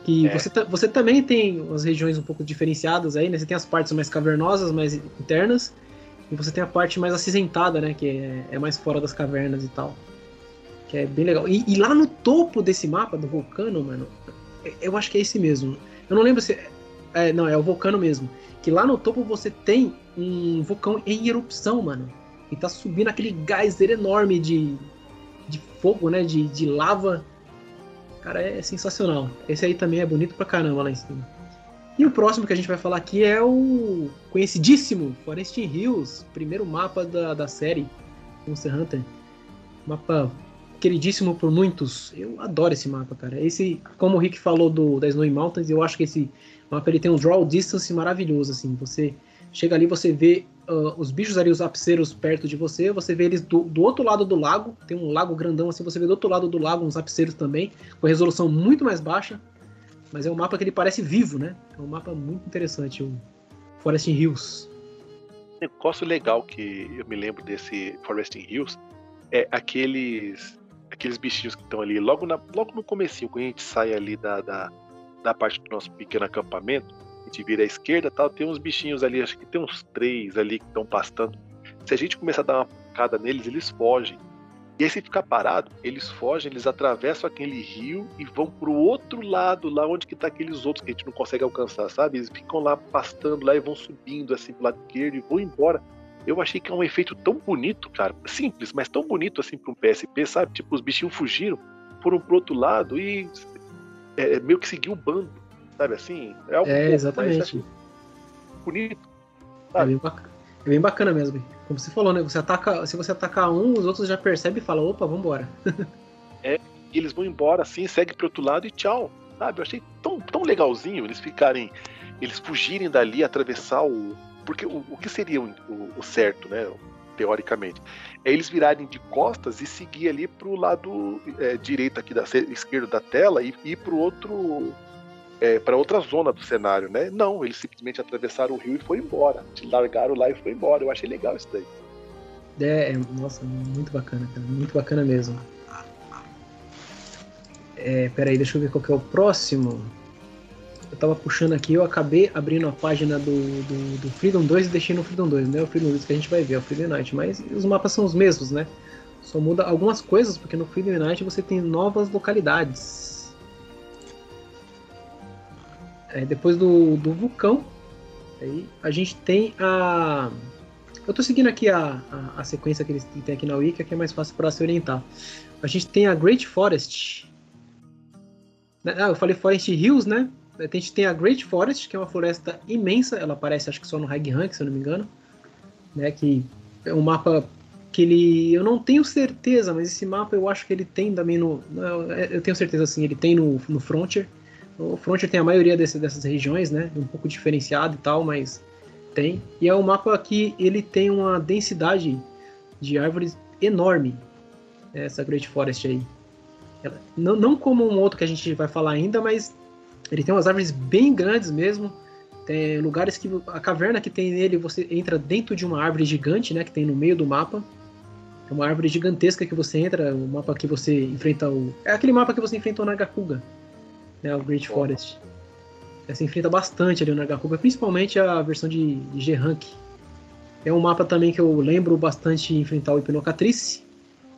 Que é. você, você também tem as regiões um pouco diferenciadas aí, né? Você tem as partes mais cavernosas, mais internas, e você tem a parte mais acinzentada, né? Que é, é mais fora das cavernas e tal. Que é bem legal. E, e, lá no topo desse mapa do vulcano, mano, é, eu acho que é esse mesmo. Eu não lembro se. É, não, é o vulcano mesmo. Que lá no topo você tem um vulcão em erupção, mano. E tá subindo aquele geyser enorme de, de fogo, né? De, de lava Cara, é sensacional. Esse aí também é bonito pra caramba lá em cima. E o próximo que a gente vai falar aqui é o conhecidíssimo Forest Hills, primeiro mapa da, da série Monster Hunter. Mapa queridíssimo por muitos. Eu adoro esse mapa, cara. Esse, como o Rick falou do da Snowy Mountains, eu acho que esse mapa ele tem um draw distance maravilhoso assim. Você chega ali, você vê uh, os bichos ali, os apseiros perto de você, você vê eles do, do, outro lado do lago, tem um lago grandão assim, você vê do outro lado do lago uns apseiros também, com resolução muito mais baixa, mas é um mapa que ele parece vivo, né? É um mapa muito interessante, o Forest Hills. Um negócio legal que eu me lembro desse Forest Hills é aqueles aqueles bichinhos que estão ali logo, na, logo no comecinho, quando a gente sai ali da, da, da parte do nosso pequeno acampamento, gente vira à esquerda tal, tem uns bichinhos ali, acho que tem uns três ali que estão pastando. Se a gente começar a dar uma pancada neles, eles fogem. E aí, se ficar parado, eles fogem, eles atravessam aquele rio e vão pro outro lado, lá onde que tá aqueles outros que a gente não consegue alcançar, sabe? Eles ficam lá pastando lá e vão subindo assim pro lado esquerdo e vão embora. Eu achei que é um efeito tão bonito, cara. Simples, mas tão bonito assim pra um PSP, sabe? Tipo, os bichinhos fugiram, foram pro outro lado e é, meio que seguiu o bando sabe assim? É, algo é exatamente. bonito. É bem, bacana, é bem bacana mesmo. Como você falou, né? Você ataca, se você atacar um, os outros já percebem e falam, opa, vambora. é, e eles vão embora assim, segue pro outro lado e tchau. Sabe? Eu achei tão, tão legalzinho eles ficarem. Eles fugirem dali, atravessar o. Porque o, o que seria o, o, o certo, né? Teoricamente. É eles virarem de costas e seguir ali pro lado é, direito aqui da esquerdo da tela e ir pro outro é, para outra zona do cenário, né? Não, eles simplesmente atravessaram o rio e foram embora. Te largaram lá e foi embora. Eu achei legal isso daí. É, é nossa, muito bacana, cara. Muito bacana mesmo. É, peraí, deixa eu ver qual que é o próximo. Eu tava puxando aqui, eu acabei abrindo a página do, do, do Freedom 2 e deixei no Freedom 2, não é o Freedom 2 que a gente vai ver, é o Freedom Night, mas os mapas são os mesmos, né? Só muda algumas coisas, porque no Freedom Night você tem novas localidades. É, depois do, do vulcão, aí a gente tem a. Eu tô seguindo aqui a, a, a sequência que eles têm aqui na Wiki, que é mais fácil para se orientar. A gente tem a Great Forest. Ah, eu falei Forest Hills, né? A gente tem a Great Forest, que é uma floresta imensa, ela aparece acho que só no High Rank, se eu não me engano, né, que é um mapa que ele, eu não tenho certeza, mas esse mapa eu acho que ele tem também no, eu tenho certeza assim, ele tem no, no Frontier, o Frontier tem a maioria desse, dessas regiões, né, um pouco diferenciado e tal, mas tem, e é um mapa que ele tem uma densidade de árvores enorme, essa Great Forest aí. Não, não como um outro que a gente vai falar ainda, mas ele tem umas árvores bem grandes mesmo. Tem lugares que a caverna que tem nele você entra dentro de uma árvore gigante, né, que tem no meio do mapa. É uma árvore gigantesca que você entra, o mapa que você enfrenta o é aquele mapa que você enfrenta o Nagakuga, né, o Great Forest. Você enfrenta bastante ali o Nagakuga, principalmente a versão de, de G-Rank. É um mapa também que eu lembro bastante enfrentar o Hipnocatrice.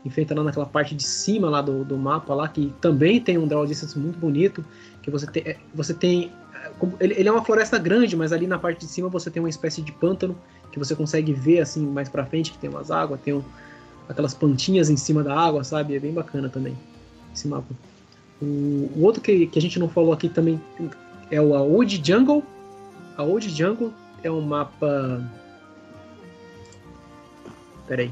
Enfrenta lá naquela parte de cima lá do, do mapa lá, que também tem um draw distance muito bonito que você tem, é, você tem é, ele, ele, é uma floresta grande, mas ali na parte de cima você tem uma espécie de pântano que você consegue ver assim mais para frente que tem umas águas, tem um, aquelas plantinhas em cima da água, sabe? É bem bacana também esse mapa. O, o outro que, que a gente não falou aqui também é o Old Jungle. A Old Jungle é um mapa. Peraí.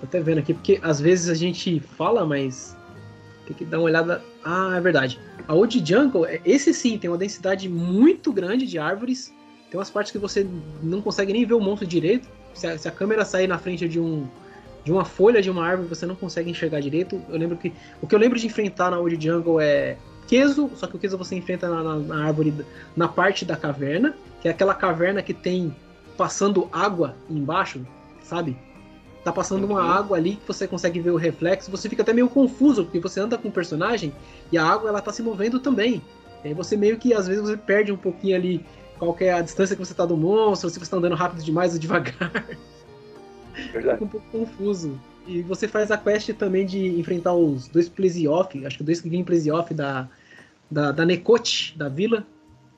Tô até vendo aqui, porque às vezes a gente fala, mas tem que dar uma olhada. Ah, é verdade. A Old Jungle, é, esse sim, tem uma densidade muito grande de árvores. Tem umas partes que você não consegue nem ver o monstro direito. Se a, se a câmera sair na frente de um de uma folha de uma árvore, você não consegue enxergar direito. Eu lembro que o que eu lembro de enfrentar na Old Jungle é Queso, só que o Queso você enfrenta na, na, na árvore, na parte da caverna, que é aquela caverna que tem passando água embaixo, sabe? Tá passando uma uhum. água ali que você consegue ver o reflexo, você fica até meio confuso, porque você anda com o personagem e a água ela tá se movendo também. E aí você meio que às vezes você perde um pouquinho ali qual é a distância que você tá do monstro, se você tá andando rápido demais ou devagar. Verdade. Fica um pouco confuso. E você faz a quest também de enfrentar os dois Plesioff, acho que dois que vêm Plesioff da, da, da Necote, da vila,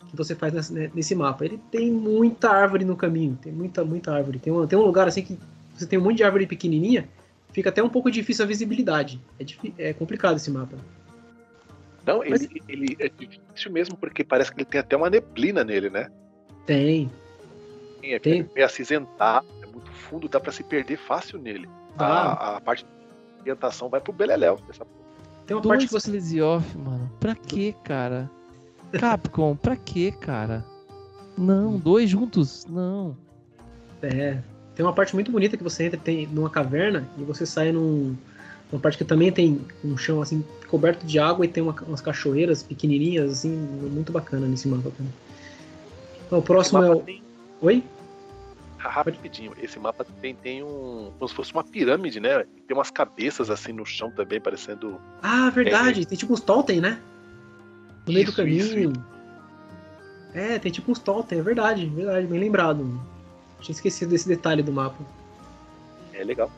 que você faz nesse, nesse, mapa. Ele tem muita árvore no caminho, tem muita, muita árvore. Tem um, tem um lugar assim que você tem um monte de árvore pequenininha, fica até um pouco difícil a visibilidade. É, é complicado esse mapa. Não, Mas... ele, ele, é difícil mesmo porque parece que ele tem até uma neblina nele, né? Tem. Sim, é tem. meio acinzentado, é muito fundo, dá para se perder fácil nele. Ah. A, a, parte de orientação vai pro Beleléu. Essa... Tem uma Dois parte que você... off, mano. Pra quê, cara? Capcom, pra quê, cara? Não, dois juntos? Não. É, tem uma parte muito bonita que você entra tem, numa caverna e você sai num, numa parte que também tem um chão assim coberto de água e tem uma, umas cachoeiras pequenininhas assim, muito bacana nesse mapa também. Então, o próximo é o tem... Oi? Rapidinho, esse mapa tem, tem um. como se fosse uma pirâmide, né? Tem umas cabeças assim no chão também, parecendo. Ah, verdade! É... Tem tipo uns totem, né? No meio do caminho. Isso, isso. É, tem tipo uns totem, é verdade, verdade, bem lembrado. Tinha esquecido desse detalhe do mapa. É legal.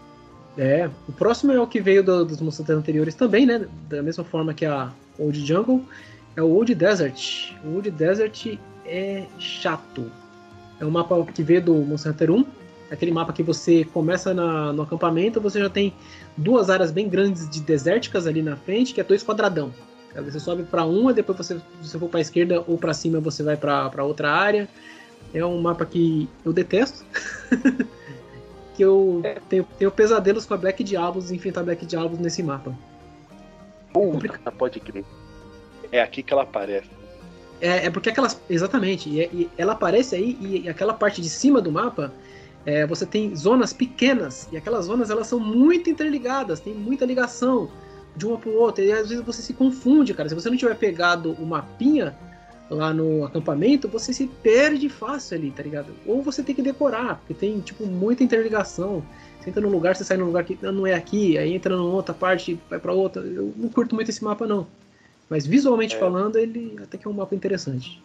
É, o próximo é o que veio do, dos monstros anteriores também, né? Da mesma forma que a Old Jungle. É o Old Desert. O Old Desert é chato. É um mapa que veio do Monster Hunter 1. Aquele mapa que você começa na, no acampamento, você já tem duas áreas bem grandes de desérticas ali na frente, que é dois quadradão. Você sobe para uma, depois você, se você for para a esquerda ou para cima, você vai para outra área. É um mapa que eu detesto. que eu é. tenho, tenho pesadelos com a Black Diablos e enfrentar Black Diablos nesse mapa. Puta, pode crer. É aqui que ela aparece. É, é porque aquelas. Exatamente. E, e ela aparece aí e, e, aquela parte de cima do mapa É, você tem zonas pequenas e aquelas zonas elas são muito interligadas, tem muita ligação de uma para outra e às vezes você se confunde, cara. Se você não tiver pegado o mapinha lá no acampamento, você se perde fácil ali, tá ligado? Ou você tem que decorar, porque tem tipo muita interligação. Você entra num lugar, você sai num lugar que não é aqui, aí entra numa outra parte, vai para outra. Eu não curto muito esse mapa não. Mas visualmente é. falando, ele até que é um mapa interessante.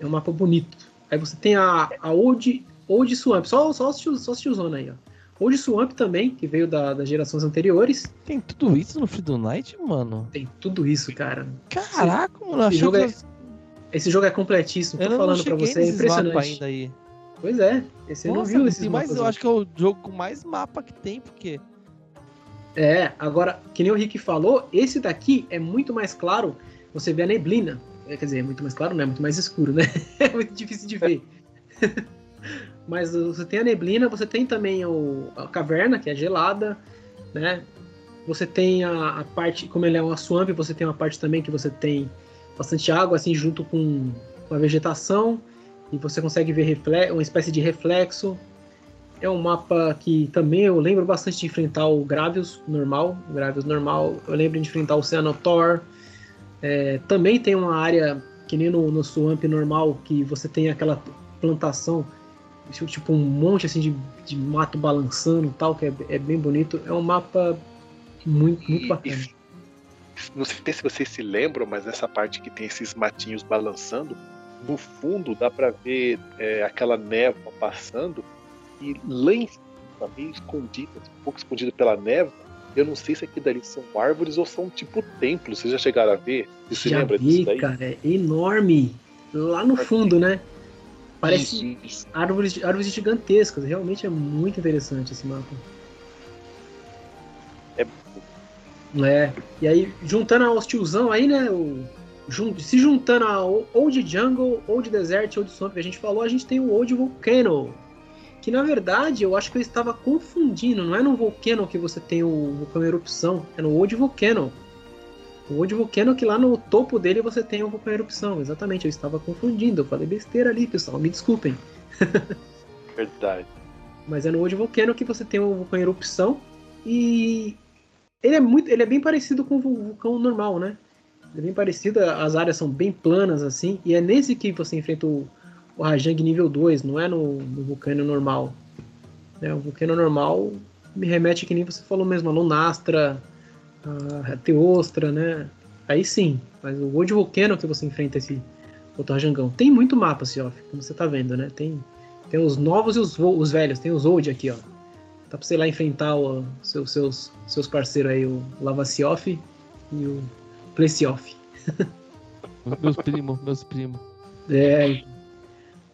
É um mapa bonito. Aí você tem a, a Old, Old Swamp, só, só, só os tiozona aí, ó. Old Swamp também, que veio da, das gerações anteriores. Tem tudo isso no Freedom Night, mano? Tem tudo isso, cara. Caraca, esse, mano, esse jogo, é, esse jogo é completíssimo, tô falando pra você, é impressionante. Ainda aí. Pois é, esse Nossa, não viu esse mais, Eu acho que é o jogo com mais mapa que tem, porque... É, agora, que nem o Rick falou, esse daqui é muito mais claro, você vê a neblina. É, quer dizer, é muito mais claro, não é muito mais escuro, né? É muito difícil de ver. Mas você tem a neblina, você tem também o, a caverna, que é gelada, né? Você tem a, a, parte, como ele é uma swamp, você tem uma parte também que você tem bastante água, assim, junto com, com a vegetação, e você consegue ver uma espécie de reflexo. É um mapa que também eu lembro bastante de enfrentar o Gravius normal, o Gravius normal, eu lembro de enfrentar o Oceanotor. É, também tem uma área, que nem no, no Swamp normal, que você tem aquela plantação tipo um monte assim de, de mato balançando tal, que é, é bem bonito. É um mapa muito, muito bacana. E, não sei se vocês se lembram, mas nessa parte que tem esses matinhos balançando, no fundo dá para ver é, aquela névoa passando e lá em cima, meio escondida, um pouco escondido pela névoa, eu não sei se aqui dali são árvores ou são tipo templos. Vocês já chegaram a ver? Você já lembra vi, disso daí? cara, é enorme. Lá no fundo, né? Parece isso, isso. Árvores, árvores gigantescas. Realmente é muito interessante esse mapa. É. É. E aí, juntando aos tiozão aí, né? O, jun, se juntando a Old Jungle, Old Desert, Old Swamp que a gente falou, a gente tem o Old Volcano. Que na verdade eu acho que eu estava confundindo. Não é no Volcano que você tem o vulcão erupção, é no Old Volcano. O Old Volcano que lá no topo dele você tem o vulcão erupção. Exatamente, eu estava confundindo. Eu falei besteira ali, pessoal. Me desculpem. Verdade. Mas é no Old Volcano que você tem o vulcão erupção. E ele é muito. Ele é bem parecido com o vulcão normal, né? Ele é bem parecido, as áreas são bem planas assim. E é nesse que você enfrenta o, o Rajang nível 2, não é no, no vulcano normal. É, o vulcano normal me remete que nem você falou mesmo, a Lunastra a Teostra, né? Aí sim, mas o Old Volcano que você enfrenta esse outro Rajangão. Tem muito mapa, Siof, como você tá vendo, né? Tem, tem os novos e os, os velhos, tem os Old aqui, ó. Dá pra você ir lá enfrentar o, seus, seus, seus parceiros aí, o Lavacioff e o Plecioff. meus primos, meus primos. É.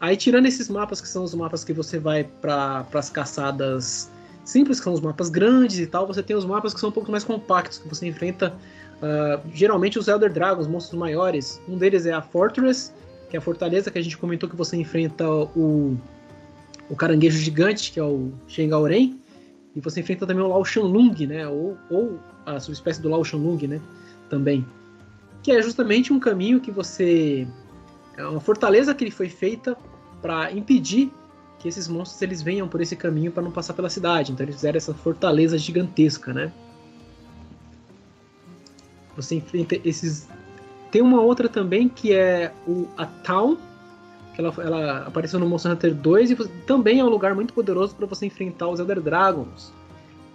Aí tirando esses mapas que são os mapas que você vai para as caçadas simples, que são os mapas grandes e tal, você tem os mapas que são um pouco mais compactos, que você enfrenta uh, geralmente os Elder Dragons, monstros maiores. Um deles é a Fortress, que é a fortaleza que a gente comentou que você enfrenta o, o caranguejo gigante, que é o Shengaoren, e você enfrenta também o Lao Shanlung, né, ou, ou a subespécie do Lao Shanlung, né, também. Que é justamente um caminho que você... É uma fortaleza que ele foi feita para impedir que esses monstros eles venham por esse caminho para não passar pela cidade. Então eles fizeram essa fortaleza gigantesca, né? Você enfrenta esses. Tem uma outra também que é o a Town, que ela, ela apareceu no Monster Hunter 2 e também é um lugar muito poderoso para você enfrentar os Elder Dragons.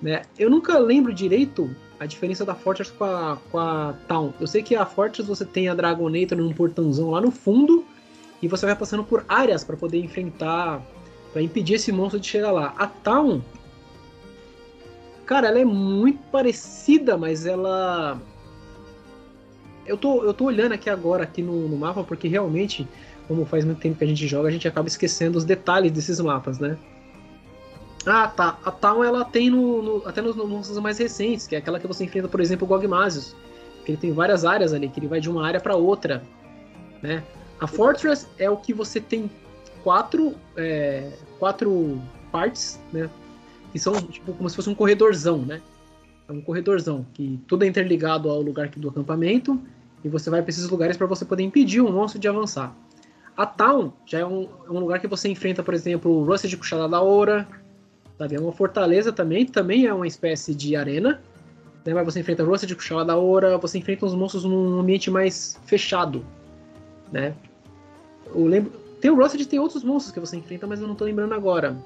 Né? Eu nunca lembro direito a diferença da Fortress com a, com a Town. Eu sei que a Fortress você tem a Dragonator num portãozão lá no fundo e você vai passando por áreas para poder enfrentar para impedir esse monstro de chegar lá. A Town, cara, ela é muito parecida, mas ela eu tô, eu tô olhando aqui agora aqui no, no, mapa porque realmente, como faz muito tempo que a gente joga, a gente acaba esquecendo os detalhes desses mapas, né? Ah, tá. A Town ela tem no, no até nos monstros mais recentes, que é aquela que você enfrenta, por exemplo, o Gogmasius, que ele tem várias áreas ali, que ele vai de uma área para outra, né? A Fortress é o que você tem quatro é, quatro partes, né? Que são tipo como se fosse um corredorzão, né? É um corredorzão que tudo é interligado ao lugar do acampamento e você vai para esses lugares para você poder impedir o monstro de avançar. A Town já é um, é um lugar que você enfrenta, por exemplo, o Rusted Cuchada da Oura, sabe? É uma fortaleza também, também é uma espécie de arena, né? Mas você enfrenta Rusted Cuchada da Oura, você enfrenta os monstros num ambiente mais fechado, né? Eu lembro, tem o Rusted e tem outros monstros que você enfrenta, mas eu não tô lembrando agora.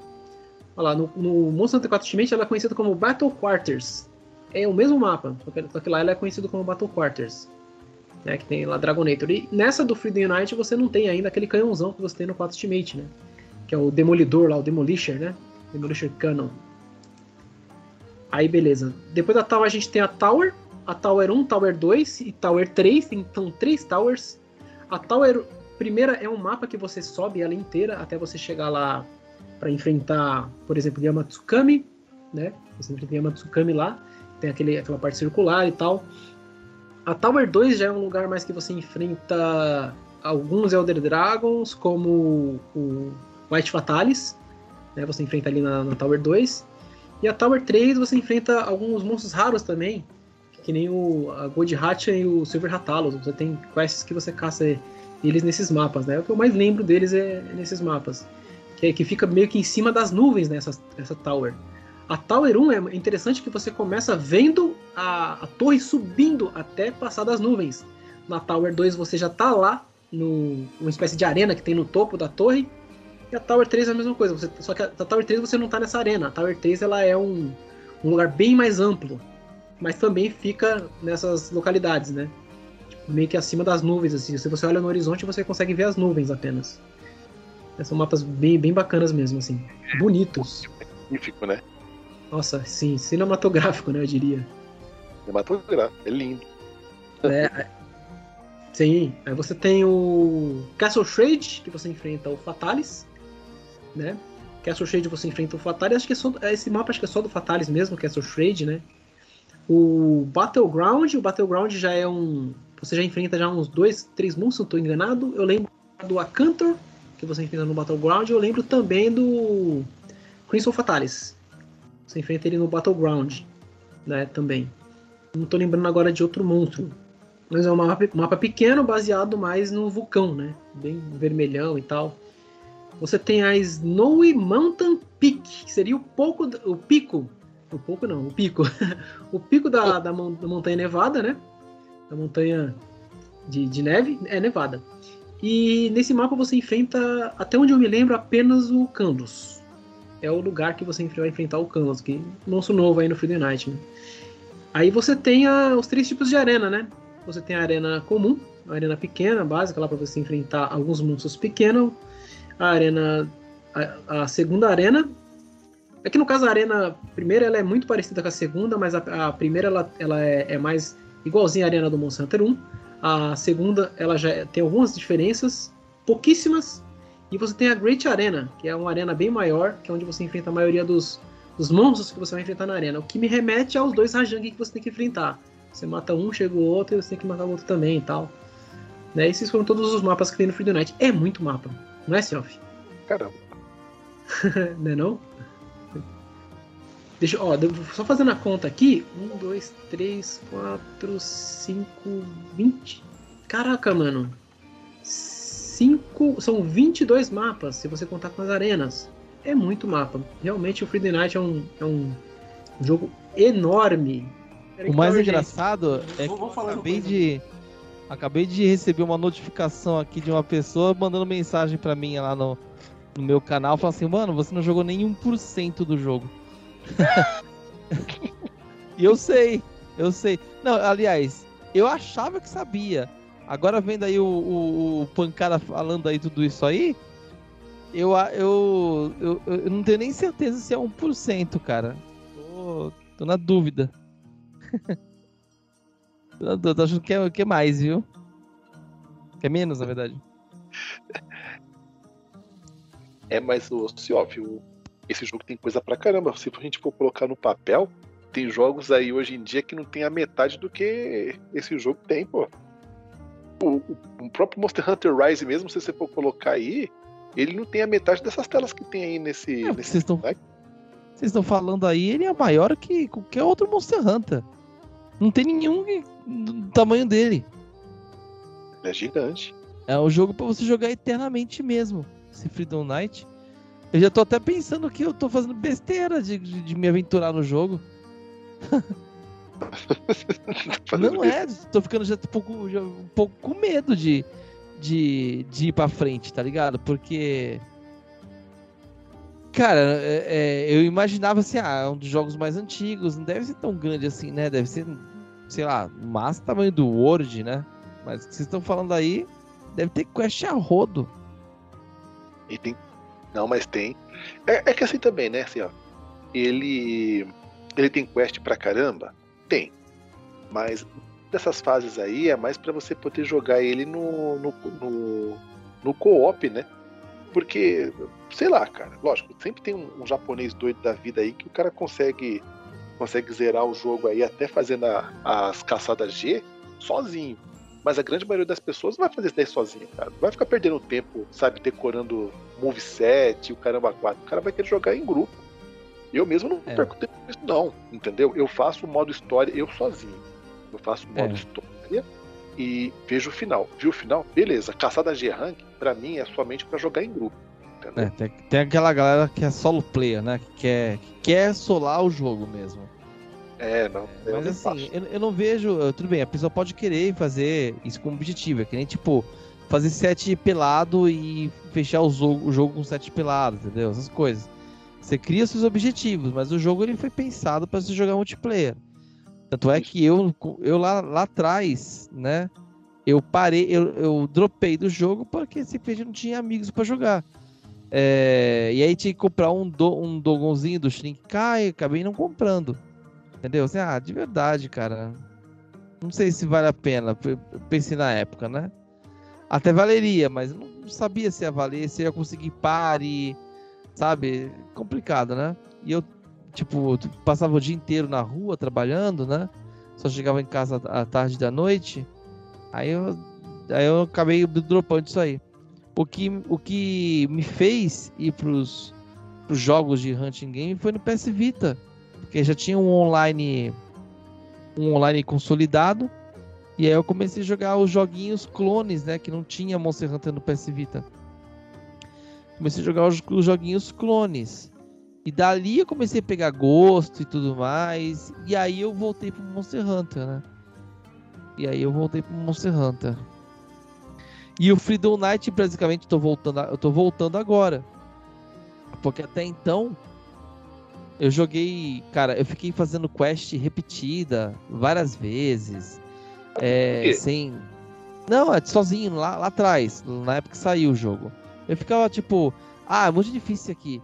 Olha lá, no, no Monster Hunter 4 Ultimate ela é conhecida como Battle Quarters. É o mesmo mapa, só que, só que lá ela é conhecido como Battle Quarters. Né, que tem lá Dragonator. E nessa do Freedom Unite você não tem ainda aquele canhãozão que você tem no 4 Ultimate, né? Que é o Demolidor lá, o Demolisher, né? Demolisher Cannon. Aí beleza. Depois da Tower a gente tem a Tower, a Tower 1, Tower 2 e Tower 3. Então três Towers. A Tower primeira é um mapa que você sobe ela inteira até você chegar lá para enfrentar, por exemplo, Yamatsukami, né? Você enfrenta Yamatsukami lá, tem aquele, aquela parte circular e tal. A Tower 2 já é um lugar mais que você enfrenta alguns Elder Dragons, como o White Fatalis, né? Você enfrenta ali na, na Tower 2. E a Tower 3 você enfrenta alguns monstros raros também, que nem o a Gold Hatcha e o Silver Ratalos. Você tem quests que você caça eles nesses mapas, né? O que eu mais lembro deles é nesses mapas. Que, é, que fica meio que em cima das nuvens nessa essa tower. A Tower 1 é interessante que você começa vendo a, a torre subindo até passar das nuvens. Na Tower 2 você já tá lá, no, uma espécie de arena que tem no topo da torre. E a Tower 3 é a mesma coisa, você, só que a, a Tower 3 você não tá nessa arena. A Tower 3 ela é um, um lugar bem mais amplo, mas também fica nessas localidades, né? Meio que acima das nuvens, assim. Se você olha no horizonte, você consegue ver as nuvens apenas. São mapas bem, bem bacanas mesmo, assim. Bonitos. Magnífico, né? Nossa, sim, cinematográfico, né, eu diria. Cinematográfico, é lindo. É, sim, aí você tem o Castle Shade, que você enfrenta o Fatalis, né? Castle Shade você enfrenta o Fatalis, acho que é só, esse mapa acho que é só do Fatalis mesmo, Castle Shade, né? O Battleground, o Battleground já é um, você já enfrenta já uns dois, três monstros, não estou enganado. Eu lembro do Acantor, que você enfrenta no Battleground. Eu lembro também do Crimson Fatalis. Você enfrenta ele no Battleground, né, também. Não estou lembrando agora de outro monstro. Mas é um mapa, mapa pequeno, baseado mais no vulcão, né? Bem vermelhão e tal. Você tem a Snowy Mountain Peak, que seria o, pouco, o pico. O pouco não, o pico. o pico da, da, da montanha nevada, né? Da montanha de, de neve, é nevada. E nesse mapa você enfrenta, até onde eu me lembro, apenas o Candos. É o lugar que você vai enfrentar o Candos, que é monstro novo aí no Freedom Night. Né? Aí você tem a, os três tipos de arena, né? Você tem a arena comum, a arena pequena, básica, lá para você enfrentar alguns monstros pequenos. A arena. A, a, segunda arena. É que no caso a arena primeira ela é muito parecida com a segunda, mas a, a primeira ela, ela é, é mais igualzinha a arena do Monster Hunter 1. A segunda, ela já tem algumas diferenças, pouquíssimas. E você tem a Great Arena, que é uma arena bem maior, que é onde você enfrenta a maioria dos, dos monstros que você vai enfrentar na arena. O que me remete aos dois Rajang que você tem que enfrentar. Você mata um, chega o outro, e você tem que matar o outro também e tal. Né? Esses foram todos os mapas que tem no Freedom Night. É muito mapa, não é, Selfie? Caramba. não é não? Deixa, ó, só fazendo a conta aqui. 1, 2, 3, 4, 5, 20. Caraca, mano. 5. São 22 mapas, se você contar com as arenas. É muito mapa. Realmente o Freedom Night é um, é um jogo enorme. O mais engraçado é que eu acabei de. Acabei de receber uma notificação aqui de uma pessoa mandando mensagem para mim lá no, no meu canal, falando assim, mano, você não jogou nem 1% do jogo. E eu sei, eu sei. Não, aliás, eu achava que sabia. Agora vendo aí o, o, o Pancada falando aí tudo isso aí, eu, eu, eu, eu não tenho nem certeza se é 1%, cara. Tô, tô na dúvida. tô, tô achando que é, que é mais, viu? Que é menos, na verdade. É, mas o Cioff, o esse jogo tem coisa pra caramba. Se a gente for colocar no papel, tem jogos aí hoje em dia que não tem a metade do que esse jogo tem, pô. O, o, próprio Monster Hunter Rise mesmo, se você for colocar aí, ele não tem a metade dessas telas que tem aí nesse. É, nesse vocês estão vocês estão falando aí, ele é maior que qualquer outro Monster Hunter. Não tem nenhum do tamanho dele. Ele é gigante. É um jogo para você jogar eternamente mesmo. Esse Freedom Night. Eu já tô até pensando que eu tô fazendo besteira de, de, de me aventurar no jogo. Não é, tô ficando já um pouco, já um pouco com medo de, de, de ir pra frente, tá ligado? Porque. Cara, é, é, eu imaginava assim, ah, é um dos jogos mais antigos, não deve ser tão grande assim, né? Deve ser, sei lá, mais tamanho do Word, né? Mas o que vocês estão falando aí, deve ter quest a rodo. E tem. Não, mas tem. É, é que assim também, né? Assim, ó. Ele. Ele tem quest pra caramba? Tem. Mas dessas fases aí é mais para você poder jogar ele no, no, no, no co-op, né? Porque, sei lá, cara, lógico, sempre tem um, um, japonês doido da vida aí que o cara consegue consegue zerar o jogo aí até fazendo a, as caçadas G sozinho. Mas a grande maioria das pessoas não vai fazer isso daí sozinho, cara. Não vai ficar perdendo tempo, sabe, decorando moveset e o caramba 4. O cara vai querer jogar em grupo. Eu mesmo não é. perco tempo com isso, não, entendeu? Eu faço o modo história eu sozinho. Eu faço o modo é. história e vejo o final. Viu o final? Beleza. Caçada G-Rank, pra mim, é somente para jogar em grupo. É, tem, tem, aquela galera que é solo player, né? Que quer, que quer solar o jogo mesmo. É, não. É, mas assim, eu, eu, não vejo. Tudo bem, a pessoa pode querer fazer isso como objetivo. É que nem tipo, fazer set pelado e fechar o jogo, o jogo com set pelado, entendeu? Essas coisas. Você cria seus objetivos, mas o jogo ele foi pensado para você jogar multiplayer. Tanto é que eu, eu lá, lá atrás, né? Eu parei, eu, eu dropei do jogo porque simplesmente não tinha amigos para jogar. É, e aí tinha que comprar um, do, um dogonzinho do Shrink Kai, acabei não comprando. Entendeu? Assim, ah, de verdade, cara. Não sei se vale a pena. Pensei na época, né? Até valeria, mas não sabia se ia valer, se ia conseguir pare sabe? Complicado, né? E eu, tipo, passava o dia inteiro na rua trabalhando, né? Só chegava em casa à tarde da noite. Aí eu, aí eu acabei dropando isso aí. O que, o que me fez ir pros, pros jogos de hunting game foi no PS Vita. Porque já tinha um online um online consolidado. E aí eu comecei a jogar os joguinhos clones, né? Que não tinha Monster Hunter no PS Vita comecei a jogar os, os joguinhos clones. E dali eu comecei a pegar gosto e tudo mais. E aí eu voltei pro Monster Hunter, né? E aí eu voltei pro Monster Hunter. E o Freedom Night, basicamente, tô voltando, eu tô voltando agora. Porque até então eu joguei, cara, eu fiquei fazendo quest repetida várias vezes. É, sem. Não, é sozinho, lá, lá atrás, na época que saiu o jogo. Eu ficava tipo, ah, é muito difícil aqui.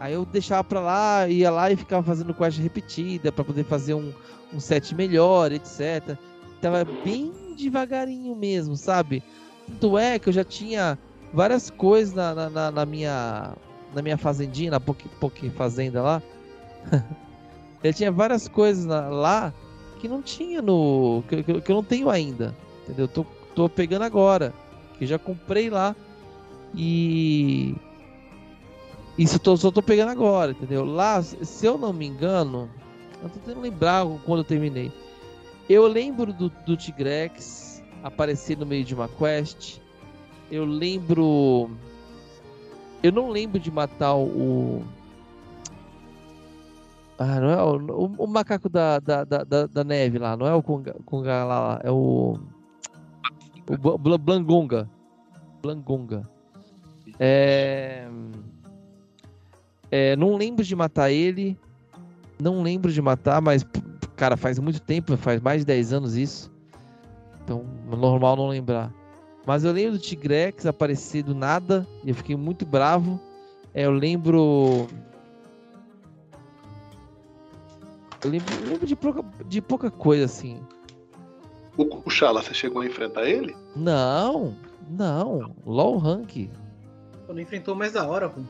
Aí eu deixava pra lá, ia lá e ficava fazendo quest repetida para poder fazer um, um set melhor, etc. Tava bem devagarinho mesmo, sabe? Tanto é que eu já tinha várias coisas na, na, na minha na minha fazendinha, na Poké Fazenda lá. eu tinha várias coisas lá que não tinha no. Que, que, que, eu não tenho ainda. Entendeu? Tô, tô pegando agora. Que já comprei lá. E. Isso eu só tô pegando agora, entendeu? Lá, se eu não me engano, eu tô tentando lembrar quando eu terminei. Eu lembro do, do Tigrex aparecer no meio de uma quest. Eu lembro. Eu não lembro de matar o. Ah, não é o, o, o macaco da, da, da, da, neve lá, não é o Kunga, Kunga lá, é o. O Blangonga. Blangonga. É... É, não lembro de matar ele. Não lembro de matar, mas, cara, faz muito tempo, faz mais de 10 anos isso. Então, normal não lembrar. Mas eu lembro do Tigrex aparecer do nada e eu fiquei muito bravo. É, eu lembro. Eu lembro, eu lembro de, pouca, de pouca coisa assim. O Kuchala, você chegou a enfrentar ele? Não, não. Low rank. Não enfrentou mais da hora, pô.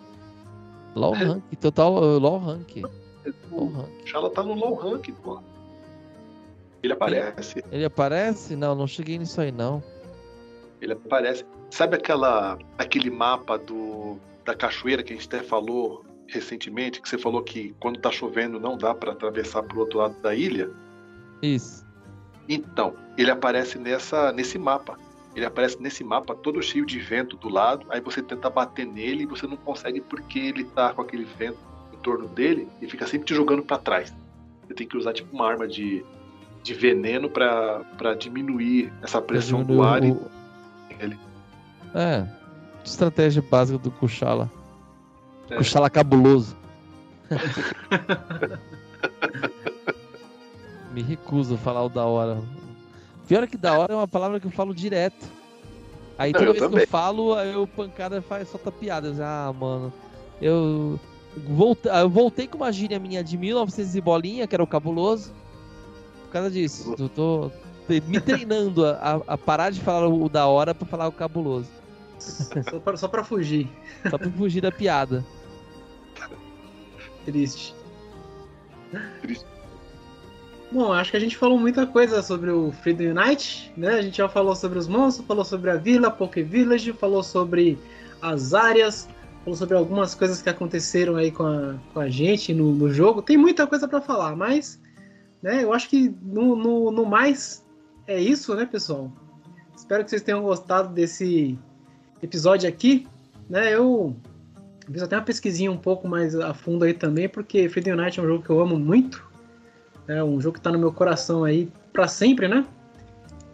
Low rank, total low rank. Low rank. Shala tá no low rank, pô. Ele aparece. Ele aparece? Não, não cheguei nisso aí não. Ele aparece. Sabe aquela aquele mapa do da cachoeira que a gente até falou recentemente, que você falou que quando tá chovendo não dá para atravessar pro outro lado da ilha? Isso. Então, ele aparece nessa nesse mapa. ele aparece nesse mapa todo cheio de vento do lado, aí você tenta bater nele e você não consegue porque ele tá com aquele vento em torno dele e fica sempre te jogando para trás. Você tem que usar tipo uma arma de, de veneno para diminuir essa pressão do ar. O... E... É, estratégia básica do Kuchala. É. Kuchala cabuloso. Me recuso a falar o da hora. Pior é que da hora é uma palavra que eu falo direto. Aí toda eu vez também. que eu falo, aí o pancada faz, solta piadas. Ah, mano. Eu, voltei, eu voltei com uma gíria minha de 1900 e bolinha, que era o cabuloso. Por causa disso. Eu tô me treinando a, a parar de falar o da hora pra falar o cabuloso. Só pra, só pra fugir. Só pra fugir da piada. Triste. Triste. Bom, acho que a gente falou muita coisa sobre o Freedom Unite, né? A gente já falou sobre os monstros, falou sobre a vila, Poké Village, falou sobre as áreas, falou sobre algumas coisas que aconteceram aí com a, com a gente no, no jogo. Tem muita coisa para falar, mas né, eu acho que no, no, no, mais é isso, né, pessoal? Espero que vocês tenham gostado desse episódio aqui. Né? Eu fiz até uma pesquisinha um pouco mais a fundo aí também, porque Freedom Unite é um jogo que eu amo muito. É um jogo que está no meu coração aí para sempre, né?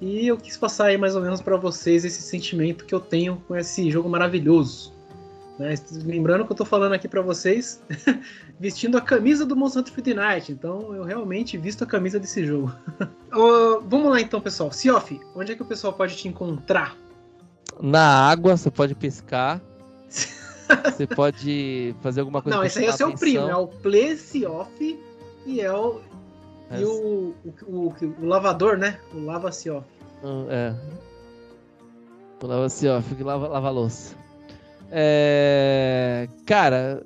E eu quis passar aí mais ou menos para vocês esse sentimento que eu tenho com esse jogo maravilhoso. Né? Lembrando que eu estou falando aqui para vocês vestindo a camisa do Monster Hunter Night, então eu realmente visto a camisa desse jogo. uh, vamos lá então, pessoal. Siof, onde é que o pessoal pode te encontrar? Na água, você pode pescar. você pode fazer alguma coisa. Não, esse aí é o seu primo, é o Play Siof e é o e o, o, o, o, lavador, né? O lava-se-off. Hum, é. O lava-se-off, que lava, lava louça. É... Cara,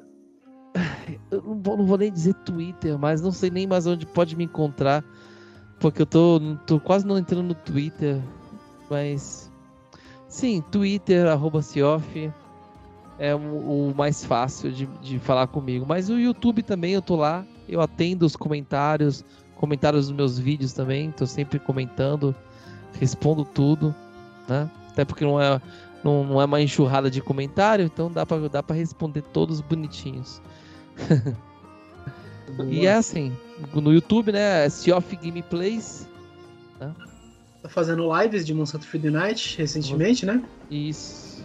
eu não vou, não vou, nem dizer Twitter, mas não sei nem mais onde pode me encontrar. Porque eu tô, tô quase não entrando no Twitter. Mas. Sim, Twitter, arroba Cioff, é o, o, mais fácil de, de falar comigo. Mas o YouTube também eu tô lá. Eu atendo os comentários, comentários dos meus vídeos também, tô sempre comentando, respondo tudo, né? Até porque não é, não, não é uma enxurrada de comentário, então dá para dá pra responder todos bonitinhos. e é assim, no YouTube, né? É Sea of Gameplays. Né? Tá fazendo lives de Monsanto Free Night recentemente, né? Isso.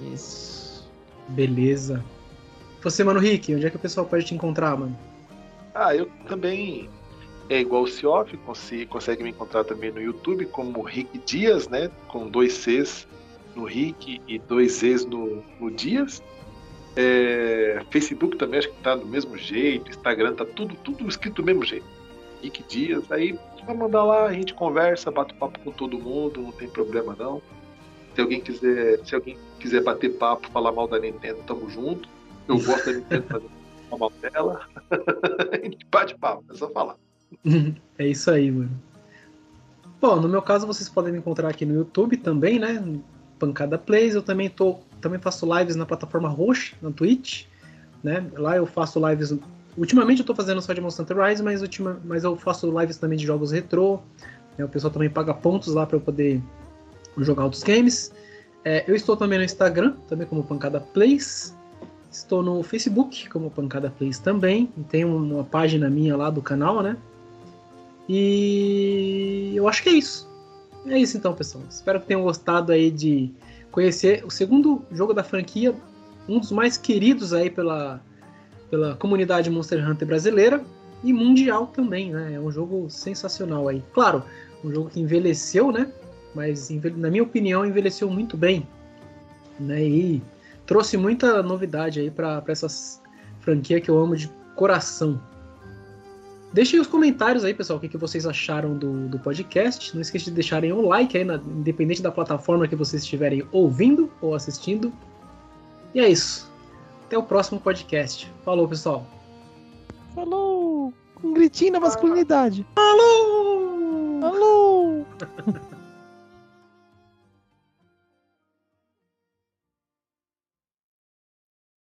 Isso. Beleza. Você, mano, Rick, onde é que o pessoal pode te encontrar, mano? Ah, eu também é igual o você consegue me encontrar também no YouTube como Rick Dias, né? Com dois Cs no Rick e dois Zs no, no Dias. É, Facebook também acho que tá do mesmo jeito, Instagram tá tudo, tudo escrito do mesmo jeito. Rick Dias, aí vai mandar lá, a gente conversa, bate papo com todo mundo, não tem problema não. Se alguém quiser, se alguém quiser bater papo, falar mal da Nintendo, tamo junto. Eu gosto da Nintendo fazer mal dela. bate papo, é só falar. é isso aí, mano. Bom, no meu caso vocês podem me encontrar aqui no YouTube também, né? Pancada Plays. Eu também tô, também faço lives na plataforma Roxa, na Twitch, né? Lá eu faço lives. Ultimamente eu tô fazendo só de Monster Hunter Rise, mas, ultima, mas eu faço lives também de jogos retrô. Né? O pessoal também paga pontos lá para eu poder jogar outros games. É, eu estou também no Instagram, também como Pancada Plays. Estou no Facebook como Pancada Plays também. E tem uma página minha lá do canal, né? E eu acho que é isso. É isso então, pessoal. Espero que tenham gostado aí de conhecer o segundo jogo da franquia, um dos mais queridos aí pela, pela comunidade Monster Hunter brasileira e mundial também, né? É um jogo sensacional aí. Claro, um jogo que envelheceu, né? Mas na minha opinião envelheceu muito bem, né? E trouxe muita novidade aí para essa franquia que eu amo de coração. Deixem os comentários aí, pessoal, o que, que vocês acharam do, do podcast. Não esqueça de deixarem um like aí, na, independente da plataforma que vocês estiverem ouvindo ou assistindo. E é isso. Até o próximo podcast. Falou, pessoal. Falou! Um gritinho na masculinidade. Falou! Falou!